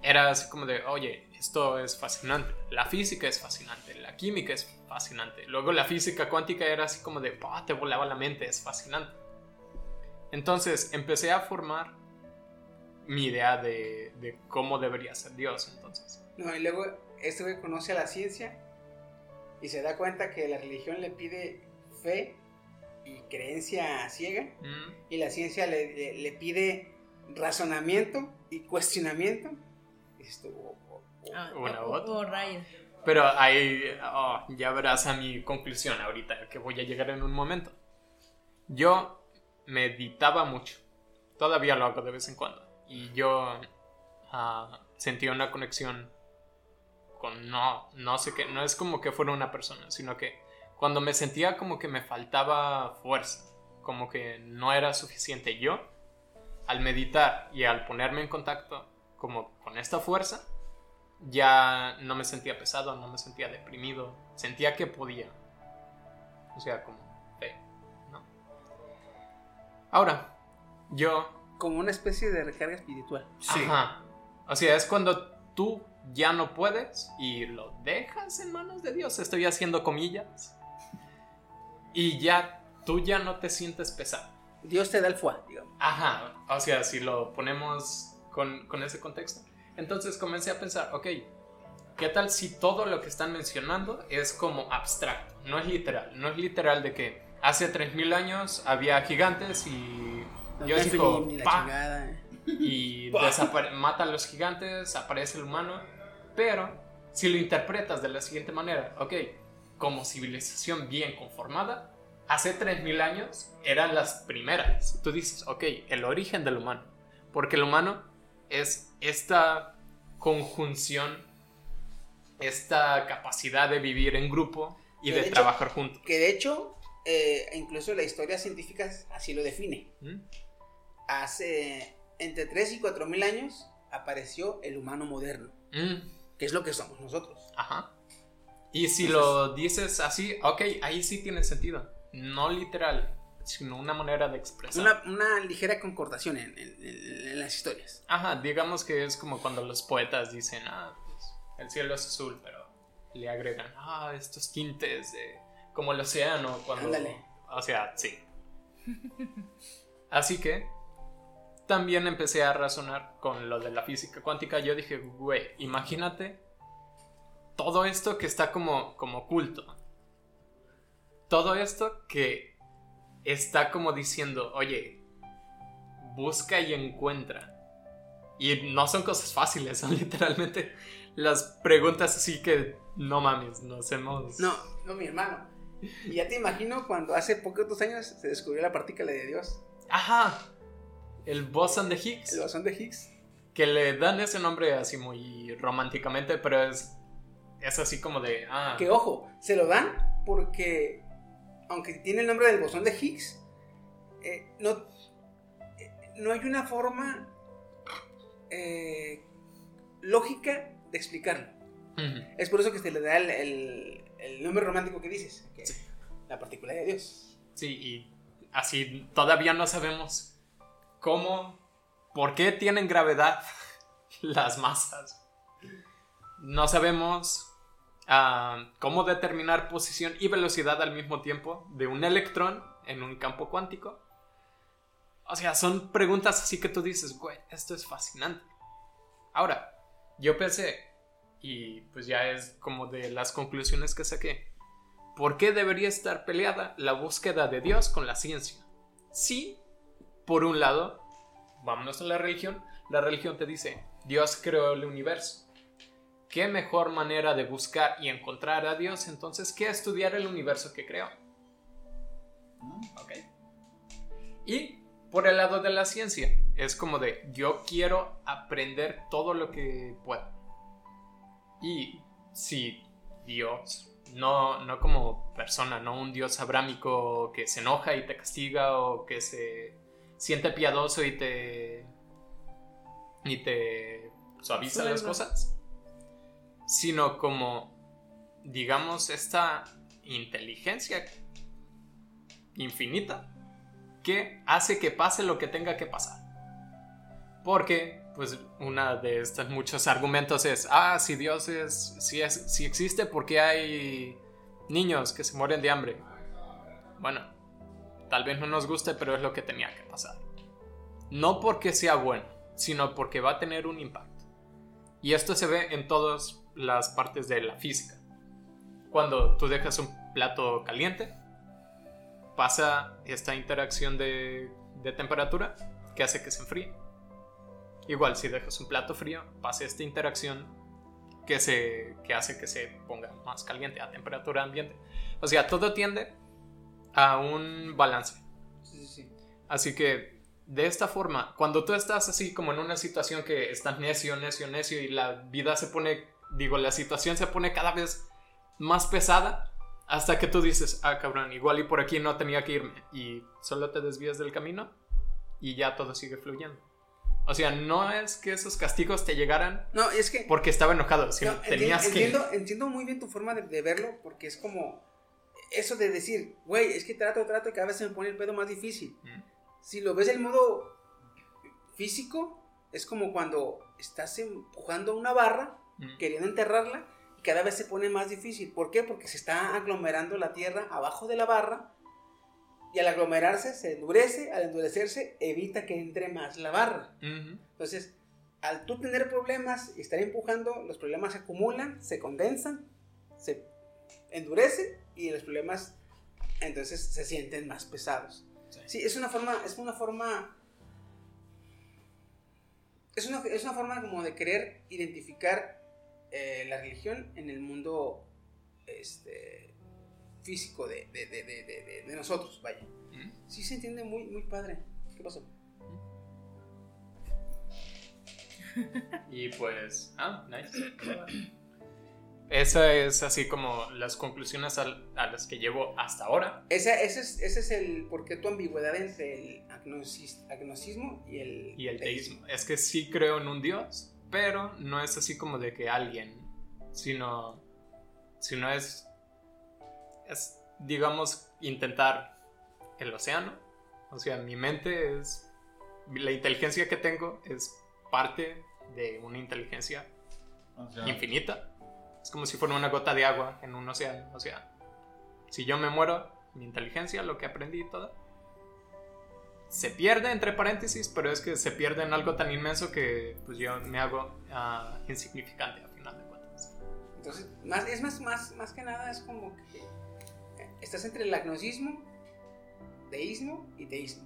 era así como de, oye, esto es fascinante, la física es fascinante, la química es fascinante. Luego la física cuántica era así como de, "Pah, te volaba la mente, es fascinante. Entonces empecé a formar mi idea de, de cómo debería ser Dios entonces. No, y luego este güey conoce a la ciencia y se da cuenta que la religión le pide fe y creencia ciega. Mm, Y la ciencia le, le- le pide razonamiento y cuestionamiento. Y tú, oh, oh, oh. Ah, Una oh, u otra. oh, rayos. Pero ahí oh, ya verás a mi conclusión ahorita, que voy a llegar en un momento. Yo meditaba mucho. Todavía lo hago de vez en cuando. Y yo ah, sentía una conexión con no, no sé qué. No es como que fuera una persona, sino que cuando me sentía como que me faltaba fuerza, como que no era suficiente yo, al meditar y al ponerme en contacto como con esta fuerza, ya no me sentía pesado, no me sentía deprimido, sentía que podía. O sea, como fe, ¿no? Ahora, yo Como una especie de recarga espiritual. Ajá. O sea, es cuando tú ya no puedes y lo dejas en manos de Dios. Estoy haciendo comillas. Y ya tú ya no te sientes pesado. Dios te da el fuá, digamos. Ajá. O sea, si lo ponemos con, con ese contexto. Entonces comencé a pensar, ok, ¿qué tal si todo lo que están mencionando es como abstracto? No es literal. No es literal de que hace 3000 años había gigantes y Dios dijo, "Pa", chingada. Y [laughs] mata a los gigantes, aparece el humano. Pero si lo interpretas de la siguiente manera, ok, como civilización bien conformada, hace 3000 años eran las primeras. Tú dices, ok, el origen del humano. Porque el humano es esta conjunción, esta capacidad de vivir en grupo y De de, hecho- trabajar juntos. Que de hecho, eh, incluso la historia científica así lo define. ¿Mm? Hace entre 3 y 4 mil años apareció el humano moderno, Mm. que es lo que somos nosotros. Ajá. Y si lo dices así, ok, ahí sí tiene sentido. No literal, sino una manera de expresar. Una, una ligera concordación en, en- en- en las historias. Ajá, digamos que es como cuando los poetas dicen, ah, pues, el cielo es azul, pero le agregan, ah, estos tintes de, como el océano, cuando... Ándale. O sea, sí. Así que también empecé a razonar con lo de la física cuántica. Yo dije, güey, imagínate todo esto que está como, como oculto. Todo esto que está como diciendo, oye, busca y encuentra. Y no son cosas fáciles, [laughs] son literalmente las preguntas así que no mames, nos hemos... No, no, mi hermano. Y ya te imagino cuando hace pocos años se descubrió la partícula de Dios, Ajá. El boson de Higgs. el bosón de Higgs. Que le dan ese nombre así muy románticamente, pero es, es así como de... Ah, Que ojo, se lo dan porque, aunque tiene el nombre del bosón de Higgs, eh, no, eh, no hay una forma eh, lógica de explicarlo. Es por eso que se le da el, el- el nombre romántico que dices, que Sí. la partícula de Dios. Sí, y así todavía no sabemos cómo, por qué tienen gravedad [laughs] las masas. No sabemos ah, cómo determinar posición y velocidad al mismo tiempo de un electrón en un campo cuántico. O sea, son preguntas así que tú dices, güey, esto es fascinante. Ahora, yo pensé, y pues ya es como de las conclusiones que saqué. ¿Por qué debería estar peleada la búsqueda de Dios con la ciencia? Sí, por un lado, vámonos a la religión, la religión te dice, Dios creó el universo. ¿Qué mejor manera de buscar y encontrar a Dios entonces que estudiar el universo que creó? ¿Ok? Y por el lado de la ciencia, es como de, yo quiero aprender todo lo que pueda. Y si Dios, no, no como persona, no un Dios abrámico que se enoja y te castiga o que se siente piadoso y te y te suaviza las cosas, sino como digamos esta inteligencia infinita que hace que pase lo que tenga que pasar. Porque, pues, una de estos muchos argumentos es, ah, si Dios es, si, es, si existe, ¿por qué hay niños que se mueren de hambre? Bueno, tal vez no nos guste, pero es lo que tenía que pasar. No porque sea bueno, sino porque va a tener un impacto. Y esto se ve en todas las partes de la física. Cuando tú dejas un plato caliente pasa esta interacción de, temperatura que hace que se enfríe. Igual, si dejas un plato frío, pasa esta interacción que, que hace que se ponga más caliente a temperatura ambiente. O sea, todo tiende a un balance. Sí, sí, sí. Así que, de esta forma, cuando tú estás así como en una situación que estás necio, necio, necio y la vida se pone, digo, la situación se pone cada vez más pesada, hasta que tú dices, ah, cabrón, igual y por aquí no tenía que irme, y solo te desvías del camino y ya todo sigue fluyendo. O sea, no es que esos castigos te llegaran No, es que. porque estaba enojado, sino No, tenías que... entiendo, entiendo muy bien tu forma de, de verlo, porque es como eso de decir, güey, es que trato, trato y cada vez se me pone el pedo más difícil. Mm. Si lo ves en modo físico, es como cuando estás empujando una barra, Mm. queriendo enterrarla, y cada vez se pone más difícil. ¿Por qué? Porque se está aglomerando la tierra abajo de la barra, y al aglomerarse se endurece, al endurecerse evita que entre más la barra. Entonces, al tú tener problemas y estar empujando, los problemas se acumulan, se condensan, se endurecen y los problemas entonces se sienten más pesados. Sí, es una forma, es una forma, es una, es una forma como de querer identificar eh, la religión en el mundo este, físico de, de, de, de, de- de nosotros, vaya. Mm. Sí se entiende muy, muy padre. ¿Qué pasó? Y pues, ah, nice. [coughs] Esa es así como las conclusiones al- a las que llevo hasta ahora. Ese, ese, es, ese es el por qué tu ambigüedad entre el agnosis- agnosismo y el, Y el teísmo. Es que sí creo en un Dios, pero no es así como de que alguien, sino, sino es, es, digamos, intentar el océano. O sea, mi mente es, la inteligencia que tengo es parte de una inteligencia O sea, infinita. Es como si fuera una gota de agua en un océano. O sea, si yo me muero, mi inteligencia, lo que aprendí y todo, se pierde entre paréntesis, pero es que se pierde en algo tan inmenso que pues yo me hago ah, insignificante a final de cuentas. Entonces, más, es más, más, más que nada, es como que estás entre el agnosismo, deísmo y teísmo.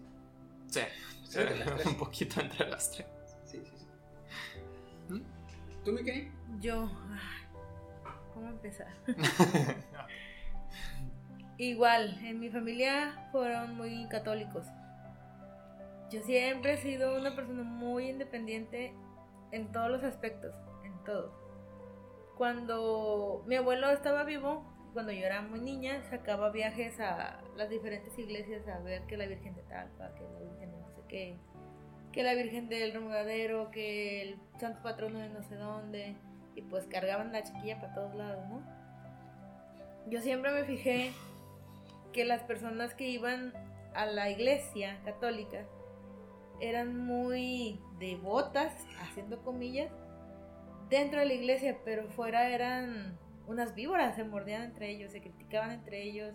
Sí, Sí, [laughs] un poquito entre las tres. Sí, sí, sí. ¿Mm? ¿Tú, mi querido? Yo. ¿Cómo empezar? [laughs] Igual, en mi familia fueron muy católicos. Yo siempre he sido una persona muy independiente en todos los aspectos, en todo. Cuando mi abuelo estaba vivo, cuando yo era muy niña, sacaba viajes a las diferentes iglesias a ver que la Virgen de Talpa, que la Virgen de no sé qué, que la Virgen del Romuladero, que el Santo Patrono de no sé dónde, y pues cargaban la chiquilla para todos lados, ¿no? Yo siempre me fijé que las personas que iban a la iglesia católica eran muy devotas, haciendo comillas, dentro de la iglesia, pero fuera eran unas víboras, se mordían entre ellos, se criticaban entre ellos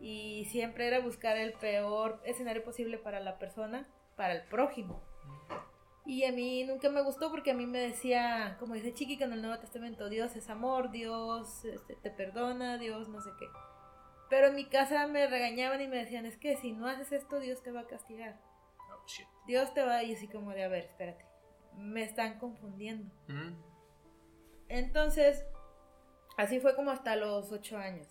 y siempre era buscar el peor escenario posible para la persona, para el prójimo. Y a mí nunca me gustó porque a mí me decía, como dice Chiqui en el Nuevo Testamento, Dios es amor, Dios este, te perdona, Dios no sé qué. Pero en mi casa me regañaban y me decían, es que si no haces esto, Dios te va a castigar. Oh, shit. Dios te va decir así como de, a ver, espérate, me están confundiendo. Mm. Entonces, así fue como hasta los ocho años.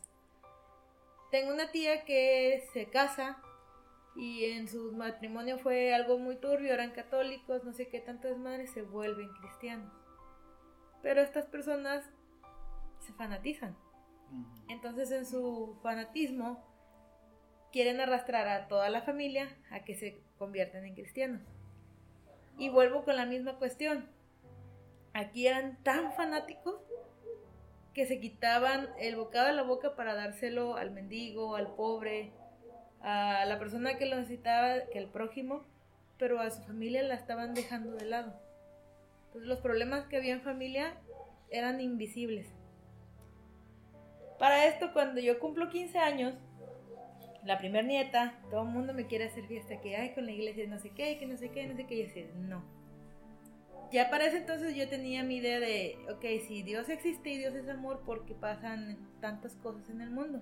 Tengo una tía que se casa y en su matrimonio fue algo muy turbio, eran católicos, no sé qué tanto desmadre, se vuelven cristianos. Pero estas personas se fanatizan. Entonces en su fanatismo quieren arrastrar a toda la familia a que se conviertan en cristianos. Y vuelvo con la misma cuestión. Aquí eran tan fanáticos que se quitaban el bocado de la boca para dárselo al mendigo, al pobre, a la persona que lo necesitaba, que el prójimo, pero a su familia la estaban dejando de lado. Entonces los problemas que había en familia eran invisibles. Para esto, cuando yo cumplo 15 años, la primer nieta, todo el mundo me quiere hacer fiesta, que hay con la iglesia, no sé qué, que no sé qué, no sé qué, y decía, no. Ya para ese entonces yo tenía mi idea de, ok, si Dios existe y Dios es amor, ¿por qué pasan tantas cosas en el mundo?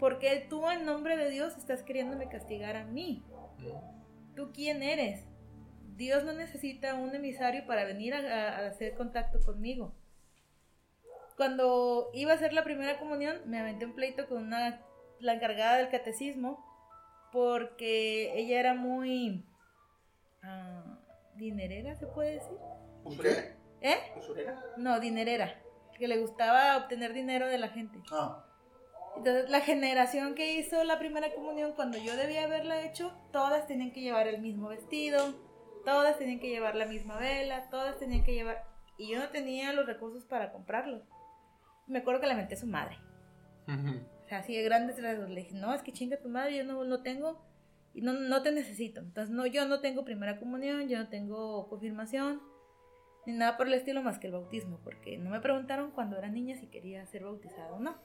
Porque tú en nombre de Dios estás queriéndome castigar a mí. ¿Tú quién eres? Dios no necesita un emisario para venir a, a- hacer contacto conmigo. Cuando iba a hacer la primera comunión, me aventé un pleito con una, la encargada del catecismo, porque ella era muy ah, dinerera, ¿se puede decir? ¿Qué? ¿Eh? No, dinerera. Que le gustaba obtener dinero de la gente. Ah. Entonces, la generación que hizo la primera comunión, cuando yo debía haberla hecho, todas tenían que llevar el mismo vestido, todas tenían que llevar la misma vela, todas tenían que llevar... Y yo no tenía los recursos para comprarlo. Me acuerdo que la menté a su madre. O sea, así de grandes rasgos. Le dije, no, es que chinga tu madre, yo no lo tengo y no, no te necesito. Entonces, no, yo no tengo primera comunión, yo no tengo confirmación, ni nada por el estilo más que el bautismo, porque no me preguntaron cuando era niña si quería ser bautizada o no.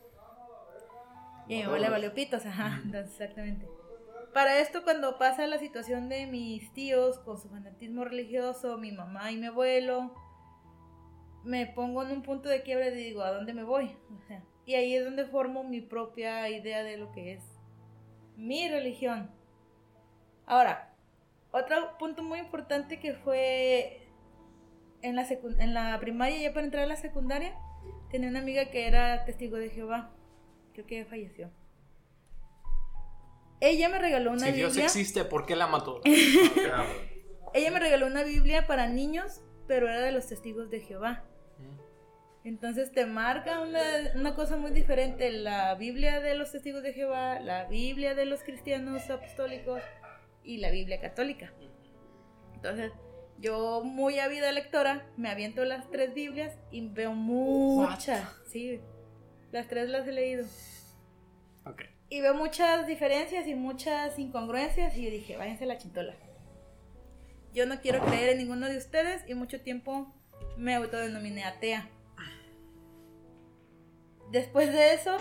Y a mi mamá le valió pitos, ajá, entonces, exactamente. Para esto, cuando pasa la situación de mis tíos con su fanatismo religioso, mi mamá y mi abuelo, me pongo en un punto de quiebre y digo, ¿a dónde me voy? O sea, y ahí es donde formo mi propia idea de lo que es mi religión. Ahora, otro punto muy importante que fue en la, en la primaria, ya para entrar a la secundaria, tenía una amiga que era testigo de Jehová. Creo que ya falleció. Ella me regaló una Si Dios Biblia. existe, ¿por qué la mató? [laughs] Ella me regaló una Biblia para niños, pero era de los testigos de Jehová. Entonces te marca una, una cosa muy diferente la Biblia de los testigos de Jehová, la Biblia de los cristianos apostólicos y la Biblia católica. Entonces yo muy ávida lectora me aviento las tres Biblias y veo muchas. Sí, las tres las he leído. Ok. Y veo muchas diferencias y muchas incongruencias y yo dije, váyanse a la chintola. Yo no quiero creer en ninguno de ustedes y mucho tiempo me autodenominé atea. Después de eso,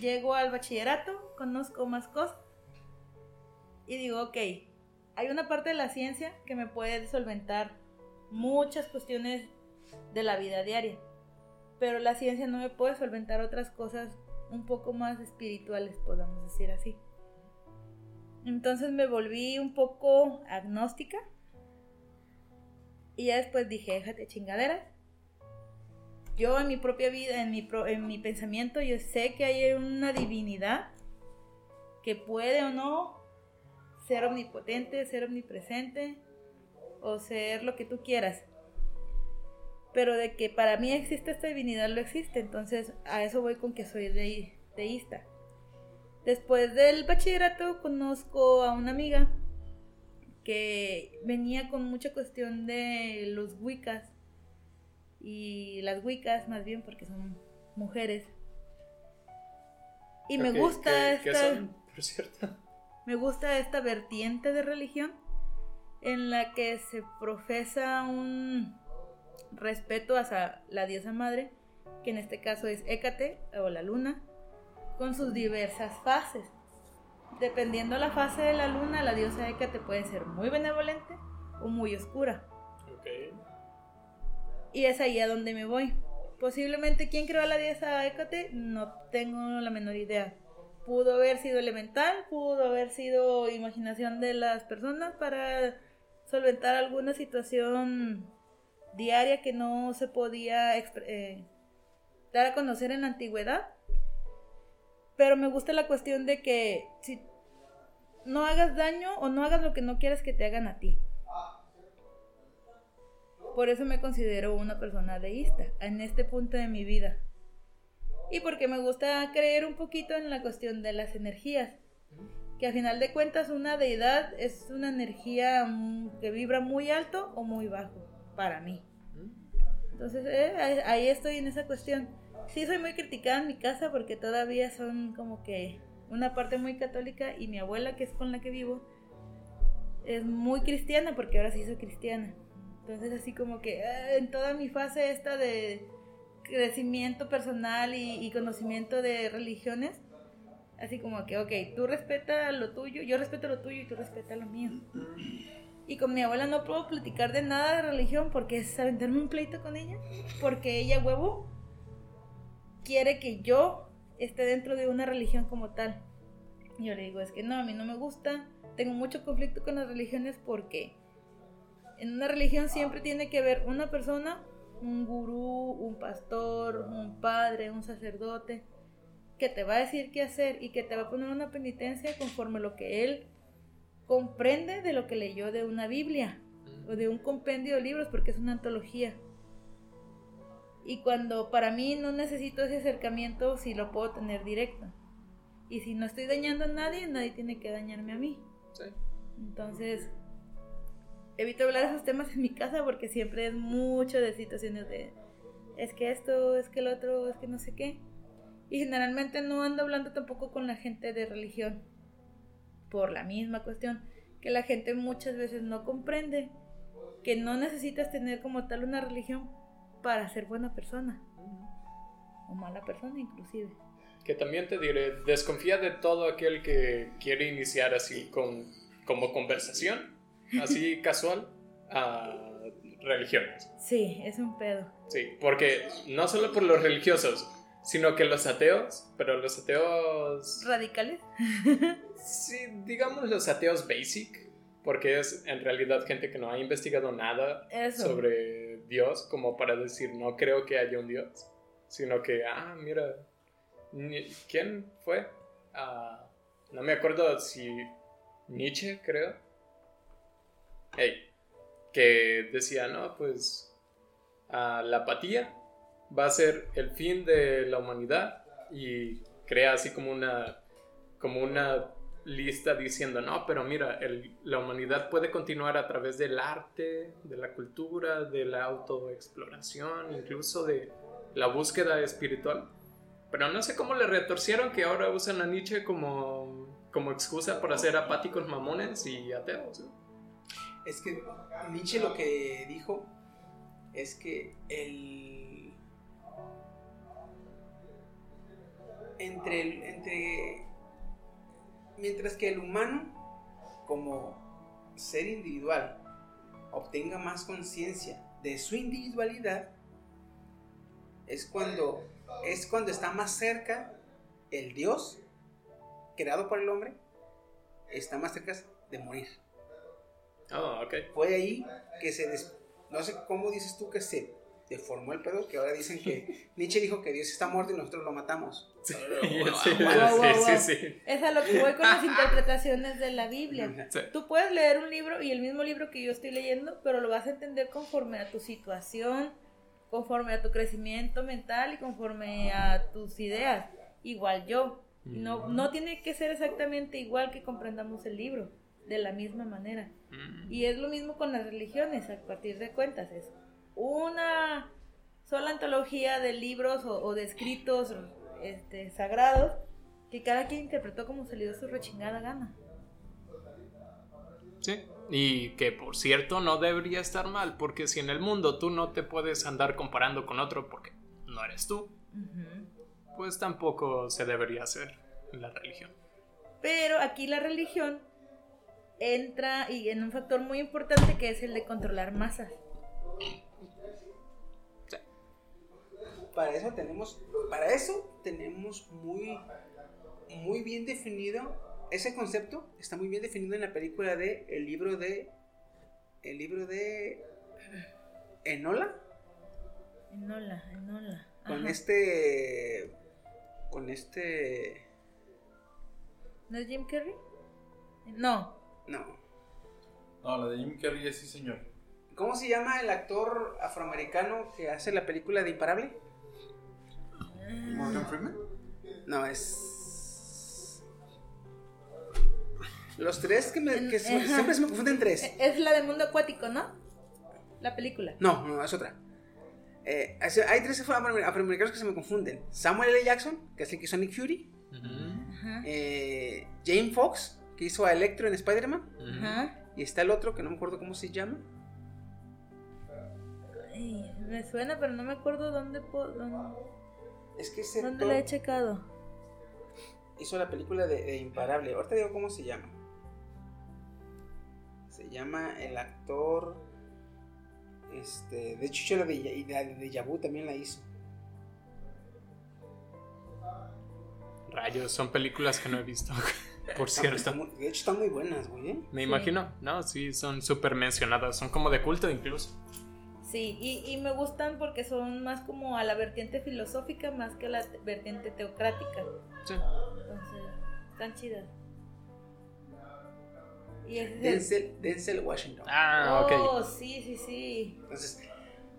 llego al bachillerato, conozco más cosas y digo, ok, hay una parte de la ciencia que me puede solventar muchas cuestiones de la vida diaria, pero la ciencia no me puede solventar otras cosas un poco más espirituales, podamos decir así. Entonces me volví un poco agnóstica y ya después dije, déjate chingaderas. Yo en mi propia vida, en mi, pro- en mi pensamiento, yo sé que hay una divinidad que puede o no ser omnipotente, ser omnipresente o ser lo que tú quieras. Pero de que para mí existe esta divinidad, lo existe. Entonces a eso voy con que soy deísta. Después del bachillerato conozco a una amiga que venía con mucha cuestión de los wiccas y las wiccas más bien porque son mujeres. Y me gusta ¿qué- qué esta son, [laughs] por cierto? me gusta esta vertiente de religión en la que se profesa un respeto hacia la diosa madre, que en este caso es Hécate o la luna, con sus diversas fases. Dependiendo la fase de la luna, la diosa Hécate puede ser muy benevolente o muy oscura. Ok. Y es ahí a donde me voy. Posiblemente quién creó a la diosa Hécate, no tengo la menor idea. Pudo haber sido elemental, pudo haber sido imaginación de las personas para solventar alguna situación diaria que no se podía eh, dar a conocer en la antigüedad. Pero me gusta la cuestión de que si no hagas daño o no hagas lo que no quieres que te hagan a ti. Por eso me considero una persona deísta en este punto de mi vida. Y porque me gusta creer un poquito en la cuestión de las energías. Que a final de cuentas una deidad es una energía mm, que vibra muy alto o muy bajo para mí. Entonces eh, ahí- estoy en esa cuestión. Sí soy muy criticada en mi casa porque todavía son como que una parte muy católica y mi abuela que es con la que vivo es muy cristiana porque ahora sí soy cristiana. Entonces así como que eh, en toda mi fase esta de crecimiento personal y, y conocimiento de religiones, así como que, ok, tú respeta lo tuyo, yo respeto lo tuyo y tú respeta lo mío. Y con mi abuela no puedo platicar de nada de religión porque es aventarme un pleito con ella, porque ella, huevo, quiere que yo esté dentro de una religión como tal. Y yo le digo, es que no, a mí no me gusta, tengo mucho conflicto con las religiones porque en una religión siempre tiene que haber una persona, un gurú, un pastor, un padre, un sacerdote, que te va a decir qué hacer y que te va a poner una penitencia conforme lo que él comprende de lo que leyó de una Biblia o de un compendio de libros porque es una antología. Y cuando para mí no necesito ese acercamiento si lo puedo tener directo. Y si no estoy dañando a nadie, nadie tiene que dañarme a mí. Sí. Entonces, evito hablar de esos temas en mi casa porque siempre es mucho de situaciones de es que esto, es que el otro, es que no sé qué. Y generalmente no ando hablando tampoco con la gente de religión por la misma cuestión que la gente muchas veces no comprende que no necesitas tener como tal una religión para ser buena persona o mala persona inclusive. Que también te diré, desconfía de todo aquel que quiere iniciar así con, como conversación, así [laughs] casual, a religiones. Sí, es un pedo. Sí, porque no solo por los religiosos, sino que los ateos, pero los ateos, Radicales. sí, digamos los ateos basic, porque es en realidad gente que no ha investigado nada Eso. sobre Dios como para decir no creo que haya un Dios, sino que, ah, mira, ¿quién fue? Ah, no me acuerdo si Nietzsche, creo. Hey, que decía, no, pues ah, la apatía va a ser el fin de la humanidad y crea así como una, como una lista diciendo, no, pero mira, el- la humanidad puede continuar a través del arte, de la cultura, de la autoexploración, incluso de la búsqueda espiritual. Pero no sé cómo le retorcieron que ahora usan a Nietzsche como, como excusa para ser apáticos mamones y ateos. Es que Nietzsche lo que dijo es que el. Entre el. Entre. Mientras que el humano, como ser individual, obtenga más conciencia de su individualidad, es cuando. Es cuando está más cerca el Dios creado por el hombre, está más cerca de morir. Ah, ok. Fue ahí que se... des- No sé cómo dices tú que se deformó el pedo, que ahora dicen que Nietzsche dijo que Dios está muerto y nosotros lo matamos. Sí, sí, [laughs] sí, sí. Es a lo que voy con las [laughs] interpretaciones de la Biblia. Sí. Tú puedes leer un libro y el mismo libro que yo estoy leyendo, pero lo vas a entender conforme a tu situación, conforme a tu crecimiento mental y conforme a tus ideas. Igual yo. No, no tiene que ser exactamente igual que comprendamos el libro, de la misma manera. Mm, Y es lo mismo con las religiones, a partir de cuentas. Es una sola antología de libros o, o de escritos este, sagrados que cada quien interpretó como se le dio su rechingada gana. Sí. Y que por cierto no debería estar mal, porque si en el mundo tú no te puedes andar comparando con otro porque no eres tú, pues tampoco se debería hacer en la religión. Pero aquí la religión entra y en un factor muy importante que es el de controlar masas. Para eso tenemos, para eso tenemos muy, muy bien definido, ese concepto está muy bien definido en la película de el libro de, el libro de Enola, Enola, Enola. con este, con este, ¿No es Jim Carrey? No. no, No, la de Jim Carrey es sí, señor. ¿cómo se llama el actor afroamericano que hace la película de Imparable? Morgan Freeman. No, es. Los tres que, me, que se- Ajá. siempre se me confunden tres. Es la de mundo acuático, ¿no? La película. No, no, es otra. Eh, hay tres afro- afroamericanos que se me confunden. Samuel L. Jackson, que es el que hizo a Nick Fury. Eh, Jane Fox, que hizo a Electro en Spider-Man. Y está el otro, que no me acuerdo cómo se llama. Ay, me suena, pero no me acuerdo dónde, dónde, Es que ese dónde actor la he checado. hizo la película de, de Imparable. Ahorita digo cómo se llama. Se llama el actor. Este. De hecho, la de, de Yabu también la hizo. Rayos, son películas que no he visto. [laughs] Por cierto. muy- de hecho, están muy buenas, güey. ¿eh? Me imagino. No, sí, son súper mencionadas. Son como de culto incluso. Sí, y, y me gustan porque son más como a la vertiente filosófica más que a la te- vertiente teocrática. Sí. Entonces, están chidas. Y el- Denzel, Denzel Washington. Ah, ok. Oh, sí, sí, sí. Entonces,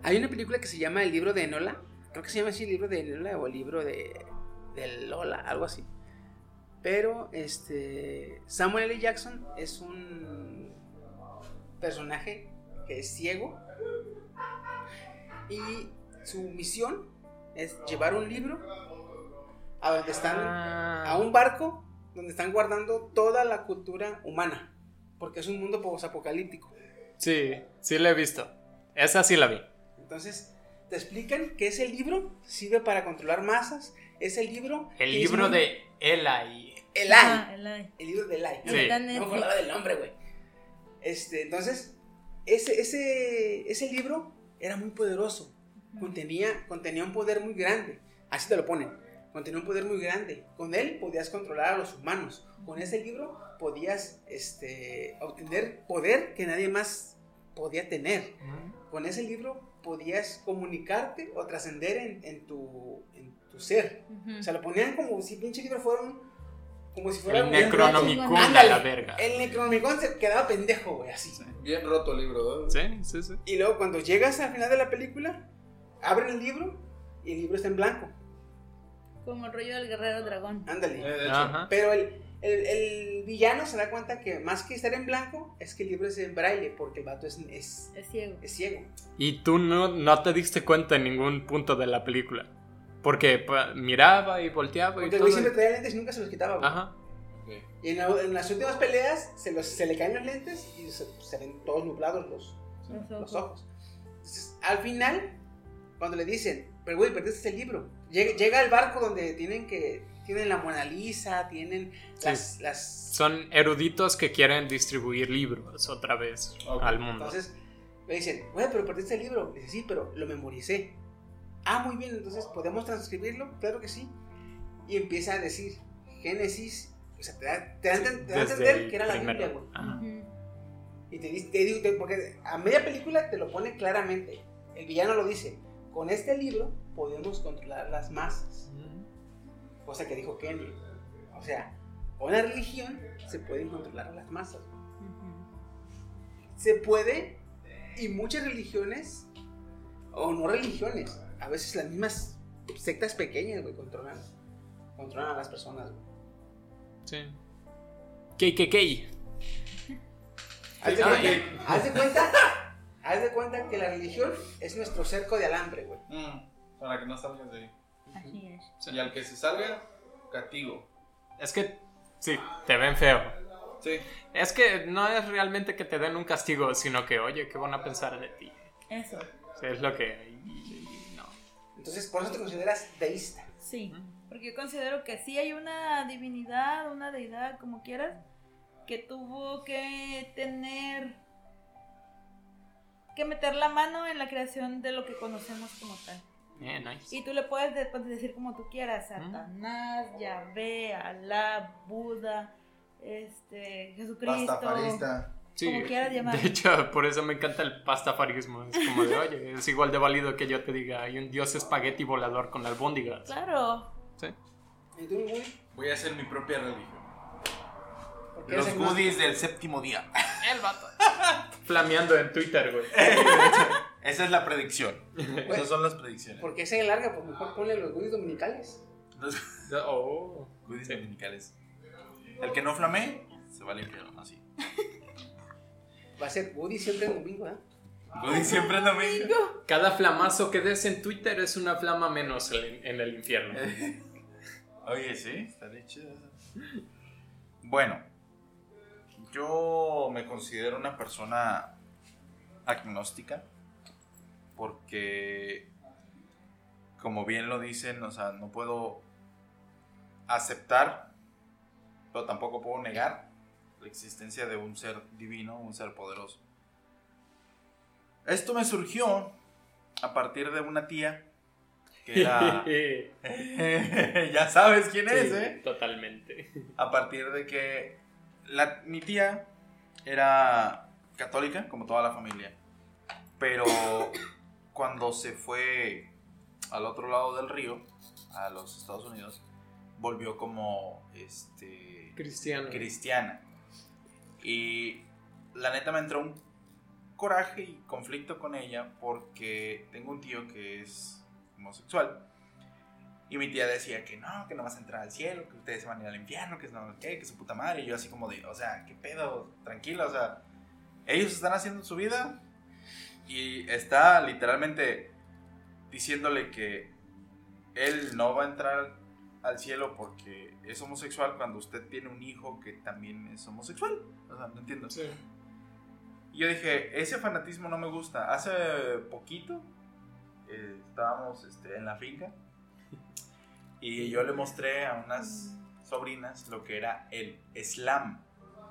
hay una película que se llama El libro de Enola. Creo que se llama así el libro de Enola o el libro de, de Lola, algo así. Pero este Samuel L. Jackson es un personaje que es ciego y su misión es llevar un libro a donde están Ah. a un barco donde están guardando toda la cultura humana, porque es un mundo posapocalíptico. Sí, sí la he visto. Esa sí la vi. Entonces, te explican que ese libro sirve para controlar masas. Ese libro. El libro muy- de Eli. El Ah, el libro del AI. Sí. No me acordaba del nombre, güey. Este, entonces, ese, ese, ese libro era muy poderoso. Contenía, contenía un poder muy grande. Así te lo ponen. Contenía un poder muy grande. Con él podías controlar a los humanos. Con ese libro podías este, obtener poder que nadie más podía tener. Con ese libro podías comunicarte o trascender en, en tu, en tu ser. O sea, lo ponían como si pinche libro fuera un. Como si fuera El un. Necronomicon a la verga. El Necronomicon se quedaba pendejo, güey, así. Bien roto el libro, ¿verdad? Sí, sí, sí. Y luego cuando llegas al final de la película, abren el libro y el libro está en blanco. Como el rollo del guerrero dragón. Ándale. Eh. Pero el, el- el villano se da cuenta que más que estar en blanco, es que el libro es en braille, porque el vato es, es, Es ciego. es ciego. Y tú no, no te diste cuenta en ningún punto de la película. Porque miraba y volteaba y Porque el todo. siempre traía lentes y nunca se los quitaba, güey. Ajá. ok. Y en, la- en las últimas peleas se, los, se le caen los lentes y se, se ven todos nublados los, Los los ojos. ojos. Entonces, al final, cuando le dicen, pero güey, perdiste el libro, llega, llega al barco donde tienen que, tienen la Mona Lisa, tienen las, las... Son eruditos que quieren distribuir libros otra vez Ok. al mundo. Entonces, le dicen, güey, pero perdiste el libro. Dice, sí, pero lo memoricé. Ah, muy bien, entonces, ¿podemos transcribirlo? Claro que sí. Y empieza a decir, Génesis, o sea, te da, te da a enten- te da a Desde entender que era la primero. Biblia, güey. Ajá. Y te dice, te digo, porque a media película te lo pone claramente. El villano lo dice, con este libro podemos controlar las masas. Cosa que dijo Kenny. O sea, con la religión se pueden controlar las masas. Se puede, y muchas religiones, o no religiones, a veces las mismas sectas pequeñas, güey, controlan, controlan a las personas, güey. Sí. KKK. Haz de, Ah, cuenta, haz de cuenta, haz de cuenta que la religión es nuestro cerco de alambre, güey. Mm, para que no salgas de ahí. Así es. Y al que se salga, castigo. Es que sí, te ven feo. Sí. Es que no es realmente que te den un castigo, sino que, oye, ¿qué van a pensar de ti? Eso. Sí, es lo que... Entonces, por eso te consideras deísta. Sí. Porque yo considero que sí hay una divinidad, una deidad, como quieras, que tuvo que tener. que meter la mano en la creación de lo que conocemos como tal. Eh, nice. Y tú le puedes de- puedes decir como tú quieras, Satanás, Yahvé, Alá, Buda, este, Jesucristo. Pastafarista. Sí, como quieras llamar. De hecho, por eso me encanta el pastafarismo. Es como de, oye, es igual de válido que yo te diga, hay un dios espagueti volador con albóndigas. Claro. Sí. ¿Y tú, güey? Voy a hacer mi propia religión. ¿Por qué Los goodies del séptimo día. [laughs] El vato. [laughs] Flameando en Twitter, güey. [laughs] Esa es la predicción. Esas son las predicciones. ¿Por qué se larga? Pues mejor ponle los goodies dominicales. Los Oh. goodies Sí. dominicales. El que no flamee, se va al infierno, así. Va a ser goodies siempre en domingo, ¿eh? Goodies siempre en domingo. Cada flamazo que des en Twitter es una flama menos en el infierno. [laughs] Oye, sí, está de chido. Bueno, yo me considero una persona agnóstica porque, como bien lo dicen, o sea, no puedo aceptar, pero tampoco puedo negar la existencia de un ser divino, un ser poderoso. Esto me surgió a partir de una tía que era... [laughs] ya sabes quién es, Sí, ¿eh? Totalmente. A partir de que la- mi tía era católica, como toda la familia. Pero cuando se fue al otro lado del río, a los Estados Unidos, volvió como este Cristiano. cristiana. Y la neta me entró un coraje y conflicto con ella porque tengo un tío que es homosexual. Y mi tía decía que no, que no vas a entrar al cielo, que ustedes se van a ir al infierno, que no, que, que su puta madre. Y yo así como de, o sea, qué pedo, tranquila, o sea, ellos están haciendo su vida y está literalmente diciéndole que él no va a entrar al cielo porque es homosexual cuando usted tiene un hijo que también es homosexual. O sea, no entiendo. Sí. Y yo dije, ese fanatismo no me gusta. Hace poquito eh, estábamos este, en la finca y yo le mostré a unas sobrinas lo que era el slam,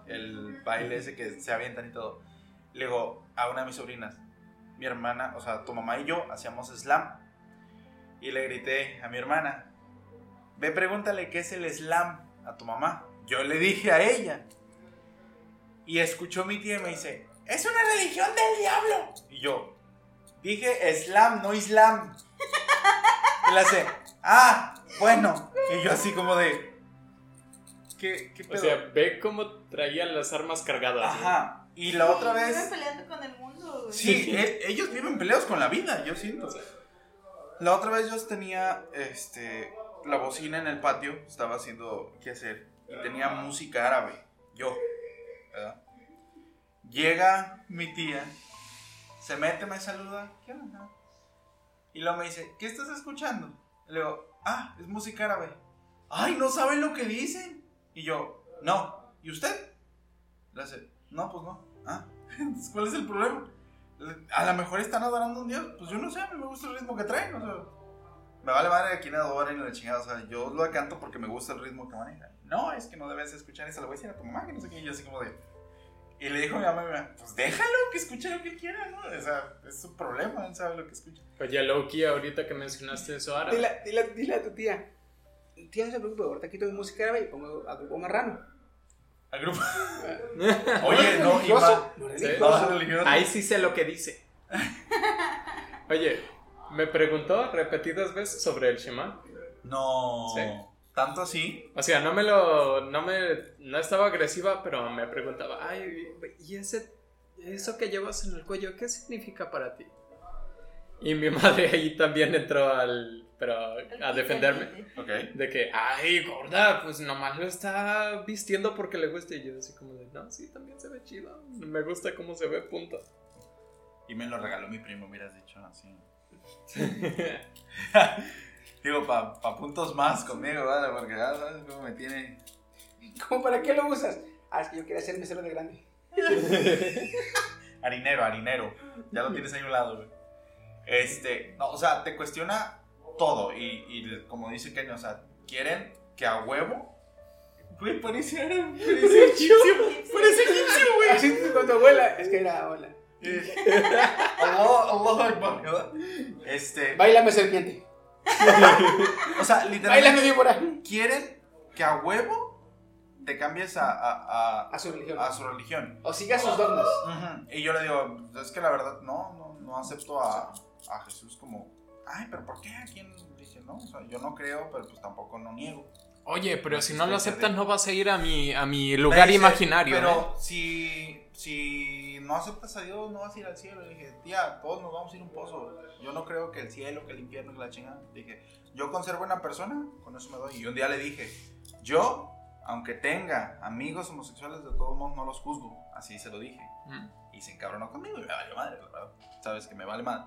el baile ese que se avientan y todo. Le digo a una de mis sobrinas, mi hermana, o sea, tu mamá y yo hacíamos slam. Y le grité a mi hermana, ve pregúntale qué es el slam a tu mamá. Yo le dije a ella. Y escuchó mi tía y me dice, es una religión del diablo. Y yo, dije slam, no islam. Y le hace, ah, bueno. Y yo así como de, ¿qué, qué O sea, ve cómo traían las armas cargadas. ¿no? Ajá. Y la otra Viven vez... peleando con el mundo, güey. Sí, e- ellos viven peleados con la vida, yo siento. La otra vez yo tenía este, la bocina en el patio, estaba haciendo qué hacer, y tenía música árabe, yo, ¿verdad? Llega mi tía, se mete, me saluda, ¿qué onda? Y luego me dice, ¿qué estás escuchando? Y le digo, ah, es música árabe. Ay, ¿no saben lo que dicen? Y yo, no, ¿y usted? Le hace, no, pues no. Ah, [laughs] ¿cuál es el problema? A lo mejor están adorando a un dios. Pues yo no sé, a mí me gusta el ritmo que traen. O sea, me vale madre a quien adoren y la chingada. O sea, yo lo canto porque me gusta el ritmo que maneja. No, es que no debes escuchar eso. Le voy a decir a tu mamá que no sé qué. Y yo así como de. Y le dijo a mi mamá, pues déjalo que escuche lo que él quiera, ¿no? O sea, es su problema, él sabe lo que escucha. Oye, Loki, ahorita que mencionaste eso ahora. Dile, dile, dile a tu tía. Tía, no se preocupe, ahorita quito mi música árabe y pongo a grupo marrano. Al grupo. [laughs] Oye, no, no Sí. Ahí sí sé lo que dice. [laughs] Oye, me preguntó repetidas veces sobre el Shema. No. Sí. Tanto así. O sea, no me lo. No me. No estaba agresiva, pero me preguntaba, ay, ¿y ese. Eso que llevas en el cuello, qué significa para ti? Y mi [laughs] madre ahí también entró al. Pero a defenderme. Ok. De que, ay, gorda, pues nomás lo está vistiendo porque le gusta. Y yo así como de, no, sí, también se ve chido. Me gusta cómo se ve, punto. Y me lo regaló mi primo, hubieras dicho así. [laughs] Digo, para puntos más conmigo, ¿vale? Porque ya sabes cómo me tiene. ¿Cómo para qué lo usas? Ah, es que yo quería ser mesero de grande. [laughs] Harinero, harinero. Ya lo tienes ahí a un lado, güey. Este, no, o sea, te cuestiona todo. Y, y como dice Kenny, o sea, quieren que a huevo. Güey, parece parece [laughs] egipcio. Parece egipcio, güey. Así con tu abuela. Es que era abuela. Allah, Allah Akbar, ¿verdad? Este, Bailame serpiente. o sea, Bailame literalmente víbora. quieren que a huevo te cambies a, a, a, A su religión. a su religión. O siga sus dogmas. Ujú. Y yo le digo, es que la verdad, no, no, no acepto a, a Jesús como, ay, pero ¿por qué? ¿A quién? Dije, no, o sea, yo no creo, pero pues tampoco no niego. Oye, pero si no lo aceptas, perdido. no vas a ir a mi, a mi lugar dice, imaginario. Pero ¿eh? si, si no aceptas a Dios, no vas a ir al cielo. Le dije, tía, todos nos vamos a ir a un pozo. Yo no creo que el cielo, que el infierno, que la chingada. Dije, yo con ser buena persona, con eso me doy. Y un día le dije, yo, aunque tenga amigos homosexuales, de todos modos no los juzgo. Así se lo dije. Mm. Y se encabronó conmigo y me valió madre, verdad. Sabes que me vale madre.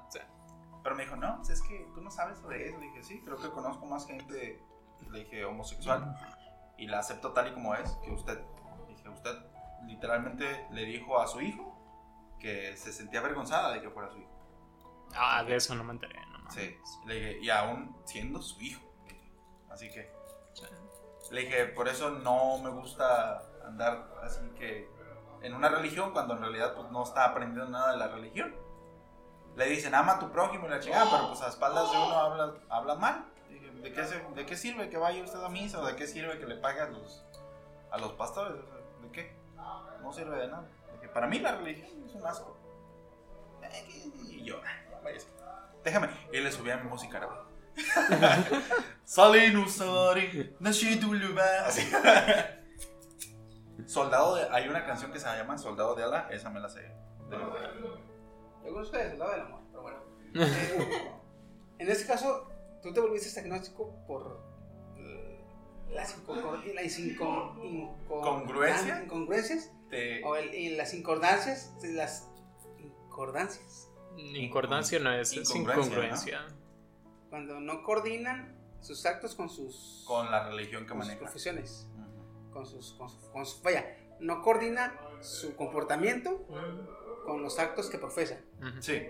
Pero me dijo, no, pues es que tú no sabes sobre eso. Le dije, sí, creo que conozco más gente, le dije, homosexual. Y la acepto tal y como es, que usted. Dije, usted literalmente le dijo a su hijo que se sentía avergonzada de que fuera su hijo. Ah, de eso no me enteré. No, mames. Sí, le dije, y aún siendo su hijo. Así que le dije, por eso no me gusta andar así que en una religión cuando en realidad pues no está aprendiendo nada de la religión. le dicen, ama a tu prójimo y la chingada, pero pues a espaldas de uno hablan, hablan mal. Dije, ¿De qué, se- ¿De qué sirve que vaya usted a misa? ¿O de qué sirve que le pague a los, a los pastores? ¿De qué? No sirve de nada. Para mí la religión es un asco. Y yo, "Ah, váyase". déjame. Y le subí a mi música árabe. Sali nusari, nashiduluba. Así. [laughs] Soldado de. Hay una canción que se llama Soldado de Ala, esa me la sé. De. Yo conozco el lado del amor, pero bueno. [laughs] Eh, en este caso, tú te volviste agnóstico por las incongru- las inco- inco- ¿Congruencia? incongruencias De- o el- y las incordancias, las incordancias, Incordancia no es, es Incongruencia, cuando no coordinan sus actos con sus, con la religión que con sus maneja. profesiones, con sus, con sus- con sus- vaya, no coordina su comportamiento con los actos que profesa. Sí.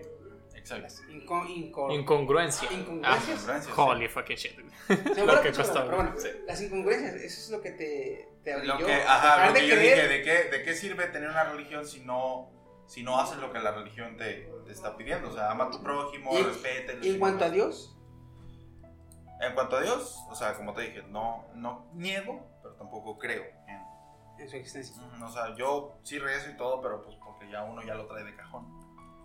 Las inco- incongruencias. Incongruencias, Ah, holy fucking shit. Se me fue la Lo que costó. pero bueno, Sí. las incongruencias, eso es lo que te, te Lo que, ajá, lo de que yo creer. dije, ¿de qué, ¿de qué sirve tener una religión si no, si no haces lo que la religión te, te está pidiendo? O sea, ama a tu prójimo, Y- respete. Y en cuanto a Dios, En cuanto a Dios, o sea, como te dije, no, no niego, pero tampoco creo. en- en su existencia. O sea, yo sí rezo y todo, pero pues porque ya uno ya lo trae de cajón.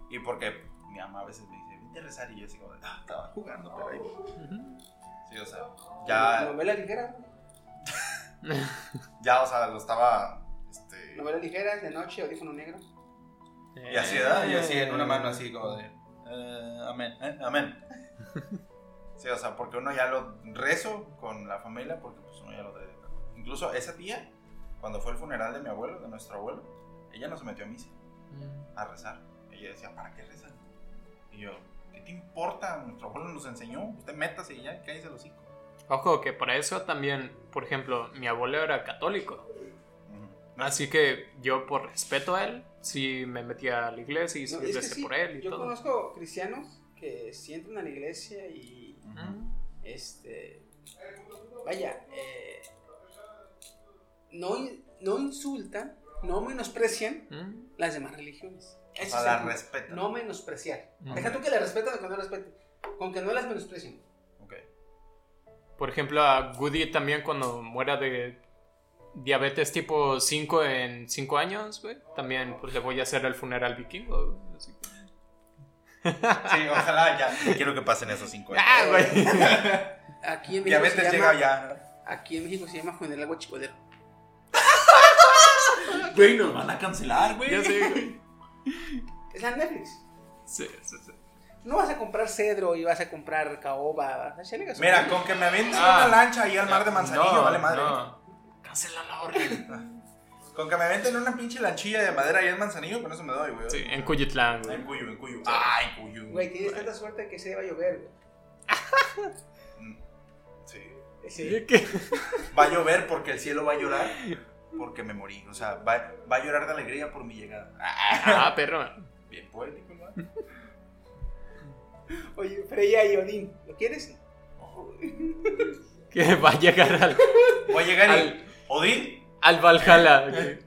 Y porque mi mamá a veces me dice, vente a rezar y yo así como, de, ah, estaba jugando, pero ahí. voy". Sí, o sea, ya, Novela ligera, [laughs] ya, o sea, lo estaba, este... novela ligera, de noche, audífono negro. Y así, ¿verdad? Y así en una mano así como de, eh, amén, eh, amén. [laughs] Sí, o sea, porque uno ya lo rezo con la familia, porque pues uno ya lo trae de. Incluso esa tía, cuando fue el funeral de mi abuelo, de nuestro abuelo, ella no se metió a misa. a rezar. Ella decía, ¿para qué rezar? Y yo, ¿qué te importa? Nuestro abuelo nos enseñó. Usted métase y ya, cállese los hocico. Ojo, que para eso también, por ejemplo, mi abuelo era católico. Así que yo, por respeto a él, sí me metía a la iglesia y No, recé sí, por él y yo todo. conozco cristianos que si entran a la iglesia y, Ujú. este, vaya, eh, no, no insultan, no menosprecian Ujú. las demás religiones. O Ese sea, es la respetan. No menospreciar. Deja tú que la respetan o que no la respeten. Con que no las menosprecien. Ok. Por ejemplo, a Goody también cuando muera de diabetes tipo 5 en 5 años, güey, también pues le voy a hacer el funeral vikingo. güey, así que- Sí, ojalá ya. Quiero que pasen esos cinco años. Ah, güey. Aquí en México Diabetes se llega llama, ya. Aquí en México se llama Agua Chicodero. [laughs] Güey, nos van a cancelar, güey. Ya sé, güey. Es la Netflix. Sí, sí, sí. No vas a comprar cedro y vas a comprar caoba. Mira, con que me avientes Ah. una lancha ahí al mar de Manzanillo, No, vale madre. no. Cancela la orden. [laughs] Con que me aventen una pinche lanchilla de madera ahí en Manzanillo, con eso me doy, güey. Sí, en Cuyitlán, En güey. Cuyo, en Cuyo. Ah, en Cuyo. Güey, tienes tanta suerte que se va a llover, güey. [laughs] Mm, Sí. Sí. ¿Qué? Va a llover porque el cielo va a llorar [laughs] porque me morí. O sea, va, va a llorar de alegría por mi llegada. Ah, perro. Bien poético, ¿no? [laughs] Oye, Freya y Odín, ¿lo quieres? [laughs] Que va a llegar al, Voy a llegar y. Al- Odín. al Valhalla.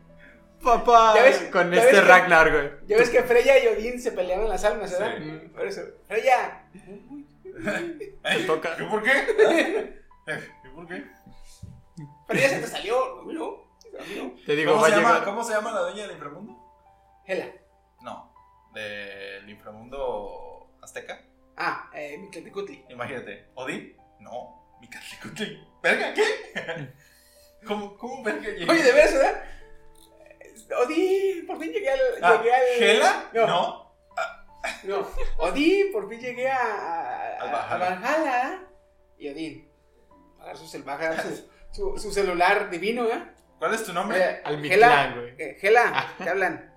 Papá. ¿Ya ves? Con ¿Ya este ves Ragnar, güey. Ya ves que Freya y Odín se peleaban las almas, ¿verdad? Sí. Por eso, Freya. Te toca. ¿Y por qué? [laughs] ¿Y por qué? Freya se te salió, ¿no? Te digo, ¿Cómo va se, llama, llegar. ¿Cómo se llama la dueña del inframundo? Hela. No. Del inframundo azteca. Ah, eh, Mictlantecuhtli. Imagínate. ¿Odín? No. Micatlicutli. ¿Verga qué? [laughs] ¿Cómo, cómo verga llegué? Oye, de veras, ¿verdad? Odín, por fin llegué al. Ah, llegué al ¿Gela? No. No. No. Odín, por fin llegué a. a, Al a Valhalla. Y Odín. A su, su, su celular divino, ¿eh? ¿Cuál es tu nombre? Eh, Al Gela, Mictlán, güey. eh, Gela, te hablan.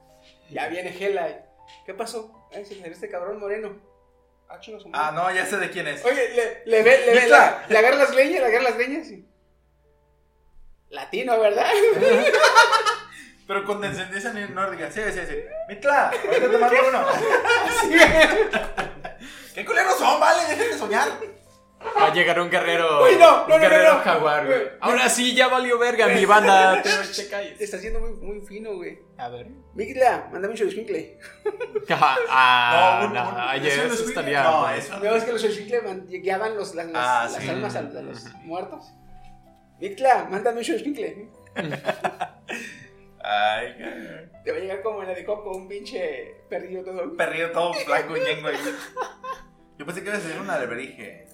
Ya viene Gela. ¿Qué pasó? Ay, se ve este cabrón moreno. Ah. Ah, no, ya sé de quién es. Oye, le, le ve, le ve, Mitla. le, le agarra las leñas, le agarra las leñas y... Latino, ¿verdad? [laughs] Pero con descendencia nórdica. Sí, sí, sí. Mitla, ahorita te mando uno. [laughs] [laughs] ¿Qué culeros son, vale? Dejen de soñar. Va a llegar un guerrero. Uy, no, no, no, un guerrero no, no. jaguar, güey. Ahora sí, ya valió verga mi banda. [laughs] Te, te calles. Te está haciendo muy, muy fino, güey. A ver. Miguel, mándame un showshinkle. Ah, [laughs] ah, No, un- no, ¿es un eso espíritu? estaría. No, eso ¿No ves que los showshinkle man- guiaban los, las, las, Ah, las sí. almas a, a los muertos? Miguel, mándame un showshinkle. [laughs] Ay, qué- Te va a llegar como en la de Coco, un pinche perrillo todo. perrillo todo flaco y ñengo ahí. Yo pensé que iba a ser un alebrije.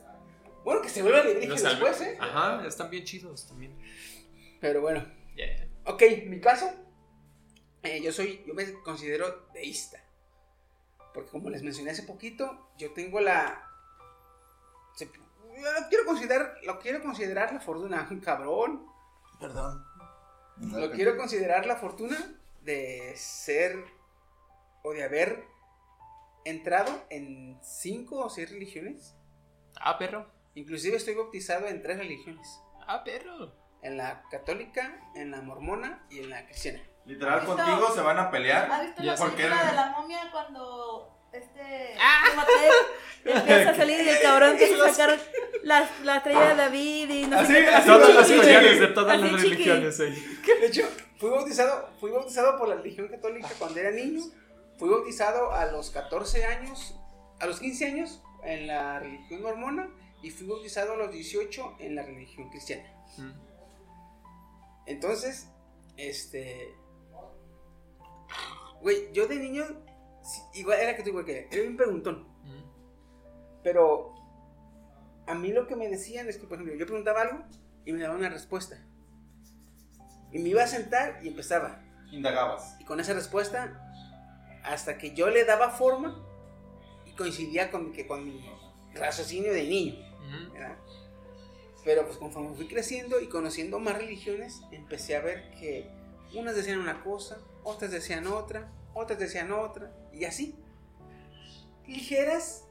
Bueno, que se vuelva alebrije Los después, ¿eh? Ajá, están bien chidos también. Pero bueno. Yeah. Ok, mi caso. eh, yo soy, yo me considero deísta. Porque como les mencioné hace poquito, yo tengo la. se- yo lo quiero considerar, lo quiero considerar la fortuna, [laughs] cabrón. Perdón. Lo quiero considerar la fortuna de ser o de haber entrado en cinco o seis religiones. Ah, perro. Inclusive estoy bautizado en tres religiones. Ah, perro. En la católica, en la mormona y en la cristiana. Literal, ¿Has visto? contigo se van a ¿Has pelear. visto Ya la. ¿Por qué? película de la momia cuando este Ah. Mateo empieza a salir y el cabrón que se [laughs] sacaron las, la estrella de David y no Así, sé qué así, Todas las collares de todas las chiqui. religiones ahí. De hecho, fui bautizado, fui bautizado por la religión católica cuando era niño. Fui bautizado a los 14 años, a los 15 años en la religión mormona y fui bautizado a los 18 en la religión cristiana. Mm. Entonces, este. Güey, yo de niño, igual era que tú, igual que era bien preguntón. Mm. Pero a mí lo que me decían es que, por ejemplo, yo preguntaba algo y me daban una respuesta. Y me iba a sentar y empezaba. Indagabas. Y con esa respuesta, hasta que yo le daba forma y coincidía con, que, con mi raciocinio de niño. Pero pues conforme fui creciendo y conociendo más religiones, empecé a ver que unas decían una cosa, otras decían otra, otras decían otra, y así. Ligeras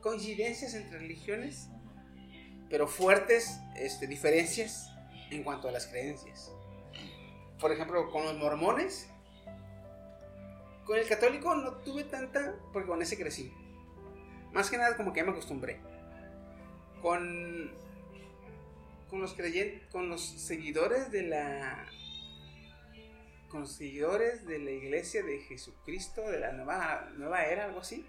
coincidencias entre religiones, pero fuertes este, diferencias en cuanto a las creencias. Por ejemplo, con los mormones, con el católico no tuve tanta, porque con ese crecí. Más que nada como que me acostumbré. Con, con los creyentes, con los seguidores de la con los seguidores de la iglesia de Jesucristo, de la nueva, nueva era, algo así.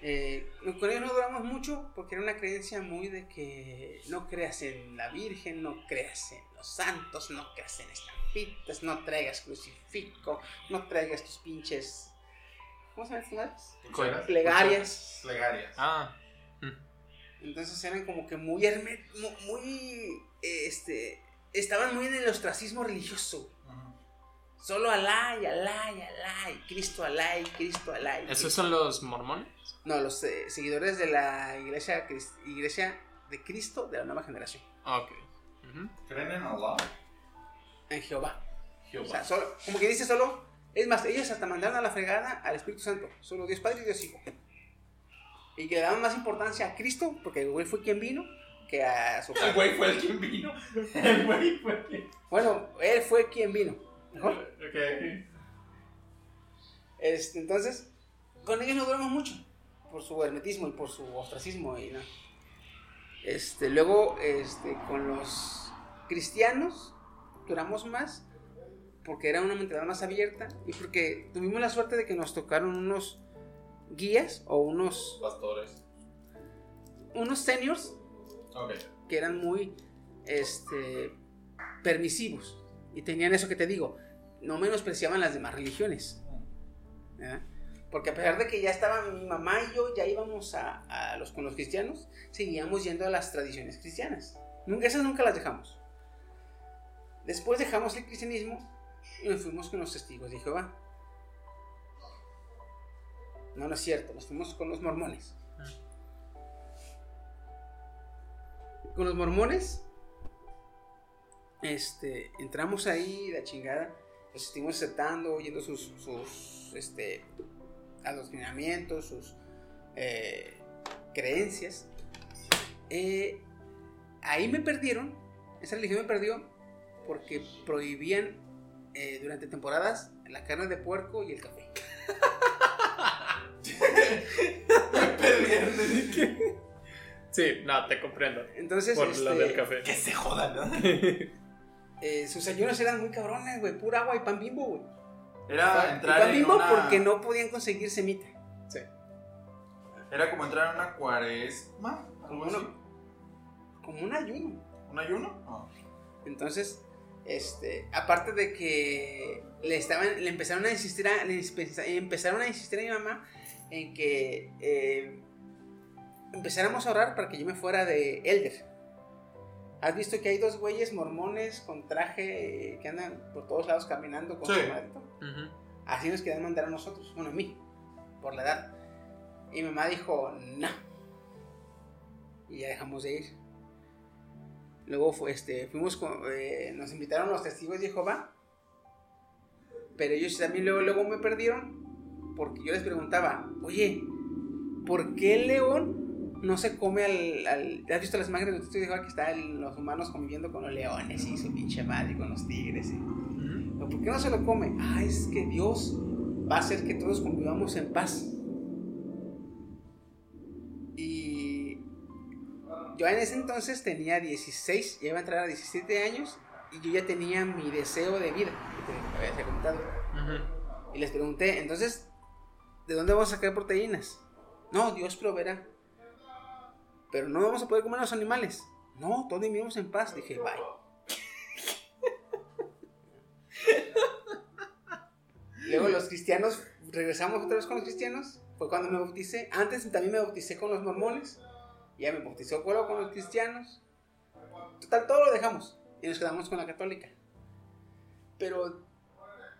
Eh, con ellos no duramos mucho porque era una creencia muy de que no creas en la Virgen, no creas en los santos, no creas en estampitas, no traigas crucifijo, no traigas tus pinches. ¿Cómo se llaman estas. Plegarias. Plegarias. Ah. Entonces eran como que muy muy este estaban muy en el ostracismo religioso. Solo Alá y Alá y Alá y Cristo Alá y Cristo Alá. y ¿Esos Cristo- son los mormones? No, los eh, seguidores de la iglesia iglesia de Cristo de la nueva generación. Ok. ¿Creen en Allah? En Jehová. Jehová. O sea, solo, como que dice solo. Es más, ellos hasta mandaron a la fregada al Espíritu Santo. Solo Dios Padre y Dios Hijo. Y que le daban más importancia a Cristo, porque el güey fue quien vino, que a su El güey fue el quien vino. El güey fue el quien. Bueno, él fue quien vino. Mejor. Ok. Este, entonces, con ellos no duramos mucho. Por su hermetismo y por su ostracismo. Y, este, luego, este, con los cristianos, duramos más. Porque era una mentalidad más abierta. Y porque tuvimos la suerte de que nos tocaron unos guías o unos, Pastores. unos seniors Ok. que eran muy este, permisivos. Y tenían eso que te digo, no menospreciaban las demás religiones. ¿verdad? Porque a pesar de que ya estaba mi mamá y yo, ya íbamos a, a los, con los cristianos, seguíamos yendo a las tradiciones cristianas. Nunca, esas nunca las dejamos. Después dejamos el cristianismo y nos fuimos con los testigos de Jehová. No, no es cierto, nos fuimos con los mormones. Con los mormones, este, entramos ahí, la chingada, los estuvimos aceptando, oyendo sus, sus este, adoctrinamientos, sus eh, creencias. Eh, ahí me perdieron, esa religión me perdió porque prohibían eh, durante temporadas la carne de puerco y el café. [laughs] Sí, no, te comprendo. Entonces, Por este, lo del café. Que se jodan, ¿no? [laughs] eh, sus ayunos eran muy cabrones, güey. Pura agua y pan bimbo, güey. Era Y entrar pan en bimbo una... porque no podían conseguir semita. Sí. Era como entrar en una cuaresma, algo así. Como un ayuno. ¿Un ayuno? No. Entonces, este, aparte de que le estaban, le empezaron a insistir a, le empezaron a insistir a mi mamá en que eh, empezáramos a orar para que yo me fuera de Elder. ¿Has visto que hay dos güeyes mormones con traje eh, que andan por todos lados caminando con Sí. su? Ujú. Así nos querían mandar a nosotros, bueno, a mí, por la edad. Y mi mamá dijo, no. Y ya dejamos de ir. Luego fue, este, fuimos, con- eh, nos invitaron los testigos de Jehová. Pero ellos también luego, luego me perdieron porque yo les preguntaba, oye, ¿por qué el león no se come al... al ¿Has visto las imágenes de los testigos de Jehová que están los humanos conviviendo con los leones y su pinche madre y con los tigres? y- ¿Pero ¿Por qué no se lo come? Ah, es que Dios va a hacer que todos convivamos en paz. Y yo en ese entonces tenía 16, ya iba a entrar a 17 años y yo ya tenía mi deseo de vida, que te había comentado. Ujú. Y les pregunté, entonces, ¿de dónde vamos a sacar proteínas? No, Dios proveerá. Pero no vamos a poder comer los animales. No, todos vivimos en paz. Dije, bye. [laughs] Luego los cristianos, regresamos otra vez con los cristianos. Fue cuando me bauticé. Antes también me bauticé con los mormones. Ya me bautizó con los cristianos. Total, todo lo dejamos. Y nos quedamos con la católica. Pero,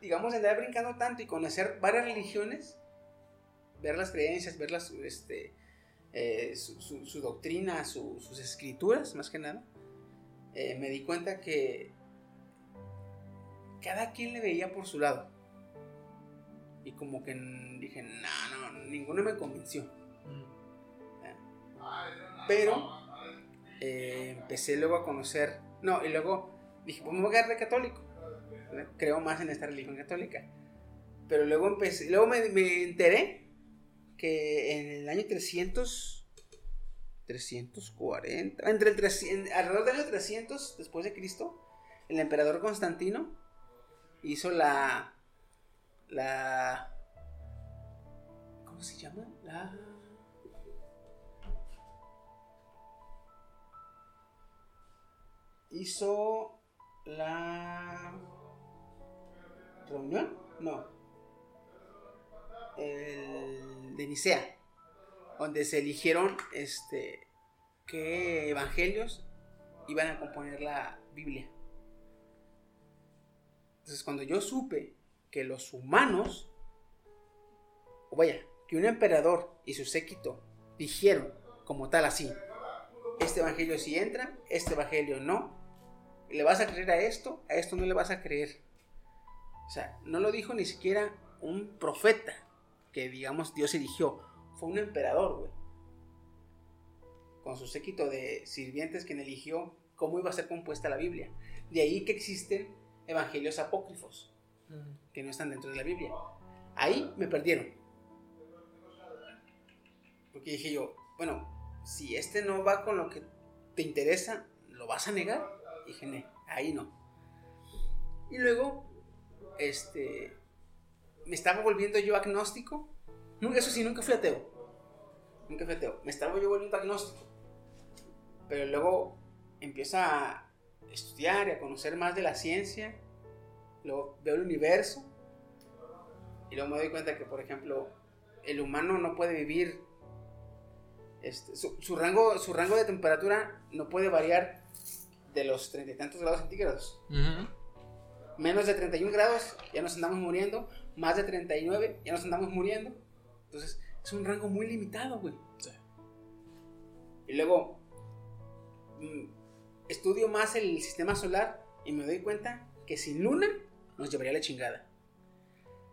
digamos, andar brincando tanto y conocer varias religiones, ver las creencias, ver las, este, eh, su, su- su doctrina, su- sus escrituras, más que nada, eh, me di cuenta que cada quien le veía por su lado. Y como que dije, no, no, ninguno me convenció. Pero eh, empecé luego a conocer, no, y luego dije, pues me voy a quedar de católico. ¿verdad? Creo más en esta religión católica. Pero luego empecé, luego me, me enteré que en el año 300, 340, entre el 300, alrededor del año 300 después de Cristo, el emperador Constantino hizo la, la, ¿cómo se llama? La, hizo la reunión, no, el de Nicea, donde se eligieron este qué evangelios iban a componer la Biblia. Entonces, cuando yo supe que los humanos, o vaya, que un emperador y su séquito dijeron como tal así, este evangelio sí entra, este evangelio no, ¿le vas a creer a esto? A esto no le vas a creer. O sea, no lo dijo ni siquiera un profeta que, digamos, Dios eligió. Fue un emperador, güey. Con su séquito de sirvientes quien eligió cómo iba a ser compuesta la Biblia. De ahí que existen evangelios apócrifos que no están dentro de la Biblia. Ahí me perdieron. Porque dije yo, bueno, si este no va con lo que te interesa, ¿lo vas a negar? Dije, "Ne, ahí no. Y luego, este, me estaba volviendo yo agnóstico. Nunca, eso sí, nunca fui ateo. Nunca fui ateo. Me estaba yo volviendo agnóstico. Pero luego empiezo a estudiar y a conocer más de la ciencia. Luego veo el universo. Y luego me doy cuenta que, por ejemplo, el humano no puede vivir. este, su, su rango, su rango de temperatura no puede variar de los treinta y tantos grados centígrados. Ujú. Menos de 31 grados ya nos andamos muriendo. Más de 39 ya nos andamos muriendo. Entonces es un rango muy limitado, güey. Y luego mm, estudio más el sistema solar y me doy cuenta que sin Luna nos llevaría la chingada.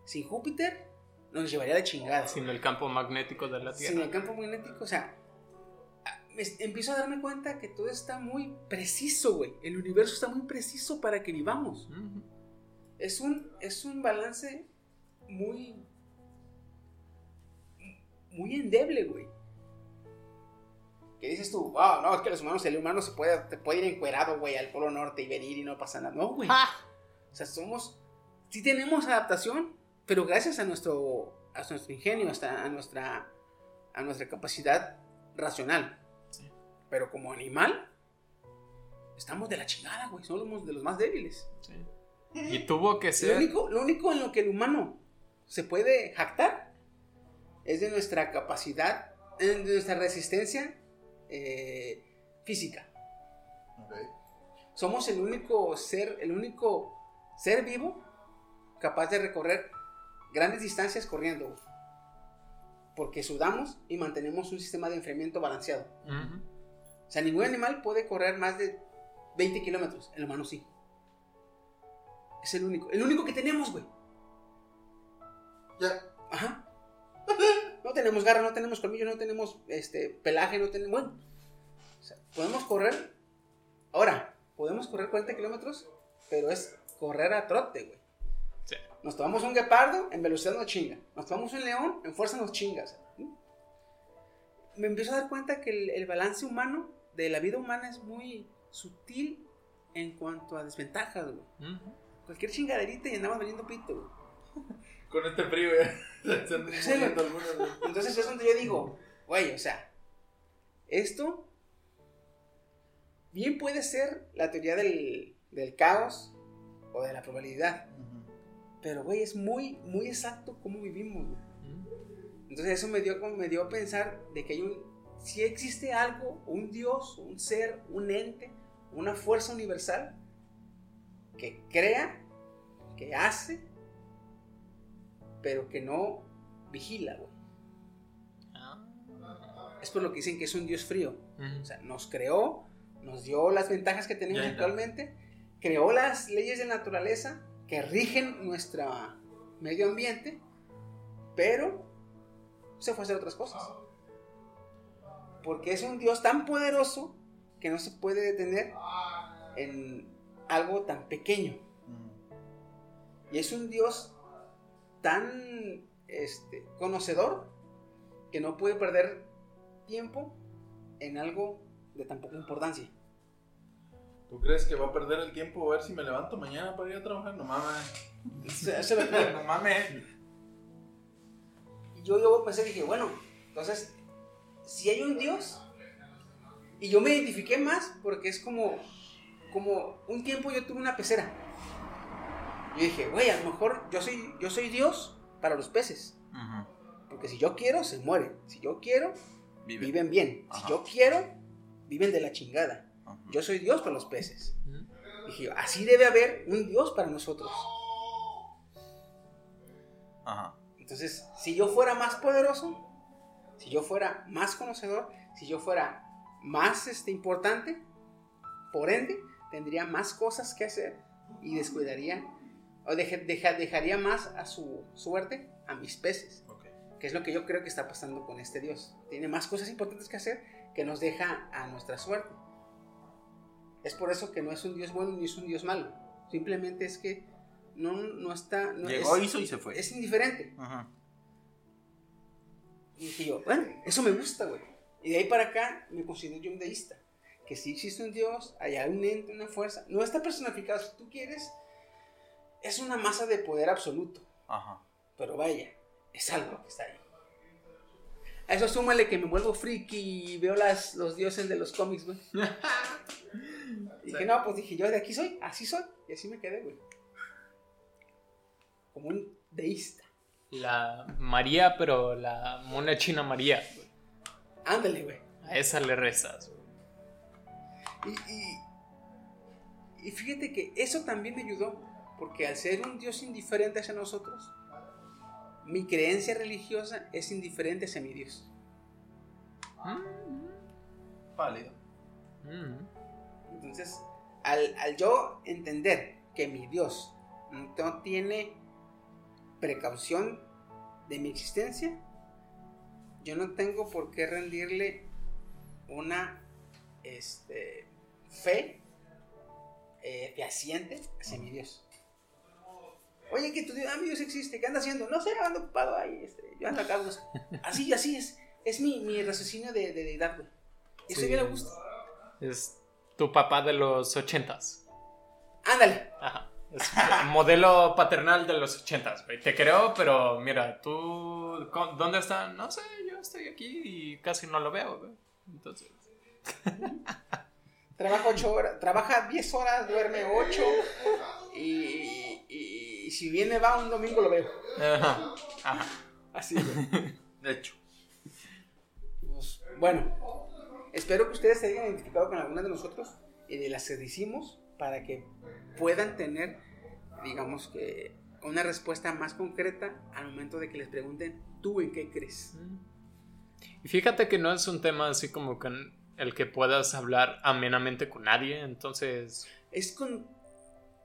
Sin Júpiter nos llevaría la chingada. Sin el campo magnético de la Sin Tierra. el campo magnético, o sea, empiezo a darme cuenta que todo está muy preciso, güey. El universo está muy preciso para que vivamos. Ujú. Es un, es un balance muy. muy endeble, güey. que dices tú, wow, no, es que los humanos, el humano se puede, te puede ir encuerado, güey, al Polo Norte y venir y no pasa nada. No, güey. O sea, somos, sí tenemos adaptación, pero gracias a nuestro, a nuestro ingenio, hasta a nuestra, a nuestra capacidad racional. Pero como animal, estamos de la chingada, güey. Somos de los más débiles. Y tuvo que Lo ser. único, lo único en lo que el humano se puede jactar es de nuestra capacidad, de nuestra resistencia eh, física. Ok. Somos el único ser, el único ser vivo capaz de recorrer grandes distancias corriendo. Porque sudamos y mantenemos un sistema de enfriamiento balanceado. O sea, ningún animal puede correr más de 20 kilómetros. El humano sí. Es el único. El único que tenemos, güey. Ya. Ajá. [laughs] No tenemos garra, no tenemos colmillo, no tenemos este pelaje, no tenemos. Bueno. O sea, podemos correr. Ahora, podemos correr 40 kilómetros, pero es correr a trote, güey. Sí. Nos tomamos un guepardo, en velocidad nos chinga. Nos tomamos un león, en fuerza nos chinga. o sea, ¿no? Me empiezo a dar cuenta que el, el balance humano, de la vida humana, es muy sutil en cuanto a desventajas, güey. Cualquier chingaderita y andamos valiendo pito, güey. Con este frío. [laughs] Se Sí, güey. Entonces es donde yo digo, güey, o sea, esto bien puede ser la teoría del, del caos o de la probabilidad, pero güey, es muy, muy exacto cómo vivimos, güey. Entonces eso me dio, como me dio a pensar de que hay un, si existe algo, un Dios, un ser, un ente, una fuerza universal que crea, que hace, pero que no vigila, güey. Es por lo que dicen que es un Dios frío. O sea, nos creó, nos dio las ventajas que tenemos Ya, ya. actualmente, creó las leyes de naturaleza que rigen nuestro medio ambiente, pero se fue a hacer otras cosas. Porque es un Dios tan poderoso que no se puede detener en algo tan pequeño. Y es un Dios tan este, conocedor que no puede perder tiempo en algo de tan poca importancia. ¿Tú crees que va a perder el tiempo a ver si me levanto mañana para ir a trabajar? No mames. Lo que- No mames. Y yo, yo pensé, dije, bueno, entonces, si hay un Dios, y yo me identifiqué más porque es como, como un tiempo yo tuve una pecera. Yo dije, güey, a lo mejor yo soy, yo soy Dios para los peces. Porque si yo quiero, se mueren. Si yo quiero, Vive. viven bien. Ajá. Si yo quiero, viven de la chingada. Ajá. Yo soy Dios para los peces. Dije, yo, así debe haber un Dios para nosotros. Ajá. Entonces, si yo fuera más poderoso, si yo fuera más conocedor, si yo fuera más este, importante, por ende, tendría más cosas que hacer y descuidaría o deja- dejaría más a su suerte a mis peces, Ok. que es lo que yo creo que está pasando con este Dios. Tiene más cosas importantes que hacer que nos deja a nuestra suerte. Es por eso que no es un Dios bueno ni es un Dios malo. Simplemente es que no, no está... No, Llegó, es- hizo y se fue. es indiferente. Ajá. Y dije yo, bueno, eso me gusta, güey. Y de ahí para acá me considero yo un deísta. Que sí existe un Dios, hay un ente, una fuerza. No está personificado, si tú quieres, es una masa de poder absoluto. Ajá. Pero vaya, es algo que está ahí. A eso súmale que me vuelvo friki y veo las, los dioses de los cómics, güey. Y [laughs] dije, no, pues dije, yo de aquí soy, así soy. Y así me quedé, güey. Como un deísta. La María, pero la mona china María. güey. Ándale, güey. A esa le rezas. güey. Y, y- y fíjate que eso también me ayudó, porque al ser un Dios indiferente hacia nosotros, mi creencia religiosa es indiferente hacia mi Dios. Válido. Mm. Entonces, al, al yo entender que mi Dios no tiene precaución de mi existencia, yo no tengo por qué rendirle una este, fe eh, fehaciente hacia mi Dios. Oye, que tu Dios existe, ¿qué anda haciendo? No sé, ando ocupado ahí, este, yo ando acá. pues. [laughs] Así, así es, es mi, mi raciocinio de, de deidad, güey. Eso Sí. ya le gusta. Es tu papá de los ochentas. Ándale. Ajá. Es modelo paternal de los ochentas, güey. Te creo, pero mira, tú... ¿con- ¿Dónde está? No sé, yo estoy aquí y casi no lo veo, güey. Entonces... Trabaja ocho horas, trabaja 10 horas, duerme 8 y, y- y si viene va un domingo lo veo. Ajá. Ajá. Así. güey. [laughs] De hecho. Pues, bueno, espero que ustedes se hayan identificado con alguna de nosotros y de las que decimos para que puedan tener, digamos que, una respuesta más concreta al momento de que les pregunten, ¿tú en qué crees? Y fíjate que no es un tema así como con el que puedas hablar amenamente con nadie, entonces... Es con...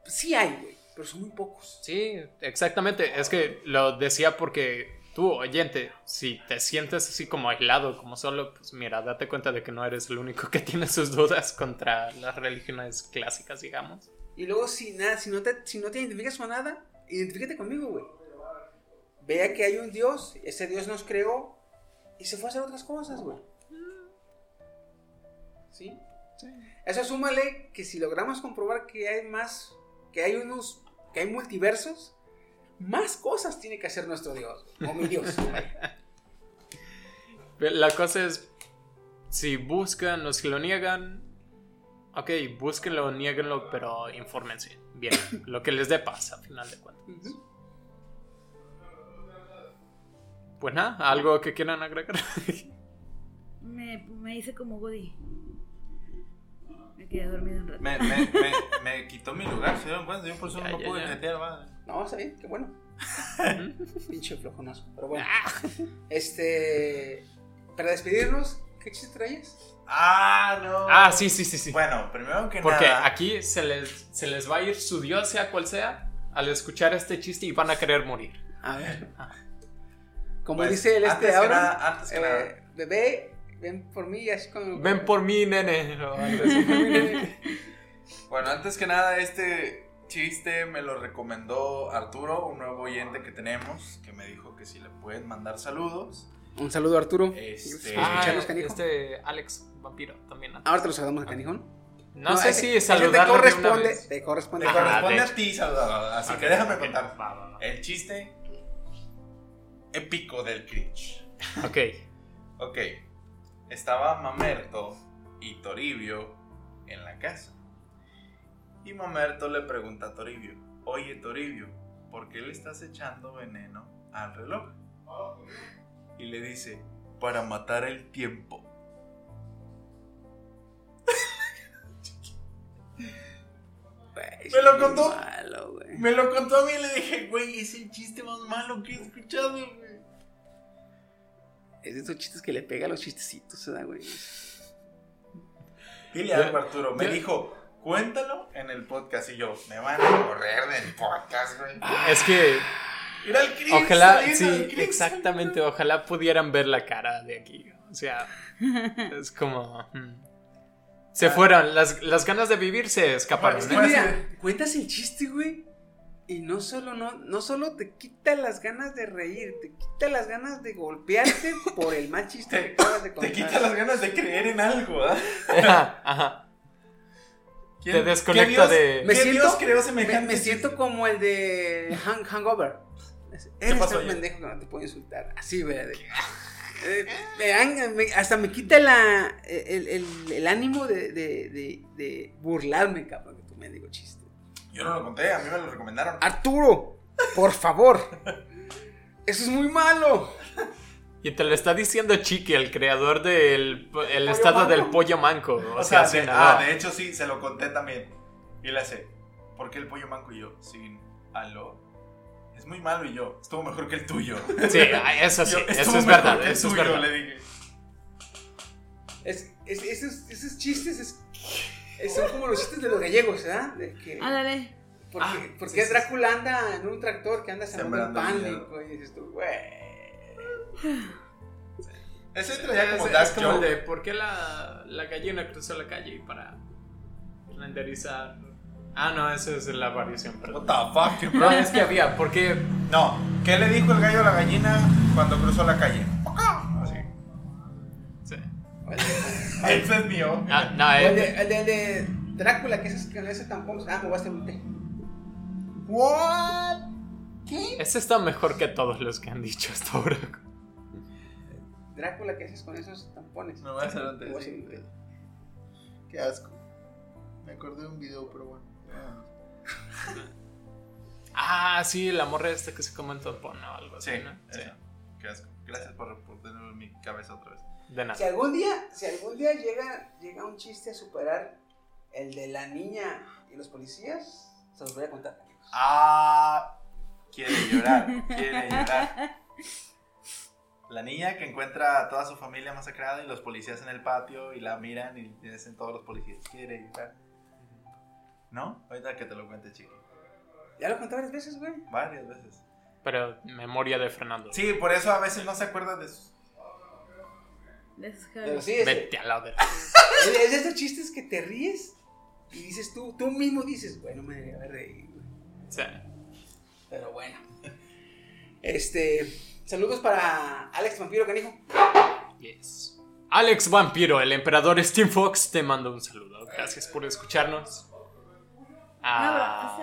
Sí hay, güey, pero son muy pocos. Sí, exactamente. Es que lo decía porque tú, oyente, si te sientes así como aislado, como solo, pues mira, date cuenta de que no eres el único que [laughs] tiene sus dudas contra las religiones clásicas, digamos. Y luego si nada, si no te, si no te identificas con nada, identifícate conmigo, güey. Vea que hay un Dios, ese Dios nos creó y se fue a hacer otras cosas, güey. ¿Sí? Eso súmale que si logramos comprobar que hay más, que hay unos, que hay multiversos, más cosas tiene que hacer nuestro Dios, o mi Dios. [laughs] La cosa es, si buscan o si lo niegan, ok, búsquenlo, nieguenlo, pero infórmense bien, [laughs] lo que les dé paz, a final de cuentas. Pues nada, algo que quieran agregar. [laughs] Me, me hice como Woody. Me quedé dormido un rato. Me, me, me, me quitó mi lugar, ¿se dieron cuenta? Yo por eso Ya, no ya, pude ya. meter, madre. No, está bien, qué bueno. Pinche flojonazo. Pero bueno. Este. Para despedirnos, ¿qué chiste traes? Ah, no. ah, sí, sí, sí, sí. Bueno, primero que Porque nada. aquí se les, se les va a ir su Dios, sea cual sea, al escuchar este chiste y van a querer morir. A ver. Ah. Como Pues, dice el este ahora. nada- antes que nada. eh, Bebé, ven por mí, así como. Ven por mí, nene. [laughs] así. Bueno, antes que nada, este chiste me lo recomendó Arturo, un nuevo oyente que tenemos, que me dijo que si le pueden mandar saludos. Un saludo, Arturo. Este- Ah, este Alex Vampiro también. Ahora te lo saludamos a Canijón. No, sé ese- si saludarlo te corresponde. Te corresponde. Te Ajá, corresponde de a ti saludar, así Ok, que déjame contar. va, va, va. El chiste épico del cringe. Ok. Ok, estaba Mamerto y Toribio en la casa. Y Mamerto le pregunta a Toribio, oye Toribio, ¿por qué le estás echando veneno al reloj? Y le dice, para matar el tiempo. Me lo contó. malo. Me lo contó a mí y le dije, güey, es el chiste más malo que he escuchado. Es de esos chistes que le pega a los chistecitos, ¿verdad, güey? Dile algo, Arturo. Me dijo, cuéntalo en el podcast. Y yo, me van a correr del podcast, güey. Es que Era el Chris. ojalá, saliendo, sí, el Chris exactamente, ojalá pudieran ver la cara de aquí. O sea, [laughs] es como... mm. Se fueron, las, las ganas de vivir se escaparon. Pues, Mira, cuentas el chiste, güey. Y no solo, no, no solo te quita las ganas de reír, te quita las ganas de golpearte [laughs] por el mal chiste que Te, acabas de te contar. quita las ganas de creer en algo, ¿ah? Ajá, ajá. ¿Quién- Te desconecta qué Dios- de- Me ¿Qué siento- Dios creó Me, semejante me siento como el de hang- Hangover. Eres ya? pendejo que no te puedo insultar. Así, güey. eh, me me- hasta me quita la, el, el- el ánimo de, de, de, de burlarme, cabrón, de tu mendigo chiste. Yo no lo conté, a mí me lo recomendaron. Arturo, por favor. Eso es muy malo. Y te lo está diciendo Chiqui, el creador del el estado manco. del pollo manco. O, O sea, sea, sí, de, no. ah, de hecho sí, se lo conté también. Y le hace, ¿por qué el pollo manco y yo? Sin aló. Es muy malo y yo, estuvo mejor que el tuyo. Sí, eso sí, Yo, eso "Estuvo es verdad, que el eso es tuyo", verdad. le dije. Es, es- esos, esos chistes es- es- son como los chistes de los gallegos, ¿verdad? De que, Ándale. porque Ah, porque sí, sí, Drácula anda en un tractor que anda sembrando Sembrando pánico. Y dices tú, güey. [sighs] Ese traía como Es, Dark es como el de ¿por qué la, la gallina cruzó la calle para renderizar? Ah, no, esa es la variación, What perdón. the fuck, No, [laughs] es que había, ¿por qué? No, ¿qué le dijo el gallo a la gallina cuando cruzó la calle? [laughs] Ese es mío. Ah, no, el, de, el, de, el de Drácula, que es con ese tampón. Ah, me voy a hacer un té. ¿What? ¿Qué? ese está mejor que todos los que han dicho hasta ahora. Drácula, ¿qué haces con esos tampones? Me voy a hacer un té, sí. Qué asco. Me acordé de un video, pero bueno. [laughs] Ah, sí, la morra esta que se come en tampón o algo así, Sí, ¿no? eso. Qué asco. Gracias por, por tenerlo en mi cabeza otra vez. De nada. Si algún día, si algún día llega, llega un chiste a superar el de la niña y los policías, se los voy a contar. amigos. Ah, quiere llorar, quiere llorar. La niña que encuentra a toda su familia masacrada y los policías en el patio y la miran y dicen todos los policías, quiere llorar. ¿No? Ahorita que te lo cuente, chiqui. Ya lo conté varias veces, güey. Varias veces. Pero memoria de Fernando. Sí, por eso a veces no se acuerda de sus... Pero sí, es, Vete a la de... [laughs] es, es de estos chistes que te ríes y dices tú, tú mismo dices, bueno, me debería haber reído. güey". Sí. Pero bueno. Este, saludos para Alex Vampiro Canijo. Yes. Alex Vampiro, el emperador Steam Fox, te mando un saludo. Gracias por escucharnos. Ah.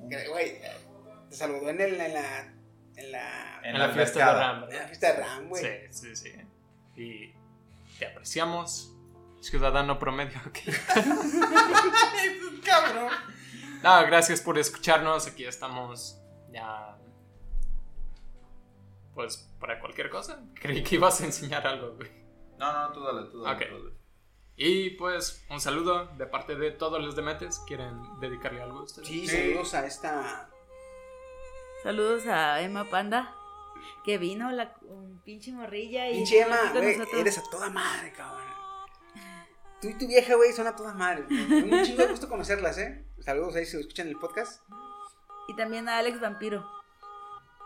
Güey, te saludó en, el, en la en la, en la fiesta de. Ram. en la fiesta de Ram, güey. Sí, sí, sí. Y te apreciamos, ciudadano promedio. ok. [laughs] Cabrón. No, gracias por escucharnos. Aquí estamos ya. Pues para cualquier cosa. Creí que ibas a enseñar algo, güey. No, no, tú dale, tú dale. Ok. tú dale. Y pues un saludo de parte de todos los demetes. ¿Quieren dedicarle algo a ustedes? Sí, Sí. saludos a esta. Saludos a Emma Panda, que vino la un pinche morrilla y Pinche Emma, güey, eres a toda madre, cabrón. Tú y tu vieja, güey, son a toda madre. Un chingo de gusto conocerlas, ¿eh? Saludos ahí si lo escuchan en el podcast. Y también a Alex Vampiro.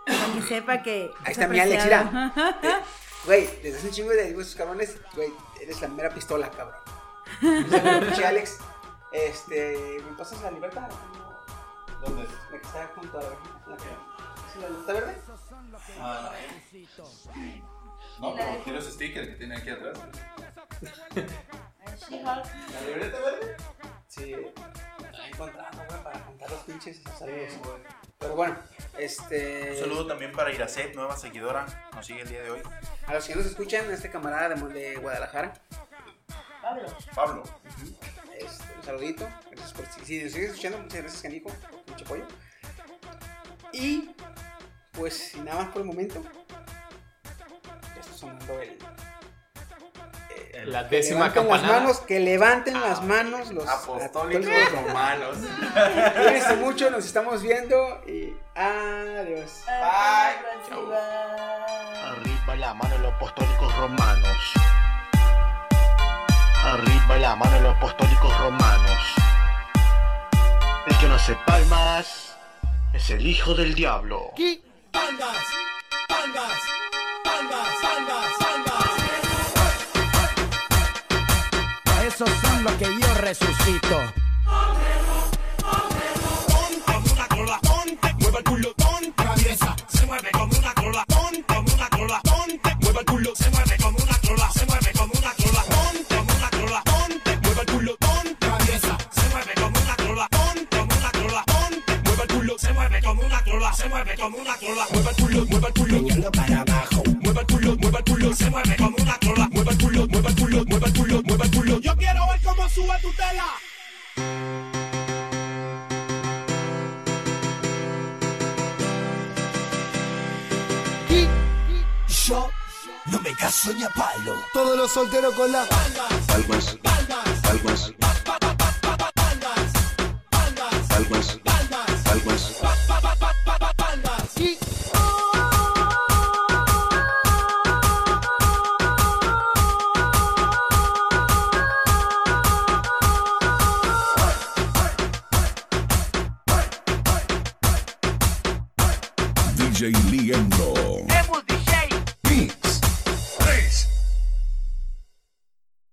Para que sepa que. Ahí es está mi Alex, apreciado. Güey, desde hace un chingo de esos cabrones, güey, eres la mera pistola, cabrón. Un saludo, [laughs] pinche Alex. Este, ¿me pasas la libertad? ¿Dónde? La que está junto a la la que- ¿Es la libertad verde? Ah, no, pero quiero ese sticker que tiene aquí atrás. ¿La libreta verde? Sí, la he encontrado, güey, para contar los pinches saludos. Pero bueno, este. Un saludo también para Iracet, nueva seguidora. Nos sigue el día de hoy. A los que nos escuchan, este camarada de, de Guadalajara, Pablo. este, un saludito. Gracias por. Si, nos sigues escuchando, muchas gracias, Canijo. Mucho apoyo. Y, pues, nada más por el momento, está sonando el. eh, La que décima levanten las manos, que levanten las manos los Apostólicos apostólicos romanos. [laughs] Cuídense mucho, nos estamos viendo y adiós. Bye. Arriba la mano los apostólicos romanos. Arriba la mano los apostólicos romanos. El que no hace palmas es el hijo del diablo. Esos son los que yo resucito. Yo no me caso ni a palo. Todos los solteros con la Palmas, palmas, palmas, palmas. DJ Liendo.